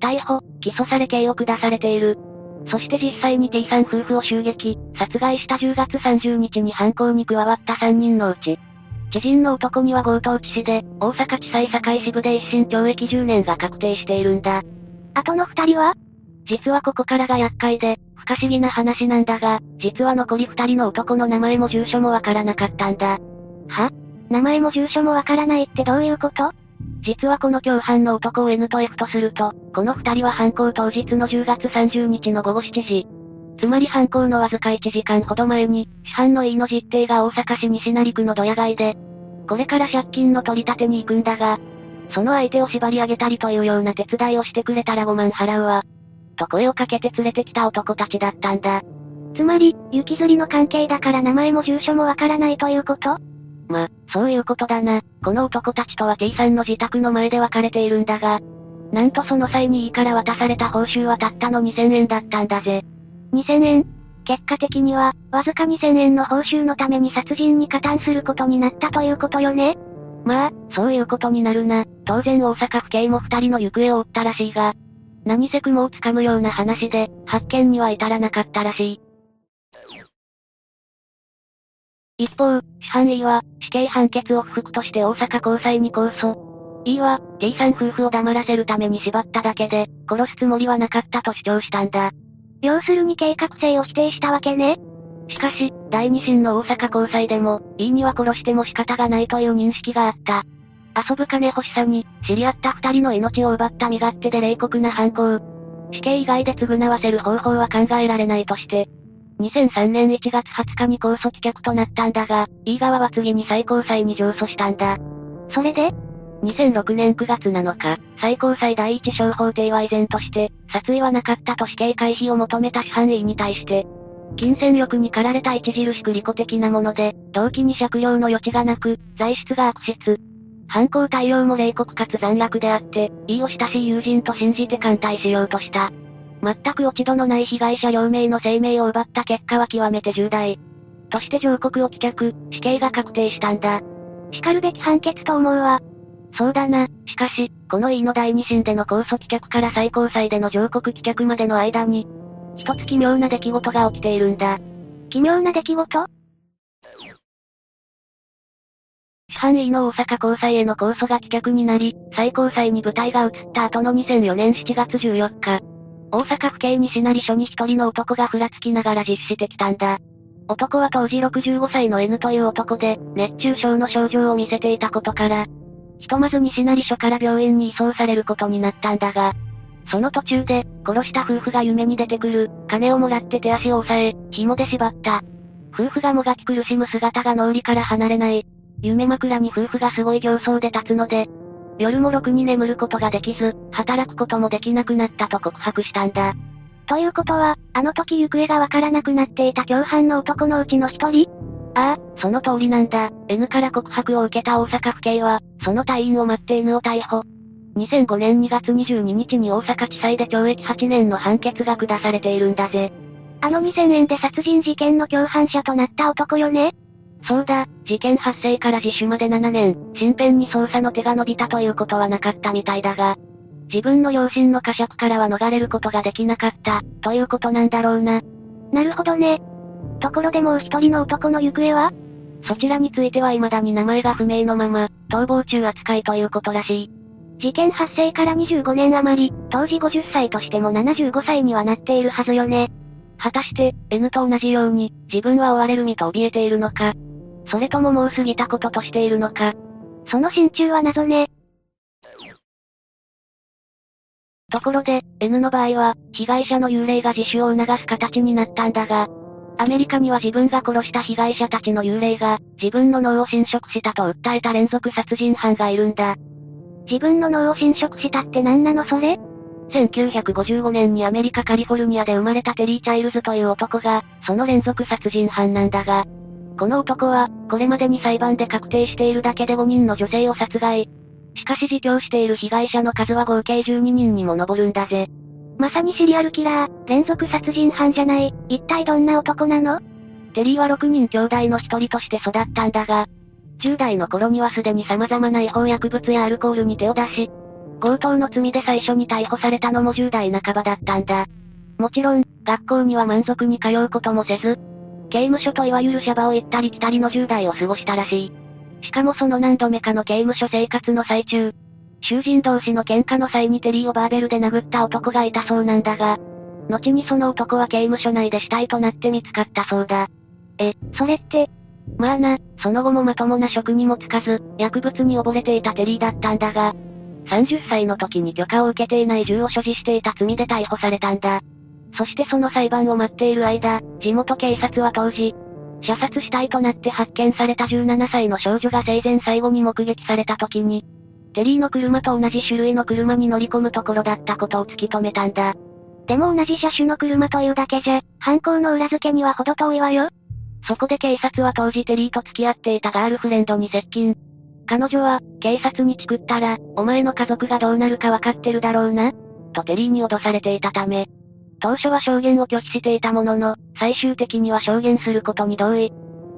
逮捕、起訴され刑を下されている。そして実際に T さん夫婦を襲撃、殺害した10月30日に犯行に加わった3人のうち、知人の男には強盗致死で、大阪地裁堺支部で一審懲役10年が確定しているんだ。あとの二人は？実はここからが厄介で、不可思議な話なんだが、実は残り二人の男の名前も住所もわからなかったんだ。は？名前も住所もわからないってどういうこと？実はこの共犯の男を N と F とすると、この二人は犯行当日の10月30日の午後7時。つまり犯行のわずか1時間ほど前に、市販の E の実定が大阪市西成区のドヤ街で、これから借金の取り立てに行くんだが、その相手を縛り上げたりというような手伝いをしてくれたら5万払うわ。と声をかけて連れてきた男たちだったんだ。つまり、雪吊りの関係だから名前も住所もわからないということ？ま、そういうことだな。この男たちとは T さんの自宅の前で別れているんだが、なんとその際にいいから渡された報酬はたったの2000円だったんだぜ。2000円？結果的には、わずか2000円の報酬のために殺人に加担することになったということよね？まあ、そういうことになるな。当然大阪府警も二人の行方を追ったらしいが、何せ雲をつかむような話で、発見には至らなかったらしい。一方、主犯 E は、死刑判決を不服として大阪高裁に控訴。E は、T さん夫婦を黙らせるために縛っただけで、殺すつもりはなかったと主張したんだ。要するに計画性を否定したわけね。しかし、第二審の大阪高裁でも、E には殺しても仕方がないという認識があった。遊ぶ金欲しさに、知り合った二人の命を奪った身勝手で冷酷な犯行。死刑以外で償わせる方法は考えられないとして、2003年1月20日に控訴棄却となったんだが、E 側は次に最高裁に上訴したんだ。それで ?2006 年9月7日、最高裁第一小法廷は依然として、殺意はなかったと死刑回避を求めた主犯 E に対して、金銭欲に駆られた著しく利己的なもので、動機に借用の余地がなく、材質が悪質。犯行対応も冷酷かつ残虐であって、E を親しい友人と信じて艦隊しようとした。全く落ち度のない被害者両名の生命を奪った結果は極めて重大。として上告を棄却、死刑が確定したんだ。叱るべき判決と思うわ。そうだな。しかし、この E の第二審での控訴棄却から最高裁での上告棄却までの間に、一つ奇妙な出来事が起きているんだ。奇妙な出来事？主犯 E の大阪高裁への控訴が棄却になり、最高裁に舞台が移った後の2004年7月14日、大阪府警西成署に一人の男がふらつきながら実施してきたんだ。男は当時65歳の N という男で、熱中症の症状を見せていたことから、ひとまず西成署から病院に移送されることになったんだが、その途中で、殺した夫婦が夢に出てくる、金をもらって手足を押さえ、紐で縛った。夫婦がもがき苦しむ姿が脳裏から離れない。夢枕に夫婦がすごい形相で立つので、夜もろくに眠ることができず、働くこともできなくなったと告白したんだ。ということは、あの時行方がわからなくなっていた共犯の男のうちの一人？ああ、その通りなんだ。N から告白を受けた大阪府警は、その隊員を待って N を逮捕。2005年2月22日に大阪地裁で懲役8年の判決が下されているんだぜ。あの2000円で殺人事件の共犯者となった男よね？そうだ、事件発生から自首まで7年、身辺に捜査の手が伸びたということはなかったみたいだが、自分の両親の呵責からは逃れることができなかった、ということなんだろうな。なるほどね。ところでもう一人の男の行方は？そちらについては未だに名前が不明のまま、逃亡中扱いということらしい。事件発生から25年余り、当時50歳としても75歳にはなっているはずよね。果たして、N と同じように、自分は追われる身と怯えているのか、それとももう過ぎたこととしているのか。その心中は謎ね。ところで、N の場合は、被害者の幽霊が自首を促す形になったんだが、アメリカには自分が殺した被害者たちの幽霊が、自分の脳を侵食したと訴えた連続殺人犯がいるんだ。自分の脳を侵食したって何なのそれ？1955年にアメリカカリフォルニアで生まれたテリー・チャイルズという男が、その連続殺人犯なんだが、この男は、これまでに裁判で確定しているだけで5人の女性を殺害。しかし自供している被害者の数は合計12人にも上るんだぜ。まさにシリアルキラー、連続殺人犯じゃない、一体どんな男なの？テリーは6人兄弟の一人として育ったんだが、10代の頃にはすでに様々な違法薬物やアルコールに手を出し、強盗の罪で最初に逮捕されたのも10代半ばだったんだ。もちろん、学校には満足に通うこともせず、刑務所といわゆるシャバを行ったり来たりの10代を過ごしたらしい。しかもその何度目かの刑務所生活の最中、囚人同士の喧嘩の際にテリーをバーベルで殴った男がいたそうなんだが、後にその男は刑務所内で死体となって見つかったそうだ。え、それって、まあな、その後もまともな職にもつかず、薬物に溺れていたテリーだったんだが、30歳の時に許可を受けていない銃を所持していた罪で逮捕されたんだ。そしてその裁判を待っている間、地元警察は当時、射殺死体となって発見された17歳の少女が生前最後に目撃された時に、テリーの車と同じ種類の車に乗り込むところだったことを突き止めたんだ。でも同じ車種の車というだけじゃ、犯行の裏付けには程遠いわよ。そこで警察は当時テリーと付き合っていたガールフレンドに接近。彼女は、警察にチクったら、お前の家族がどうなるかわかってるだろうな。とテリーに脅されていたため、当初は証言を拒否していたものの、最終的には証言することに同意。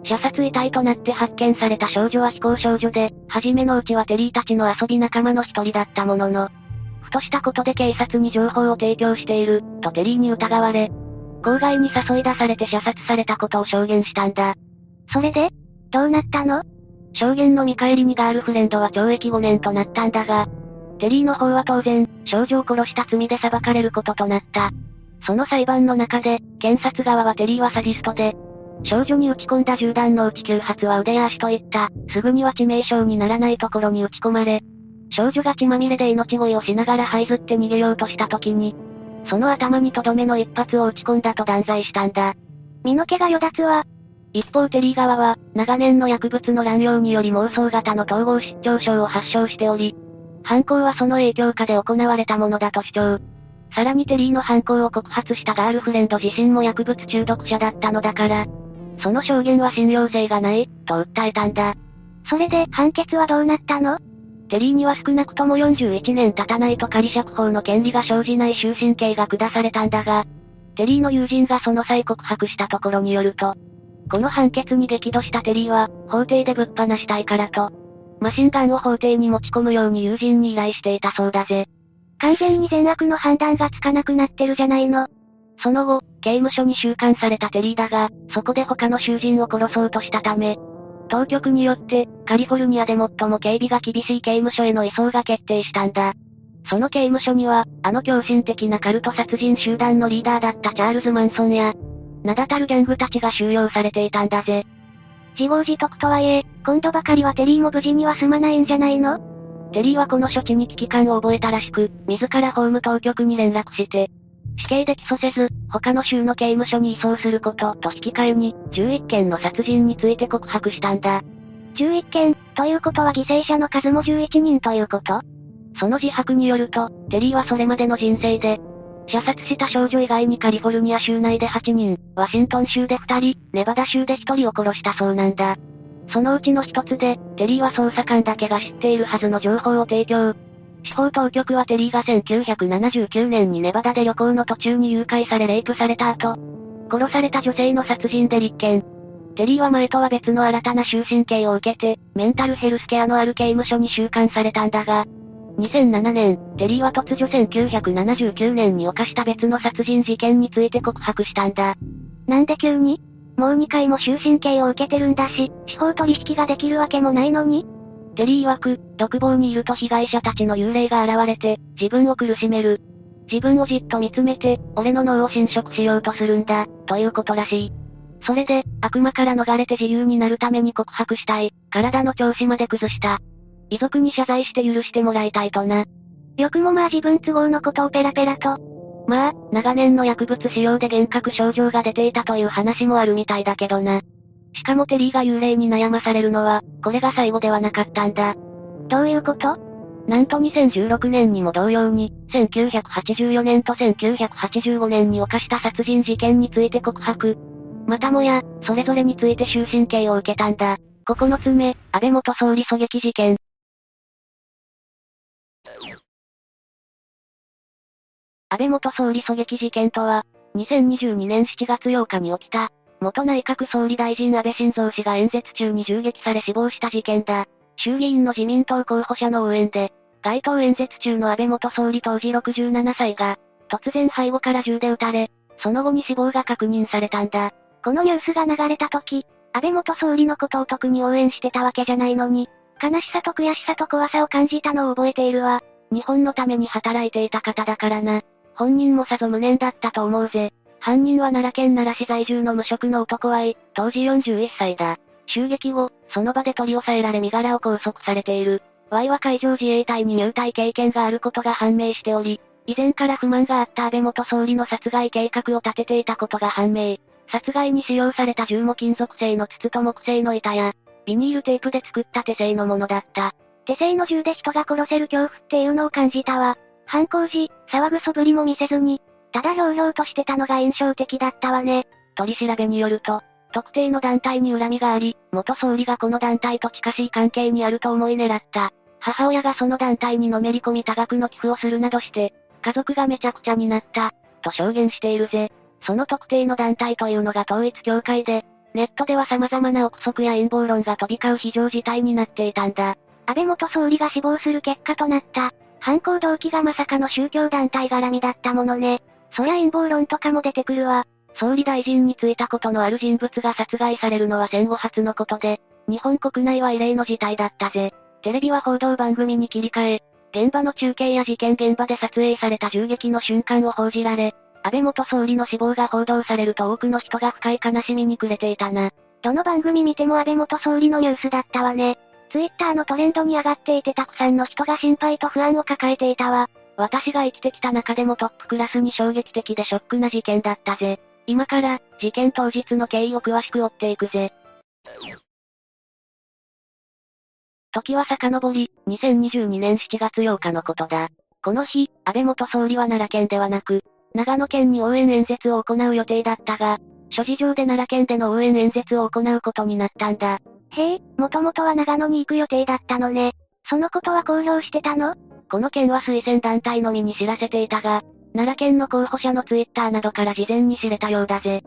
射殺遺体となって発見された少女は非行少女で、初めのうちはテリーたちの遊び仲間の一人だったものの、ふとしたことで警察に情報を提供している、とテリーに疑われ、郊外に誘い出されて射殺されたことを証言したんだ。それでどうなったの？証言の見返りにガールフレンドは懲役5年となったんだが、テリーの方は当然、少女を殺した罪で裁かれることとなった。その裁判の中で、検察側はテリーはサディストで、少女に撃ち込んだ銃弾のうち9発は腕や足といった、すぐには致命傷にならないところに撃ち込まれ、少女が血まみれで命乞いをしながら這いずって逃げようとした時に、その頭にとどめの一発を撃ち込んだと断罪したんだ。身の毛がよだつわ。一方テリー側は、長年の薬物の乱用により妄想型の統合失調症を発症しており、犯行はその影響下で行われたものだと主張。さらにテリーの犯行を告発したガールフレンド自身も薬物中毒者だったのだから、その証言は信用性がない、と訴えたんだ。それで、判決はどうなったの？テリーには少なくとも41年経たないと仮釈放の権利が生じない終身刑が下されたんだが、テリーの友人がその際告白したところによると、この判決に激怒したテリーは、法廷でぶっ放したいからと、マシンガンを法廷に持ち込むように友人に依頼していたそうだぜ。完全に善悪の判断がつかなくなってるじゃないの。その後、刑務所に収監されたテリーだが、そこで他の囚人を殺そうとしたため、当局によって、カリフォルニアで最も警備が厳しい刑務所への移送が決定したんだ。その刑務所には、あの狂信的なカルト殺人集団のリーダーだったチャールズ・マンソンや、名だたるギャングたちが収容されていたんだぜ。自業自得とはいえ、今度ばかりはテリーも無事には済まないんじゃないの？テリーはこの処置に危機感を覚えたらしく、自ら法務当局に連絡して、死刑で起訴せず、他の州の刑務所に移送することと引き換えに、11件の殺人について告白したんだ。11件、ということは犠牲者の数も11人ということ？その自白によると、テリーはそれまでの人生で、射殺した少女以外にカリフォルニア州内で8人、ワシントン州で2人、ネバダ州で1人を殺したそうなんだ。そのうちの一つで、テリーは捜査官だけが知っているはずの情報を提供。司法当局はテリーが1979年にネバダで旅行の途中に誘拐されレイプされた後、殺された女性の殺人で立件。テリーは前とは別の新たな終身刑を受けて、メンタルヘルスケアのある刑務所に収監されたんだが、2007年、テリーは突如1979年に犯した別の殺人事件について告白したんだ。なんで急に？もう2回も終身刑を受けてるんだし、司法取引ができるわけもないのにテリー曰く、独房にいると被害者たちの幽霊が現れて、自分を苦しめる。自分をじっと見つめて、俺の脳を侵食しようとするんだ、ということらしい。それで、悪魔から逃れて自由になるために告白したい、体の調子まで崩した。遺族に謝罪して許してもらいたいとな。よくもまあ自分都合のことをペラペラと。まあ、長年の薬物使用で幻覚症状が出ていたという話もあるみたいだけどな。しかもテリーが幽霊に悩まされるのは、これが最後ではなかったんだ。どういうこと？なんと2016年にも同様に、1984年と1985年に犯した殺人事件について告白。またもや、それぞれについて終身刑を受けたんだ。9つ目、安倍元総理狙撃事件。安倍元総理狙撃事件とは、2022年7月8日に起きた、元内閣総理大臣安倍晋三氏が演説中に銃撃され死亡した事件だ。衆議院の自民党候補者の応援で、街頭演説中の安倍元総理当時67歳が、突然背後から銃で撃たれ、その後に死亡が確認されたんだ。このニュースが流れた時、安倍元総理のことを特に応援してたわけじゃないのに、悲しさと悔しさと怖さを感じたのを覚えているわ。日本のために働いていた方だからな。本人もさぞ無念だったと思うぜ。犯人は奈良県奈良市在住の無職の男は当時41歳だ。襲撃後、その場で取り押さえられ身柄を拘束されている。Y は海上自衛隊に入隊経験があることが判明しており、以前から不満があった安倍元総理の殺害計画を立てていたことが判明。殺害に使用された銃も金属製の筒と木製の板や、ビニールテープで作った手製のものだった。手製の銃で人が殺せる恐怖っていうのを感じたわ。犯行時、騒ぐ素振りも見せずに、ただひょうひょうとしてたのが印象的だったわね。取り調べによると、特定の団体に恨みがあり、元総理がこの団体と近しい関係にあると思い狙った。母親がその団体にのめり込み多額の寄付をするなどして、家族がめちゃくちゃになった、と証言しているぜ。その特定の団体というのが統一協会で、ネットでは様々な憶測や陰謀論が飛び交う非常事態になっていたんだ。安倍元総理が死亡する結果となった、犯行動機がまさかの宗教団体絡みだったものね。そりゃ陰謀論とかも出てくるわ。総理大臣に就いたことのある人物が殺害されるのは戦後初のことで、日本国内は異例の事態だったぜ。テレビは報道番組に切り替え、現場の中継や事件現場で撮影された銃撃の瞬間を報じられ、安倍元総理の死亡が報道されると多くの人が深い悲しみに暮れていたな。どの番組見ても安倍元総理のニュースだったわね。ツイッターのトレンドに上がっていてたくさんの人が心配と不安を抱えていたわ。私が生きてきた中でもトップクラスに衝撃的でショックな事件だったぜ。今から、事件当日の経緯を詳しく追っていくぜ。時は遡り、2022年7月8日のことだ。この日、安倍元総理は奈良県ではなく、長野県に応援演説を行う予定だったが、諸事情で奈良県での応援演説を行うことになったんだ。へえ、もともとは長野に行く予定だったのね。そのことは公表してたの？この件は推薦団体のみに知らせていたが、奈良県の候補者のツイッターなどから事前に知れたようだぜ。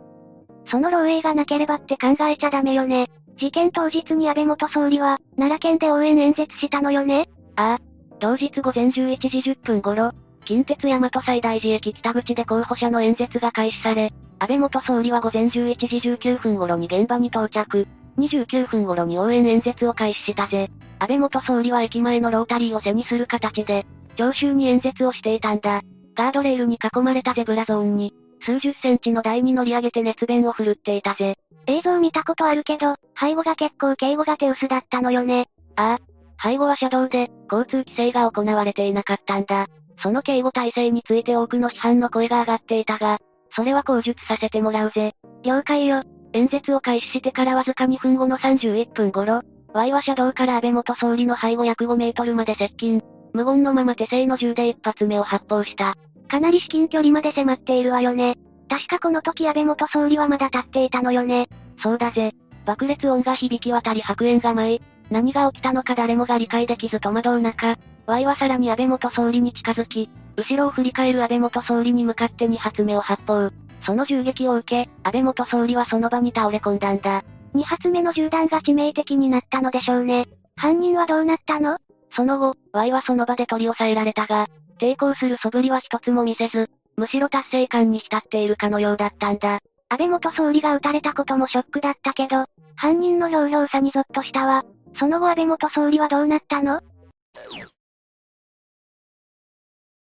その漏洩がなければって考えちゃダメよね。事件当日に安倍元総理は、奈良県で応援演説したのよね？ああ。同日午前11時10分頃、近鉄大和西大寺駅北口で候補者の演説が開始され、安倍元総理は午前11時19分頃に現場に到着。29分頃に応援演説を開始したぜ。安倍元総理は駅前のロータリーを背にする形で、聴衆に演説をしていたんだ。ガードレールに囲まれたゼブラゾーンに、数十センチの台に乗り上げて熱弁を振るっていたぜ。映像見たことあるけど、背後が結構警護が手薄だったのよね。ああ。背後は車道で、交通規制が行われていなかったんだ。その警護体制について多くの批判の声が上がっていたが、それは口述させてもらうぜ。了解よ。演説を開始してからわずか2分後の31分頃、Y は車道から安倍元総理の背後約5メートルまで接近。無言のまま手製の銃で一発目を発砲した。かなり至近距離まで迫っているわよね。確かこの時安倍元総理はまだ立っていたのよね。そうだぜ。爆裂音が響き渡り白煙が舞い、何が起きたのか誰もが理解できず戸惑う中、Y はさらに安倍元総理に近づき、後ろを振り返る安倍元総理に向かって2発目を発砲。その銃撃を受け、安倍元総理はその場に倒れ込んだんだ。2発目の銃弾が致命的になったのでしょうね。犯人はどうなったの？その後、Y はその場で取り押さえられたが、抵抗する素振りは一つも見せず、むしろ達成感に浸っているかのようだったんだ。安倍元総理が撃たれたこともショックだったけど、犯人の表情さにゾッとしたわ。その後安倍元総理はどうなったの？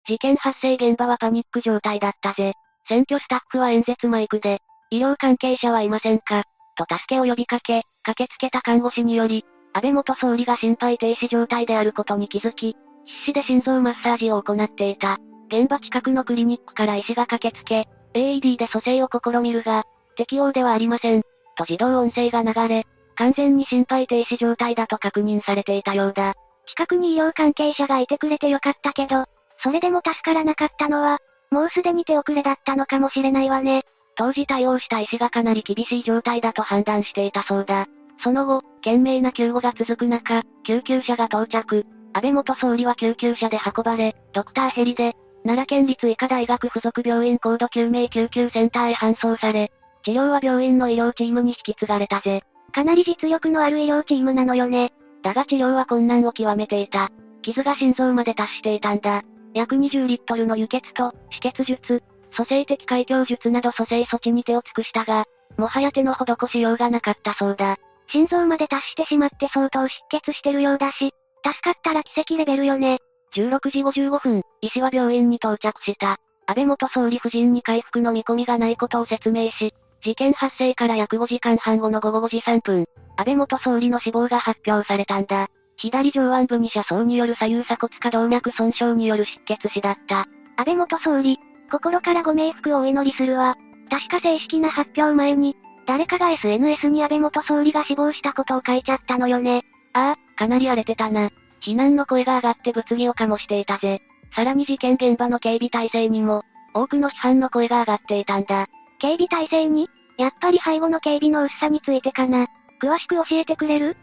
事件発生現場はパニック状態だったぜ。選挙スタッフは演説マイクで、医療関係者はいませんかと助けを呼びかけ、駆けつけた看護師により、安倍元総理が心肺停止状態であることに気づき、必死で心臓マッサージを行っていた。現場近くのクリニックから医師が駆けつけ、AED で蘇生を試みるが、適応ではありません。と自動音声が流れ、完全に心肺停止状態だと確認されていたようだ。近くに医療関係者がいてくれてよかったけど、それでも助からなかったのは、もうすでに手遅れだったのかもしれないわね。当時対応した医師がかなり厳しい状態だと判断していたそうだ。その後、懸命な救護が続く中、救急車が到着。安倍元総理は救急車で運ばれ、ドクターヘリで、奈良県立医科大学附属病院高度救命救急センターへ搬送され、治療は病院の医療チームに引き継がれたぜ。かなり実力のある医療チームなのよね。だが治療は困難を極めていた。傷が心臓まで達していたんだ。約20リットルの輸血と、止血術、蘇生的開胸術など蘇生措置に手を尽くしたが、もはや手の施しようがなかったそうだ。心臓まで達してしまって相当出血してるようだし、助かったら奇跡レベルよね。16時55分、医師は病院に到着した。安倍元総理夫人に回復の見込みがないことを説明し、事件発生から約5時間半後の午後5時3分、安倍元総理の死亡が発表されたんだ。左上腕部に車窓による左右鎖骨下動脈損傷による失血死だった。安倍元総理、心からご冥福をお祈りするわ。確か正式な発表前に、誰かが SNS に安倍元総理が死亡したことを書いちゃったのよね。ああ、かなり荒れてたな。非難の声が上がって物議を醸していたぜ。さらに事件現場の警備体制にも、多くの批判の声が上がっていたんだ。警備体制に？やっぱり背後の警備の薄さについてかな。詳しく教えてくれる？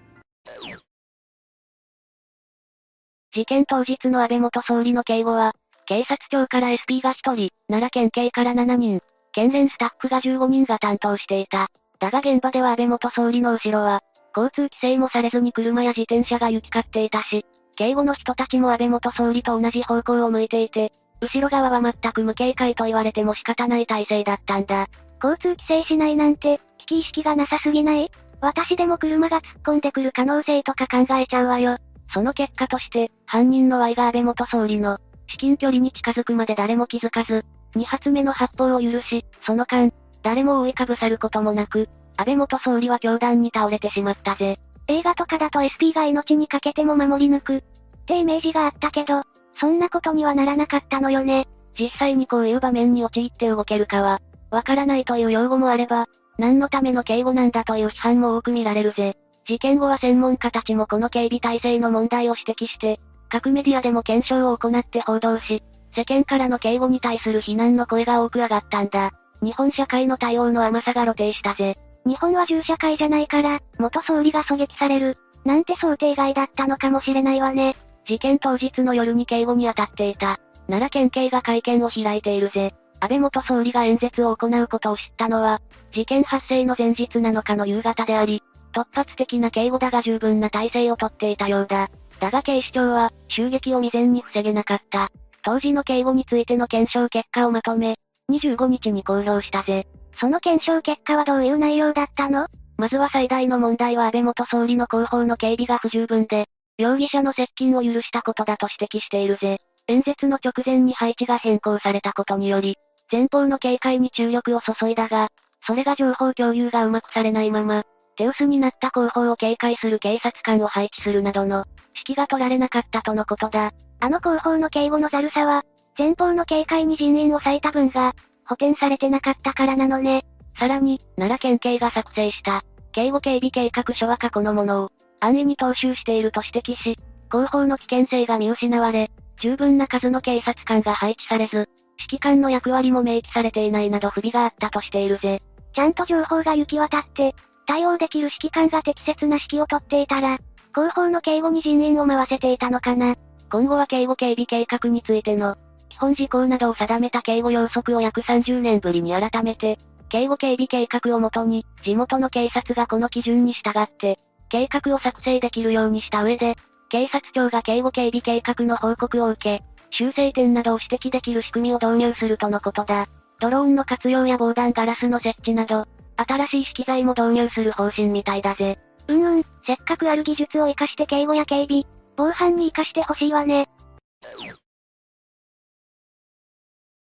事件当日の安倍元総理の警護は、警察庁から SP が1人、奈良県警から7人、県連スタッフが15人が担当していた。だが現場では安倍元総理の後ろは、交通規制もされずに車や自転車が行き交っていたし、警護の人たちも安倍元総理と同じ方向を向いていて、後ろ側は全く無警戒と言われても仕方ない体制だったんだ。交通規制しないなんて、危機意識がなさすぎない？私でも車が突っ込んでくる可能性とか考えちゃうわよ。その結果として、犯人の Y が安倍元総理の、至近距離に近づくまで誰も気づかず、2発目の発砲を許し、その間、誰も覆いかぶさることもなく、安倍元総理は凶弾に倒れてしまったぜ。映画とかだと SP が命にかけても守り抜く、ってイメージがあったけど、そんなことにはならなかったのよね。実際にこういう場面に陥って動けるかは、わからないという用語もあれば、何のための警護なんだという批判も多く見られるぜ。事件後は専門家たちもこの警備体制の問題を指摘して、各メディアでも検証を行って報道し、世間からの警護に対する非難の声が多く上がったんだ。日本社会の対応の甘さが露呈したぜ。日本は銃社会じゃないから、元総理が狙撃される、なんて想定外だったのかもしれないわね。事件当日の夜に警護に当たっていた。奈良県警が会見を開いているぜ。安倍元総理が演説を行うことを知ったのは、事件発生の前日7日の夕方であり、突発的な警護だが十分な体制をとっていたようだ。だが警視庁は、襲撃を未然に防げなかった。当時の警護についての検証結果をまとめ、25日に公表したぜ。その検証結果はどういう内容だったの？まずは最大の問題は安倍元総理の後方の警備が不十分で、容疑者の接近を許したことだと指摘しているぜ。演説の直前に配置が変更されたことにより、前方の警戒に注力を注いだが、それが情報共有がうまくされないまま、手薄になった後方を警戒する警察官を配置するなどの、指揮が取られなかったとのことだ。あの後方の警護のざるさは、前方の警戒に人員を割いた分が、補填されてなかったからなのね。さらに、奈良県警が作成した、警護警備計画書は過去のものを、安易に踏襲していると指摘し、後方の危険性が見失われ、十分な数の警察官が配置されず、指揮官の役割も明記されていないなど不備があったとしているぜ。ちゃんと情報が行き渡って、対応できる指揮官が適切な指揮を取っていたら、後方の警護に人員を回せていたのかな。今後は警護警備計画についての、基本事項などを定めた警護要則を約30年ぶりに改めて、警護警備計画をもとに、地元の警察がこの基準に従って、計画を作成できるようにした上で、警察庁が警護警備計画の報告を受け、修正点などを指摘できる仕組みを導入するとのことだ。ドローンの活用や防弾ガラスの設置など、新しい資機材も導入する方針みたいだぜ。うんうん、せっかくある技術を活かして警護や警備、防犯に活かしてほしいわね。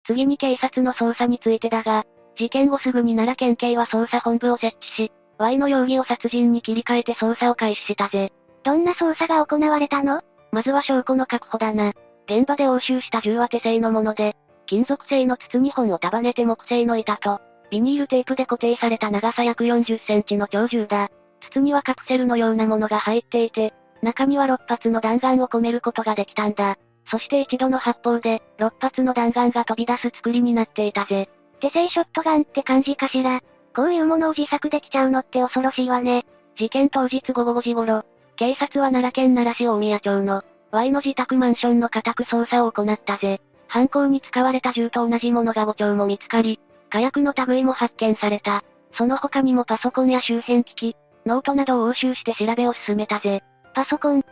次に警察の捜査についてだが、事件後すぐに奈良県警は捜査本部を設置し、Y の容疑を殺人に切り替えて捜査を開始したぜ。どんな捜査が行われたの？まずは証拠の確保だな。現場で押収した銃は手製のもので、金属製の筒2本を束ねて木製の板と、ビニールテープで固定された長さ約40センチの長銃だ。筒にはカプセルのようなものが入っていて、中には6発の弾丸を込めることができたんだ。そして一度の発砲で、6発の弾丸が飛び出す作りになっていたぜ。手製ショットガンって感じかしら？こういうものを自作できちゃうのって恐ろしいわね。事件当日午後5時頃、警察は奈良県奈良市大宮町の、Y の自宅マンションの家宅捜査を行ったぜ。犯行に使われた銃と同じものが5丁も見つかり、火薬の類も発見された。その他にもパソコンや周辺機器、ノートなどを押収して調べを進めたぜ。パソコン。っ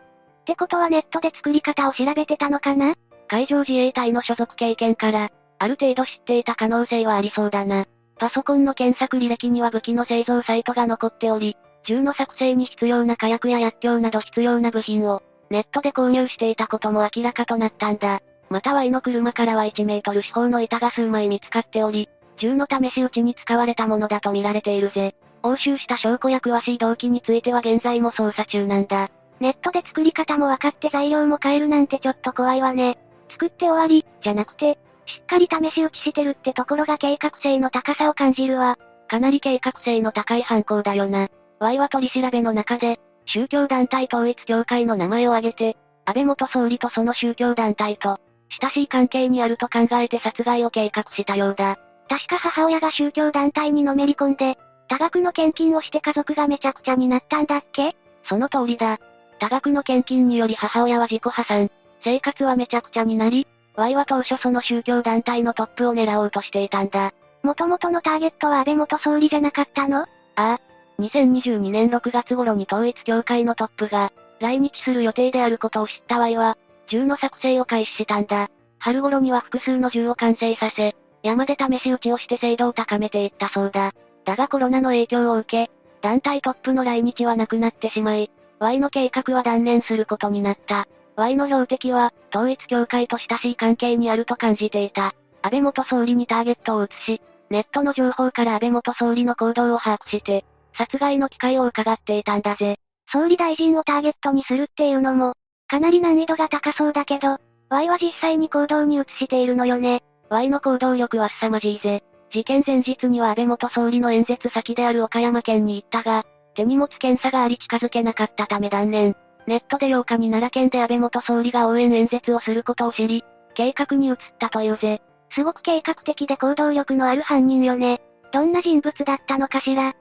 てことはネットで作り方を調べてたのかな？海上自衛隊の所属経験から、ある程度知っていた可能性はありそうだな。パソコンの検索履歴には武器の製造サイトが残っており、銃の作成に必要な火薬や薬莢など必要な部品を、ネットで購入していたことも明らかとなったんだ。または井の車からは1メートル四方の板が数枚見つかっており、銃の試し撃ちに使われたものだと見られているぜ。押収した証拠や詳しい動機については現在も捜査中なんだ。ネットで作り方も分かって材料も変えるなんてちょっと怖いわね。作って終わり、じゃなくて、しっかり試し撃ちしてるってところが計画性の高さを感じるわ。かなり計画性の高い犯行だよな。Y は取り調べの中で、宗教団体統一教会の名前を挙げて、安倍元総理とその宗教団体と、親しい関係にあると考えて殺害を計画したようだ。確か母親が宗教団体にのめり込んで、多額の献金をして家族がめちゃくちゃになったんだっけ？その通りだ。多額の献金により母親は自己破産。生活はめちゃくちゃになり、Y は当初その宗教団体のトップを狙おうとしていたんだ。元々のターゲットは安倍元総理じゃなかったの？ああ。2022年6月頃に統一教会のトップが、来日する予定であることを知った Y は、銃の作成を開始したんだ。春頃には複数の銃を完成させ、山で試し撃ちをして精度を高めていったそうだ。だがコロナの影響を受け、団体トップの来日はなくなってしまい、Y の計画は断念することになった。Y の標的は、統一教会と親しい関係にあると感じていた。安倍元総理にターゲットを移し、ネットの情報から安倍元総理の行動を把握して、殺害の機会を伺っていたんだぜ。総理大臣をターゲットにするっていうのも、かなり難易度が高そうだけど、Y は実際に行動に移しているのよね。Y の行動力は凄まじいぜ。事件前日には安倍元総理の演説先である岡山県に行ったが、手荷物検査があり近づけなかったため断念。ネットで8日に奈良県で安倍元総理が応援演説をすることを知り、計画に移ったというぜ。すごく計画的で行動力のある犯人よね。どんな人物だったのかしら。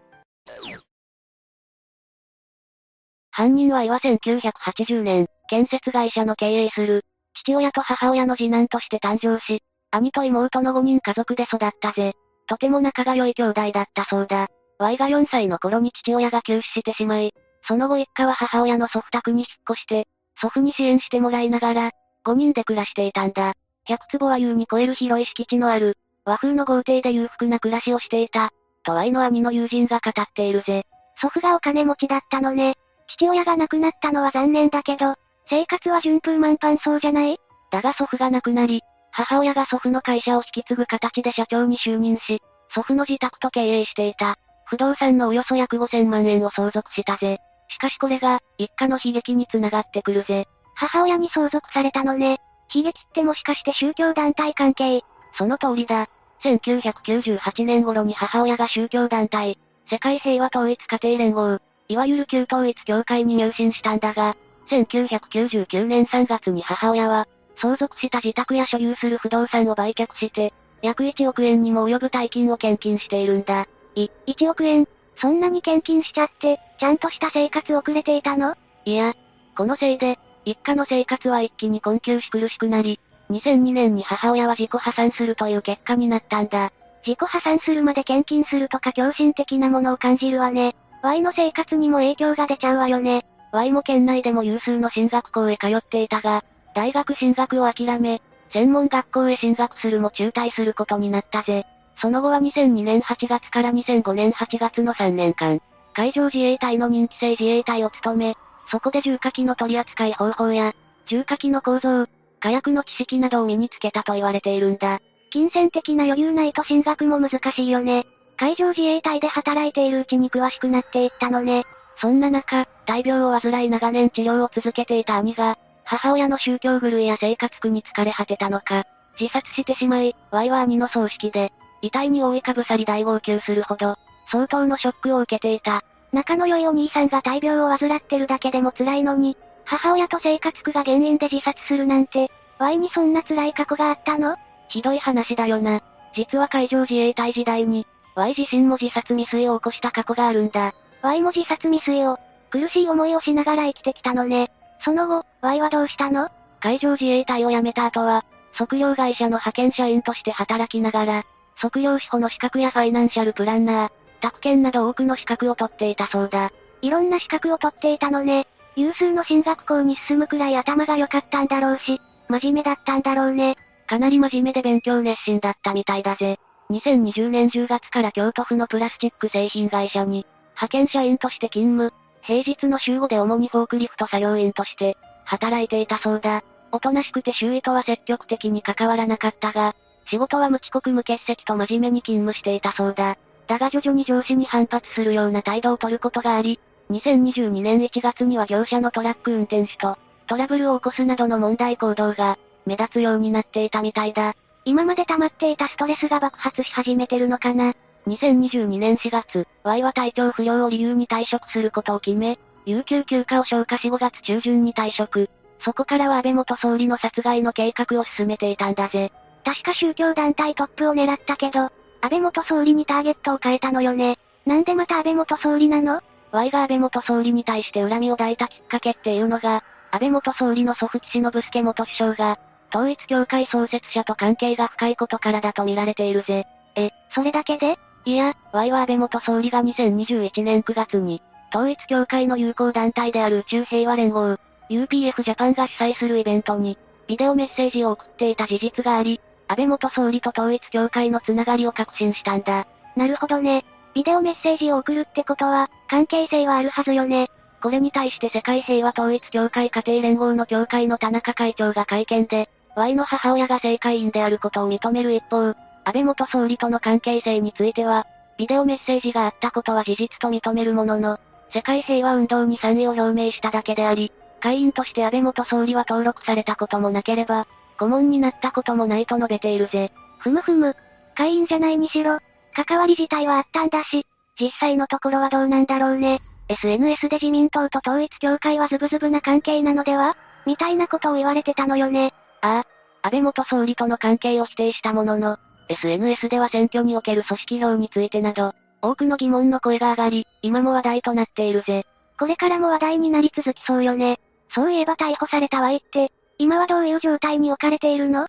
犯人は岩1980年、建設会社の経営する、父親と母親の次男として誕生し、兄と妹の5人家族で育ったぜ。とても仲が良い兄弟だったそうだ。Y が4歳の頃に父親が急死してしまい、その後一家は母親の祖父宅に引っ越して、祖父に支援してもらいながら、5人で暮らしていたんだ。100坪は優に超える広い敷地のある、和風の豪邸で裕福な暮らしをしていた、と Y の兄の友人が語っているぜ。祖父がお金持ちだったのね。父親が亡くなったのは残念だけど、生活は順風満帆そうじゃない？だが祖父が亡くなり、母親が祖父の会社を引き継ぐ形で社長に就任し、祖父の自宅と経営していた。不動産のおよそ約5000万円を相続したぜ。しかしこれが、一家の悲劇に繋がってくるぜ。母親に相続されたのね。悲劇ってもしかして宗教団体関係？その通りだ。1998年頃に母親が宗教団体、世界平和統一家庭連合、いわゆる旧統一協会に入信したんだが、1999年3月に母親は、相続した自宅や所有する不動産を売却して、約1億円にも及ぶ大金を献金しているんだ。い、1億円？そんなに献金しちゃって、ちゃんとした生活遅れていたの？いや、このせいで、一家の生活は一気に困窮し苦しくなり、2002年に母親は自己破産するという結果になったんだ。自己破産するまで献金するとか狂信的なものを感じるわね。Y の生活にも影響が出ちゃうわよね。Y も県内でも有数の進学校へ通っていたが、大学進学を諦め、専門学校へ進学するも中退することになったぜ。その後は2002年8月から2005年8月の3年間、海上自衛隊の任期制自衛隊を務め、そこで重火器の取り扱い方法や、重火器の構造、火薬の知識などを身につけたと言われているんだ。金銭的な余裕ないと進学も難しいよね。海上自衛隊で働いているうちに詳しくなっていったのね。そんな中、大病を患い長年治療を続けていた兄が、母親の宗教狂いや生活苦に疲れ果てたのか、自殺してしまい、Y は兄の葬式で、遺体に覆いかぶさり大号泣するほど、相当のショックを受けていた。仲の良いお兄さんが大病を患ってるだけでも辛いのに、母親と生活苦が原因で自殺するなんて、Y にそんな辛い過去があったの？ひどい話だよな。実は海上自衛隊時代に、Y 自身も自殺未遂を起こした過去があるんだ。Y も自殺未遂を、苦しい思いをしながら生きてきたのね。その後、Y はどうしたの？海上自衛隊を辞めた後は、測量会社の派遣社員として働きながら、測量士補の資格やファイナンシャルプランナー、宅建など多くの資格を取っていたそうだ。いろんな資格を取っていたのね。有数の進学校に進むくらい頭が良かったんだろうし、真面目だったんだろうね。かなり真面目で勉強熱心だったみたいだぜ。2020年10月から京都府のプラスチック製品会社に、派遣社員として勤務、平日の週5で主にフォークリフト作業員として、働いていたそうだ。おとなしくて周囲とは積極的に関わらなかったが、仕事は無遅刻無欠席と真面目に勤務していたそうだ。だが徐々に上司に反発するような態度を取ることがあり、2022年1月には業者のトラック運転手と、トラブルを起こすなどの問題行動が、目立つようになっていたみたいだ。今まで溜まっていたストレスが爆発し始めてるのかな。2022年4月、Y は体調不良を理由に退職することを決め、有給休暇を消化し5月中旬に退職。そこからは安倍元総理の殺害の計画を進めていたんだぜ。確か宗教団体トップを狙ったけど、安倍元総理にターゲットを変えたのよね。なんでまた安倍元総理なの ?Y が安倍元総理に対して恨みを抱いたきっかけっていうのが、安倍元総理の祖父岸信介元首相が、統一教会創設者と関係が深いことからだと見られているぜ。え、それだけで？いや、Y は安倍元総理が2021年9月に、統一教会の友好団体である宇宙平和連合、UPF ジャパンが主催するイベントに、ビデオメッセージを送っていた事実があり、安倍元総理と統一教会のつながりを確信したんだ。なるほどね。ビデオメッセージを送るってことは、関係性はあるはずよね。これに対して世界平和統一協会家庭連合の協会の田中会長が会見で、Y の母親が政界員であることを認める一方、安倍元総理との関係性については、ビデオメッセージがあったことは事実と認めるものの、世界平和運動に賛意を表明しただけであり、会員として安倍元総理は登録されたこともなければ、顧問になったこともないと述べているぜ。ふむふむ。会員じゃないにしろ、関わり自体はあったんだし、実際のところはどうなんだろうね。SNS で自民党と統一協会はズブズブな関係なのでは？みたいなことを言われてたのよね。ああ、安倍元総理との関係を否定したものの、SNS では選挙における組織票についてなど、多くの疑問の声が上がり、今も話題となっているぜ。これからも話題になり続きそうよね。そういえば逮捕された Y って、今はどういう状態に置かれているの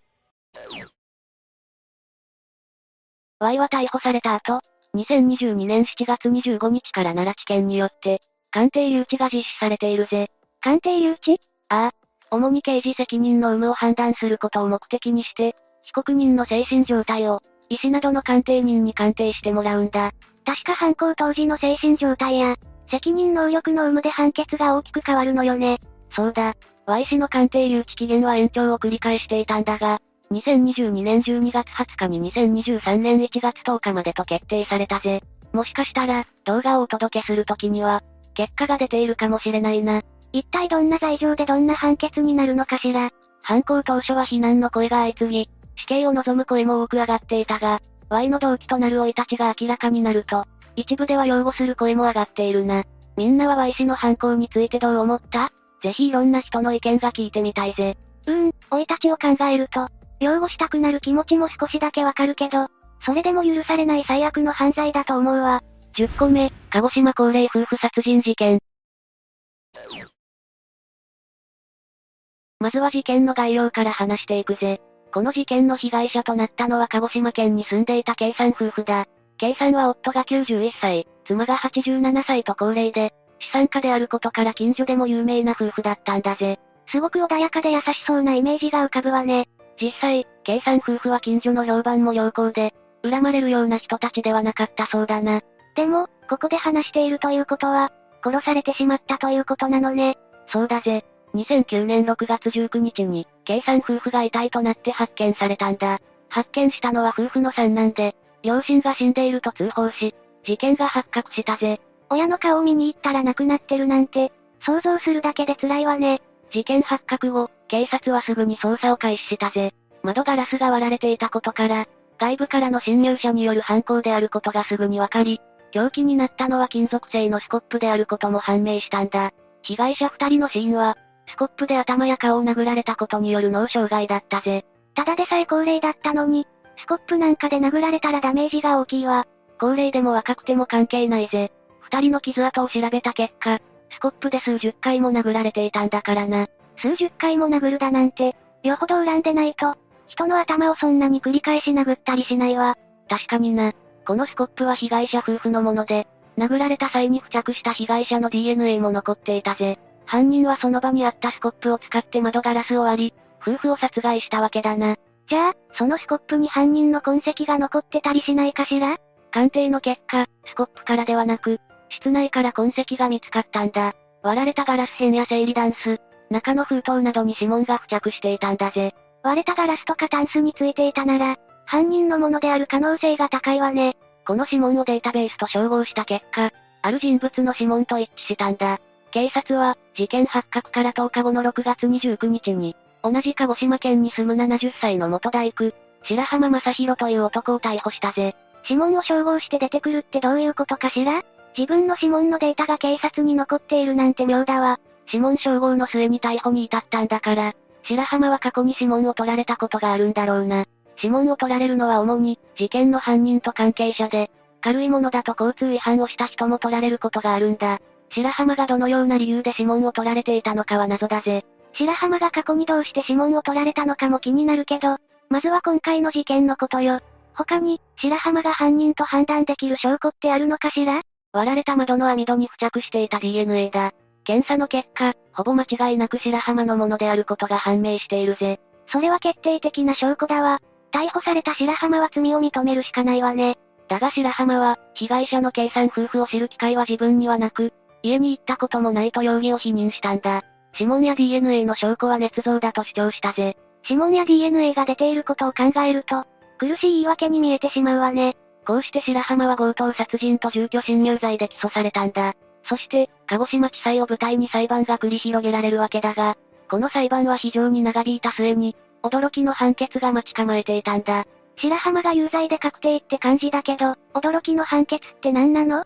?Y は逮捕された後、2022年7月25日から奈良地検によって、鑑定留置が実施されているぜ。鑑定留置？ああ。主に刑事責任の有無を判断することを目的にして、被告人の精神状態を、医師などの鑑定人に鑑定してもらうんだ。確か犯行当時の精神状態や、責任能力の有無で判決が大きく変わるのよね。そうだ。Y 氏の鑑定留置期限は延長を繰り返していたんだが、2022年12月20日に2023年1月10日までと決定されたぜ。もしかしたら、動画をお届けするときには、結果が出ているかもしれないな。一体どんな罪状でどんな判決になるのかしら。犯行当初は非難の声が相次ぎ、死刑を望む声も多く上がっていたが、Y の動機となる老いたちが明らかになると、一部では擁護する声も上がっているな。みんなは Y 氏の犯行についてどう思った？ぜひいろんな人の意見が聞いてみたいぜ。うーん、老いたちを考えると、擁護したくなる気持ちも少しだけわかるけど、それでも許されない最悪の犯罪だと思うわ。10個目、鹿児島高齢夫婦殺人事件。まずは事件の概要から話していくぜ。この事件の被害者となったのは鹿児島県に住んでいた K さん夫婦だ。K さんは夫が91歳、妻が87歳と高齢で、資産家であることから近所でも有名な夫婦だったんだぜ。すごく穏やかで優しそうなイメージが浮かぶわね。実際、K さん夫婦は近所の評判も良好で、恨まれるような人たちではなかったそうだな。でも、ここで話しているということは、殺されてしまったということなのね。そうだぜ。2009年6月19日に、K さん夫婦が遺体となって発見されたんだ。発見したのは夫婦の三男で、両親が死んでいると通報し、事件が発覚したぜ。親の顔を見に行ったら亡くなってるなんて、想像するだけで辛いわね。事件発覚後、警察はすぐに捜査を開始したぜ。窓ガラスが割られていたことから、外部からの侵入者による犯行であることがすぐにわかり、凶器になったのは金属製のスコップであることも判明したんだ。被害者二人の死因は、スコップで頭や顔を殴られたことによる脳障害だったぜ。ただでさえ高齢だったのに、スコップなんかで殴られたらダメージが大きいわ。高齢でも若くても関係ないぜ。二人の傷跡を調べた結果、スコップで数十回も殴られていたんだからな。数十回も殴るだなんて、よほど恨んでないと、人の頭をそんなに繰り返し殴ったりしないわ。確かにな。このスコップは被害者夫婦のもので、殴られた際に付着した被害者の DNA も残っていたぜ。犯人はその場にあったスコップを使って窓ガラスを割り、夫婦を殺害したわけだな。じゃあ、そのスコップに犯人の痕跡が残ってたりしないかしら？鑑定の結果、スコップからではなく、室内から痕跡が見つかったんだ。割られたガラス片や整理ダンス、中の封筒などに指紋が付着していたんだぜ。割れたガラスとかタンスについていたなら、犯人のものである可能性が高いわね。この指紋をデータベースと照合した結果、ある人物の指紋と一致したんだ。警察は、事件発覚から10日後の6月29日に、同じ鹿児島県に住む70歳の元大工、白浜正宏という男を逮捕したぜ。指紋を照合して出てくるってどういうことかしら？自分の指紋のデータが警察に残っているなんて妙だわ。指紋照合の末に逮捕に至ったんだから、白浜は過去に指紋を取られたことがあるんだろうな。指紋を取られるのは主に、事件の犯人と関係者で、軽いものだと交通違反をした人も取られることがあるんだ。白浜がどのような理由で指紋を取られていたのかは謎だぜ。白浜が過去にどうして指紋を取られたのかも気になるけど、まずは今回の事件のことよ。他に、白浜が犯人と判断できる証拠ってあるのかしら？割られた窓の網戸に付着していた DNA だ。検査の結果、ほぼ間違いなく白浜のものであることが判明しているぜ。それは決定的な証拠だわ。逮捕された白浜は罪を認めるしかないわね。だが白浜は、被害者の計算夫婦を知る機会は自分にはなく、家に行ったこともないと容疑を否認したんだ。指紋や DNA の証拠は捏造だと主張したぜ。指紋や DNA が出ていることを考えると、苦しい言い訳に見えてしまうわね。こうして白浜は強盗殺人と住居侵入罪で起訴されたんだ。そして、鹿児島地裁を舞台に裁判が繰り広げられるわけだが、この裁判は非常に長引いた末に、驚きの判決が待ち構えていたんだ。白浜が有罪で確定って感じだけど、驚きの判決って何なの？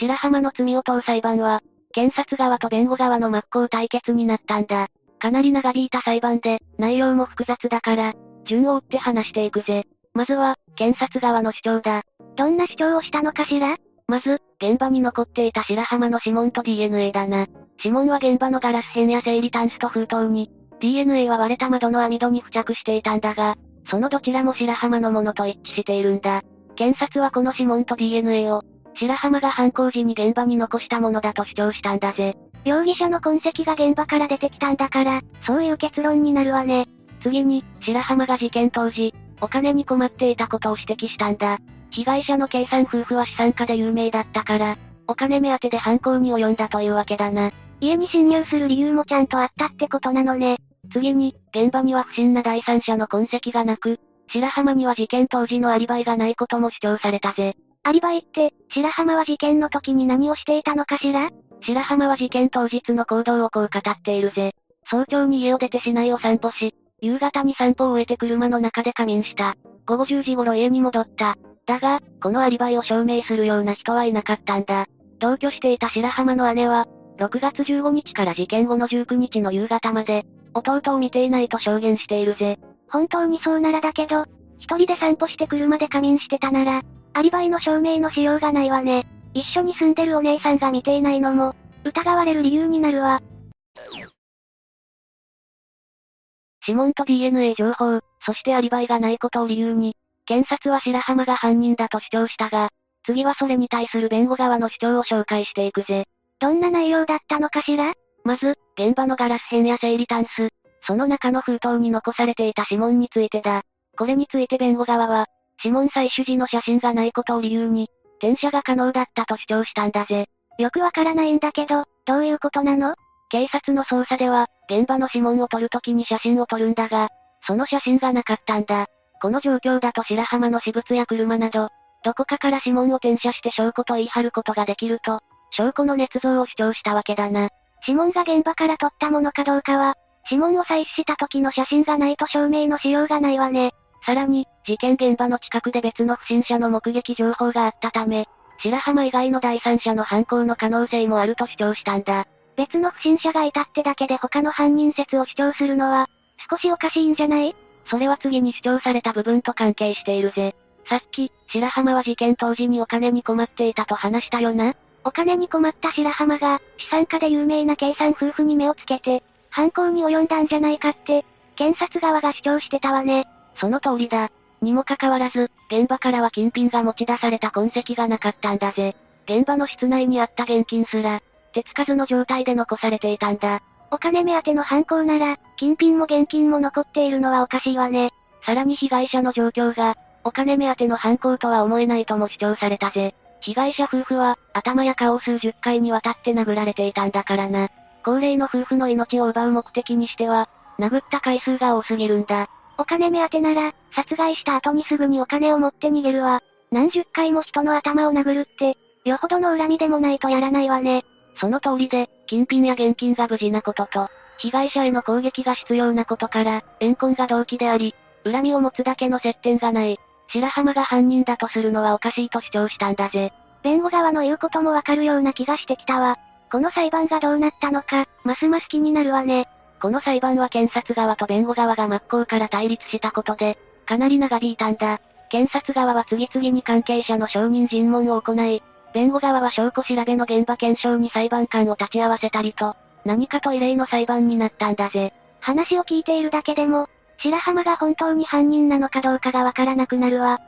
白浜の罪を問う裁判は、検察側と弁護側の真っ向対決になったんだ。かなり長引いた裁判で、内容も複雑だから、順を追って話していくぜ。まずは、検察側の主張だ。どんな主張をしたのかしら？まず、現場に残っていた白浜の指紋と DNA だな。指紋は現場のガラス片や整理タンスと封筒に、DNA は割れた窓の網戸に付着していたんだが、そのどちらも白浜のものと一致しているんだ。検察はこの指紋と DNA を、白浜が犯行時に現場に残したものだと主張したんだぜ。容疑者の痕跡が現場から出てきたんだから、そういう結論になるわね。次に、白浜が事件当時、お金に困っていたことを指摘したんだ。被害者の計算夫婦は資産家で有名だったから、お金目当てで犯行に及んだというわけだな。家に侵入する理由もちゃんとあったってことなのね。次に、現場には不審な第三者の痕跡がなく、白浜には事件当時のアリバイがないことも主張されたぜ。アリバイって、白浜は事件の時に何をしていたのかしら？白浜は事件当日の行動をこう語っているぜ。早朝に家を出て市内を散歩し、夕方に散歩を終えて車の中で仮眠した。午後10時頃家に戻った。だが、このアリバイを証明するような人はいなかったんだ。同居していた白浜の姉は、6月15日から事件後の19日の夕方まで、弟を見ていないと証言しているぜ。本当にそうならだけど、一人で散歩して車で仮眠してたなら、アリバイの証明のしようがないわね。一緒に住んでるお姉さんが見ていないのも、疑われる理由になるわ。指紋と DNA 情報、そしてアリバイがないことを理由に、検察は白浜が犯人だと主張したが、次はそれに対する弁護側の主張を紹介していくぜ。どんな内容だったのかしら？まず、現場のガラス片や整理タンス、その中の封筒に残されていた指紋についてだ。これについて弁護側は、指紋採取時の写真がないことを理由に、転写が可能だったと主張したんだぜ。よくわからないんだけど、どういうことなの？警察の捜査では、現場の指紋を撮るときに写真を撮るんだが、その写真がなかったんだ。この状況だと白浜の私物や車など、どこかから指紋を転写して証拠と言い張ることができると、証拠の捏造を主張したわけだな。指紋が現場から撮ったものかどうかは、指紋を採取した時の写真がないと証明のしようがないわね。さらに、事件現場の近くで別の不審者の目撃情報があったため、白浜以外の第三者の犯行の可能性もあると主張したんだ。別の不審者がいたってだけで他の犯人説を主張するのは、少しおかしいんじゃない？それは次に主張された部分と関係しているぜ。さっき、白浜は事件当時にお金に困っていたと話したよな？お金に困った白浜が、資産家で有名な計算夫婦に目をつけて、犯行に及んだんじゃないかって、検察側が主張してたわね。その通りだ。にもかかわらず、現場からは金品が持ち出された痕跡がなかったんだぜ。現場の室内にあった現金すら、手つかずの状態で残されていたんだ。お金目当ての犯行なら、金品も現金も残っているのはおかしいわね。さらに被害者の状況が、お金目当ての犯行とは思えないとも主張されたぜ。被害者夫婦は、頭や顔を数十回にわたって殴られていたんだからな。高齢の夫婦の命を奪う目的にしては、殴った回数が多すぎるんだ。お金目当てなら、殺害した後にすぐにお金を持って逃げるわ。何十回も人の頭を殴るって、よほどの恨みでもないとやらないわね。その通りで、金品や現金が無事なことと、被害者への攻撃が必要なことから、怨恨が動機であり、恨みを持つだけの接点がない。白浜が犯人だとするのはおかしいと主張したんだぜ。弁護側の言うこともわかるような気がしてきたわ。この裁判がどうなったのか、ますます気になるわね。この裁判は検察側と弁護側が真っ向から対立したことで、かなり長引いたんだ。検察側は次々に関係者の証人尋問を行い、弁護側は証拠調べの現場検証に裁判官を立ち会わせたりと、何かと異例の裁判になったんだぜ。話を聞いているだけでも、白浜が本当に犯人なのかどうかがわからなくなるわ。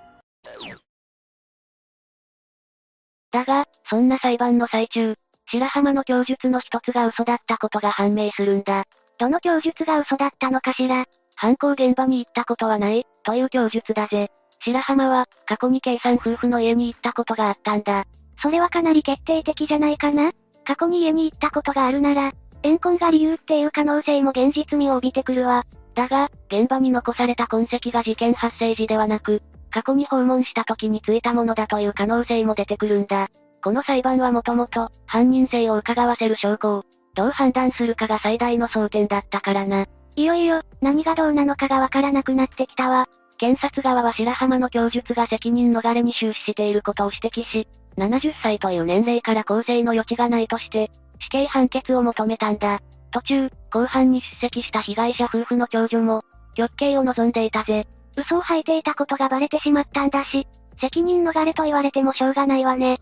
だが、そんな裁判の最中、白浜の供述の一つが嘘だったことが判明するんだ。どの供述が嘘だったのかしら犯行現場に行ったことはない、という供述だぜ。白浜は、過去に計算夫婦の家に行ったことがあったんだ。それはかなり決定的じゃないかな？過去に家に行ったことがあるなら、怨恨が理由っていう可能性も現実味を帯びてくるわ。だが、現場に残された痕跡が事件発生時ではなく、過去に訪問した時についたものだという可能性も出てくるんだ。この裁判はもともと、犯人性を伺わせる証拠を、どう判断するかが最大の争点だったからな。いよいよ、何がどうなのかがわからなくなってきたわ。検察側は白浜の供述が責任逃れに終始していることを指摘し、70歳という年齢から更生の余地がないとして、死刑判決を求めたんだ。途中、後半に出席した被害者夫婦の長女も、極刑を望んでいたぜ。嘘を吐いていたことがバレてしまったんだし、責任逃れと言われてもしょうがないわね。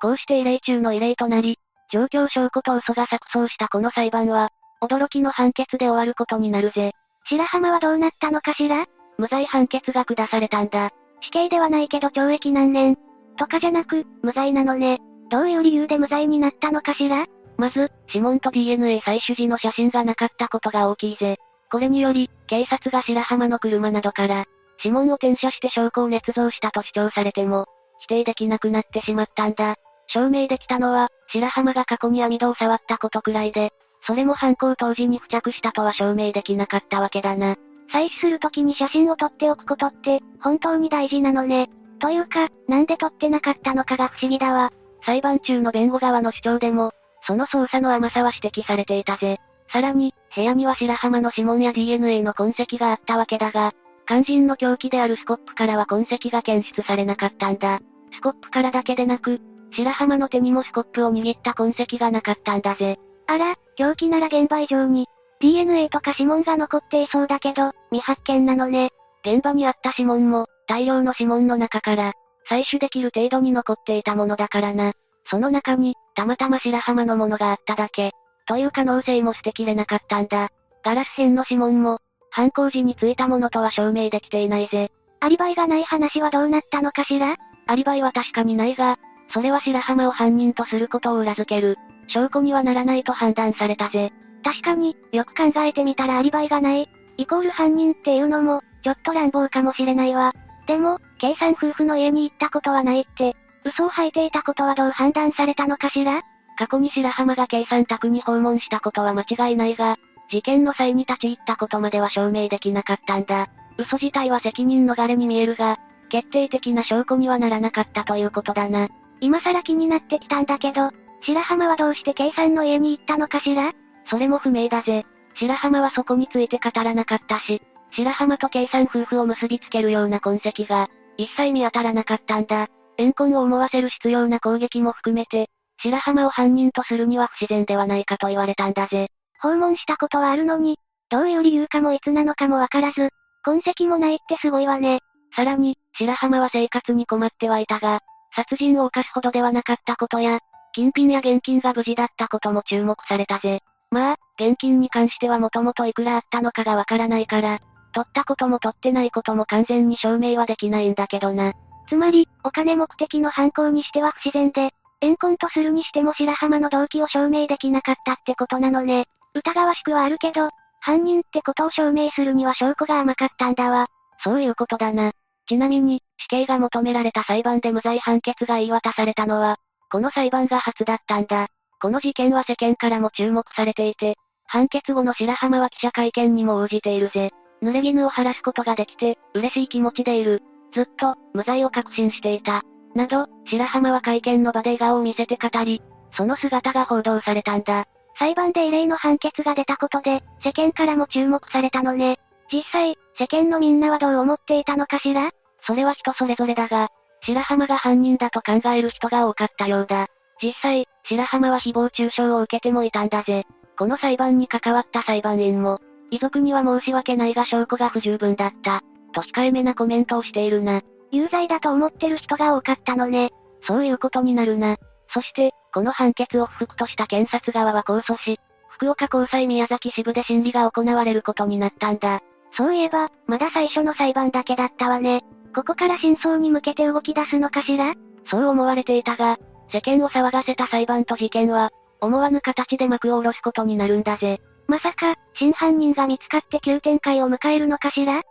こうして異例中の異例となり、状況証拠と嘘が錯綜したこの裁判は、驚きの判決で終わることになるぜ。白浜はどうなったのかしら？無罪判決が下されたんだ。死刑ではないけど懲役何年？とかじゃなく、無罪なのね。どういう理由で無罪になったのかしら？まず、指紋と DNA 採取時の写真がなかったことが大きいぜ。これにより、警察が白浜の車などから、指紋を転写して証拠を捏造したと主張されても、否定できなくなってしまったんだ。証明できたのは、白浜が過去に網戸を触ったことくらいで、それも犯行当時に付着したとは証明できなかったわけだな。採取するときに写真を撮っておくことって、本当に大事なのね。というか、なんで撮ってなかったのかが不思議だわ。裁判中の弁護側の主張でも、その捜査の甘さは指摘されていたぜ。さらに、部屋には白浜の指紋や DNA の痕跡があったわけだが、肝心の凶器であるスコップからは痕跡が検出されなかったんだ。スコップからだけでなく、白浜の手にもスコップを握った痕跡がなかったんだぜ。あら、凶器なら現場以上に、DNA とか指紋が残っていそうだけど、未発見なのね。現場にあった指紋も、大量の指紋の中から、採取できる程度に残っていたものだからな。その中に、たまたま白浜のものがあっただけ、という可能性も捨てきれなかったんだ。ガラス片の指紋も、犯行時についたものとは証明できていないぜ。アリバイがない話はどうなったのかしら？アリバイは確かにないが、それは白浜を犯人とすることを裏付ける、証拠にはならないと判断されたぜ。確かに、よく考えてみたらアリバイがない、イコール犯人っていうのも、ちょっと乱暴かもしれないわ。でも、計算夫婦の家に行ったことはないって、嘘を吐いていたことはどう判断されたのかしら？過去に白浜が計算宅に訪問したことは間違いないが、事件の際に立ち入ったことまでは証明できなかったんだ。嘘自体は責任逃れに見えるが、決定的な証拠にはならなかったということだな。今更気になってきたんだけど、白浜はどうして計算の家に行ったのかしら？それも不明だぜ。白浜はそこについて語らなかったし、白浜と計算夫婦を結びつけるような痕跡が、一切見当たらなかったんだ。怨恨を思わせる必要な攻撃も含めて、白浜を犯人とするには不自然ではないかと言われたんだぜ。訪問したことはあるのに、どういう理由かもいつなのかもわからず、痕跡もないってすごいわね。さらに、白浜は生活に困ってはいたが、殺人を犯すほどではなかったことや、金品や現金が無事だったことも注目されたぜ。まあ、現金に関してはもともといくらあったのかがわからないから、取ったことも取ってないことも完全に証明はできないんだけどな。つまり、お金目的の犯行にしては不自然で、怨恨とするにしても白浜の動機を証明できなかったってことなのね。疑わしくはあるけど、犯人ってことを証明するには証拠が甘かったんだわ。そういうことだな。ちなみに、死刑が求められた裁判で無罪判決が言い渡されたのは、この裁判が初だったんだ。この事件は世間からも注目されていて、判決後の白浜は記者会見にも応じているぜ。濡れ衣を晴らすことができて、嬉しい気持ちでいる。ずっと、無罪を確信していた。など、白浜は会見の場で笑顔を見せて語り、その姿が報道されたんだ。裁判で異例の判決が出たことで、世間からも注目されたのね。実際、世間のみんなはどう思っていたのかしら？それは人それぞれだが、白浜が犯人だと考える人が多かったようだ。実際、白浜は誹謗中傷を受けてもいたんだぜ。この裁判に関わった裁判員も、遺族には申し訳ないが証拠が不十分だった、と控えめなコメントをしているな。有罪だと思ってる人が多かったのね。そういうことになるな。そして、この判決を不服とした検察側は控訴し、福岡高裁宮崎支部で審理が行われることになったんだ。そういえば、まだ最初の裁判だけだったわね。ここから真相に向けて動き出すのかしら？そう思われていたが、世間を騒がせた裁判と事件は、思わぬ形で幕を下ろすことになるんだぜ。まさか、真犯人が見つかって急展開を迎えるのかしら？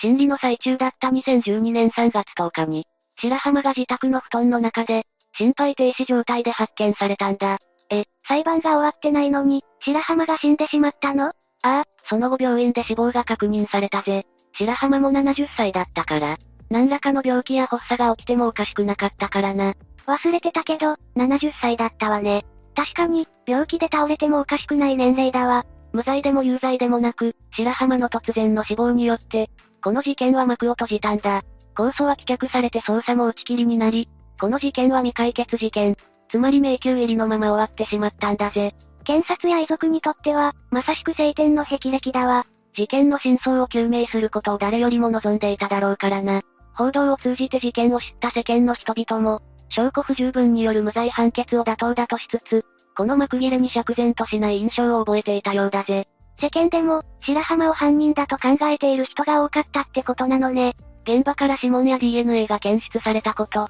審理の最中だった2012年3月10日に、白浜が自宅の布団の中で、心肺停止状態で発見されたんだ。え、裁判が終わってないのに、白浜が死んでしまったの？ああ、その後病院で死亡が確認されたぜ。白浜も70歳だったから、何らかの病気や発作が起きてもおかしくなかったからな。忘れてたけど、70歳だったわね。確かに、病気で倒れてもおかしくない年齢だわ。無罪でも有罪でもなく、白浜の突然の死亡によって、この事件は幕を閉じたんだ。控訴は棄却されて捜査も打ち切りになり、この事件は未解決事件。つまり迷宮入りのまま終わってしまったんだぜ。検察や遺族にとっては、まさしく晴天の霹靂だわ。事件の真相を究明することを誰よりも望んでいただろうからな。報道を通じて事件を知った世間の人々も、証拠不十分による無罪判決を妥当だとしつつ、この幕切れに釈然としない印象を覚えていたようだぜ。世間でも、白浜を犯人だと考えている人が多かったってことなのね。現場から指紋や DNA が検出されたこと、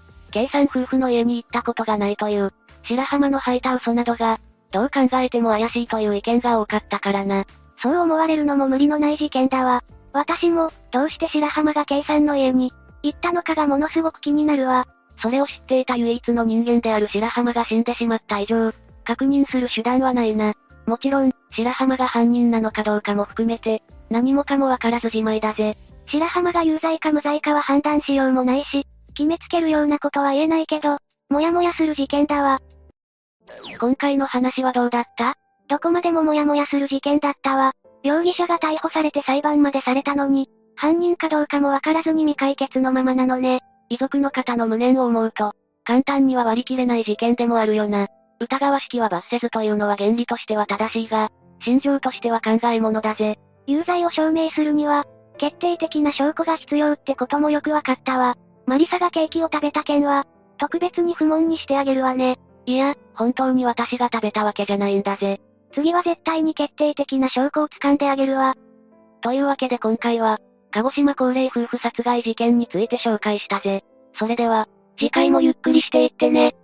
さん夫婦の家に行ったことがないという、白浜の吐いた嘘などが、どう考えても怪しいという意見が多かったからな。そう思われるのも無理のない事件だわ。私も、どうして白浜が K さんの家に、行ったのかがものすごく気になるわ。それを知っていた唯一の人間である白浜が死んでしまった以上、確認する手段はないな。もちろん、白浜が犯人なのかどうかも含めて、何もかもわからずじまいだぜ。白浜が有罪か無罪かは判断しようもないし、決めつけるようなことは言えないけど、もやもやする事件だわ。今回の話はどうだった？どこまでももやもやする事件だったわ。容疑者が逮捕されて裁判までされたのに、犯人かどうかもわからずに未解決のままなのね。遺族の方の無念を思うと、簡単には割り切れない事件でもあるよな。疑わしきは罰せずというのは原理としては正しいが、心情としては考え物だぜ。有罪を証明するには、決定的な証拠が必要ってこともよくわかったわ。マリサがケーキを食べた件は、特別に不問にしてあげるわね。いや、本当に私が食べたわけじゃないんだぜ。次は絶対に決定的な証拠を掴んであげるわ。というわけで今回は、鹿児島高齢夫婦殺害事件について紹介したぜ。それでは、次回もゆっくりしていってね。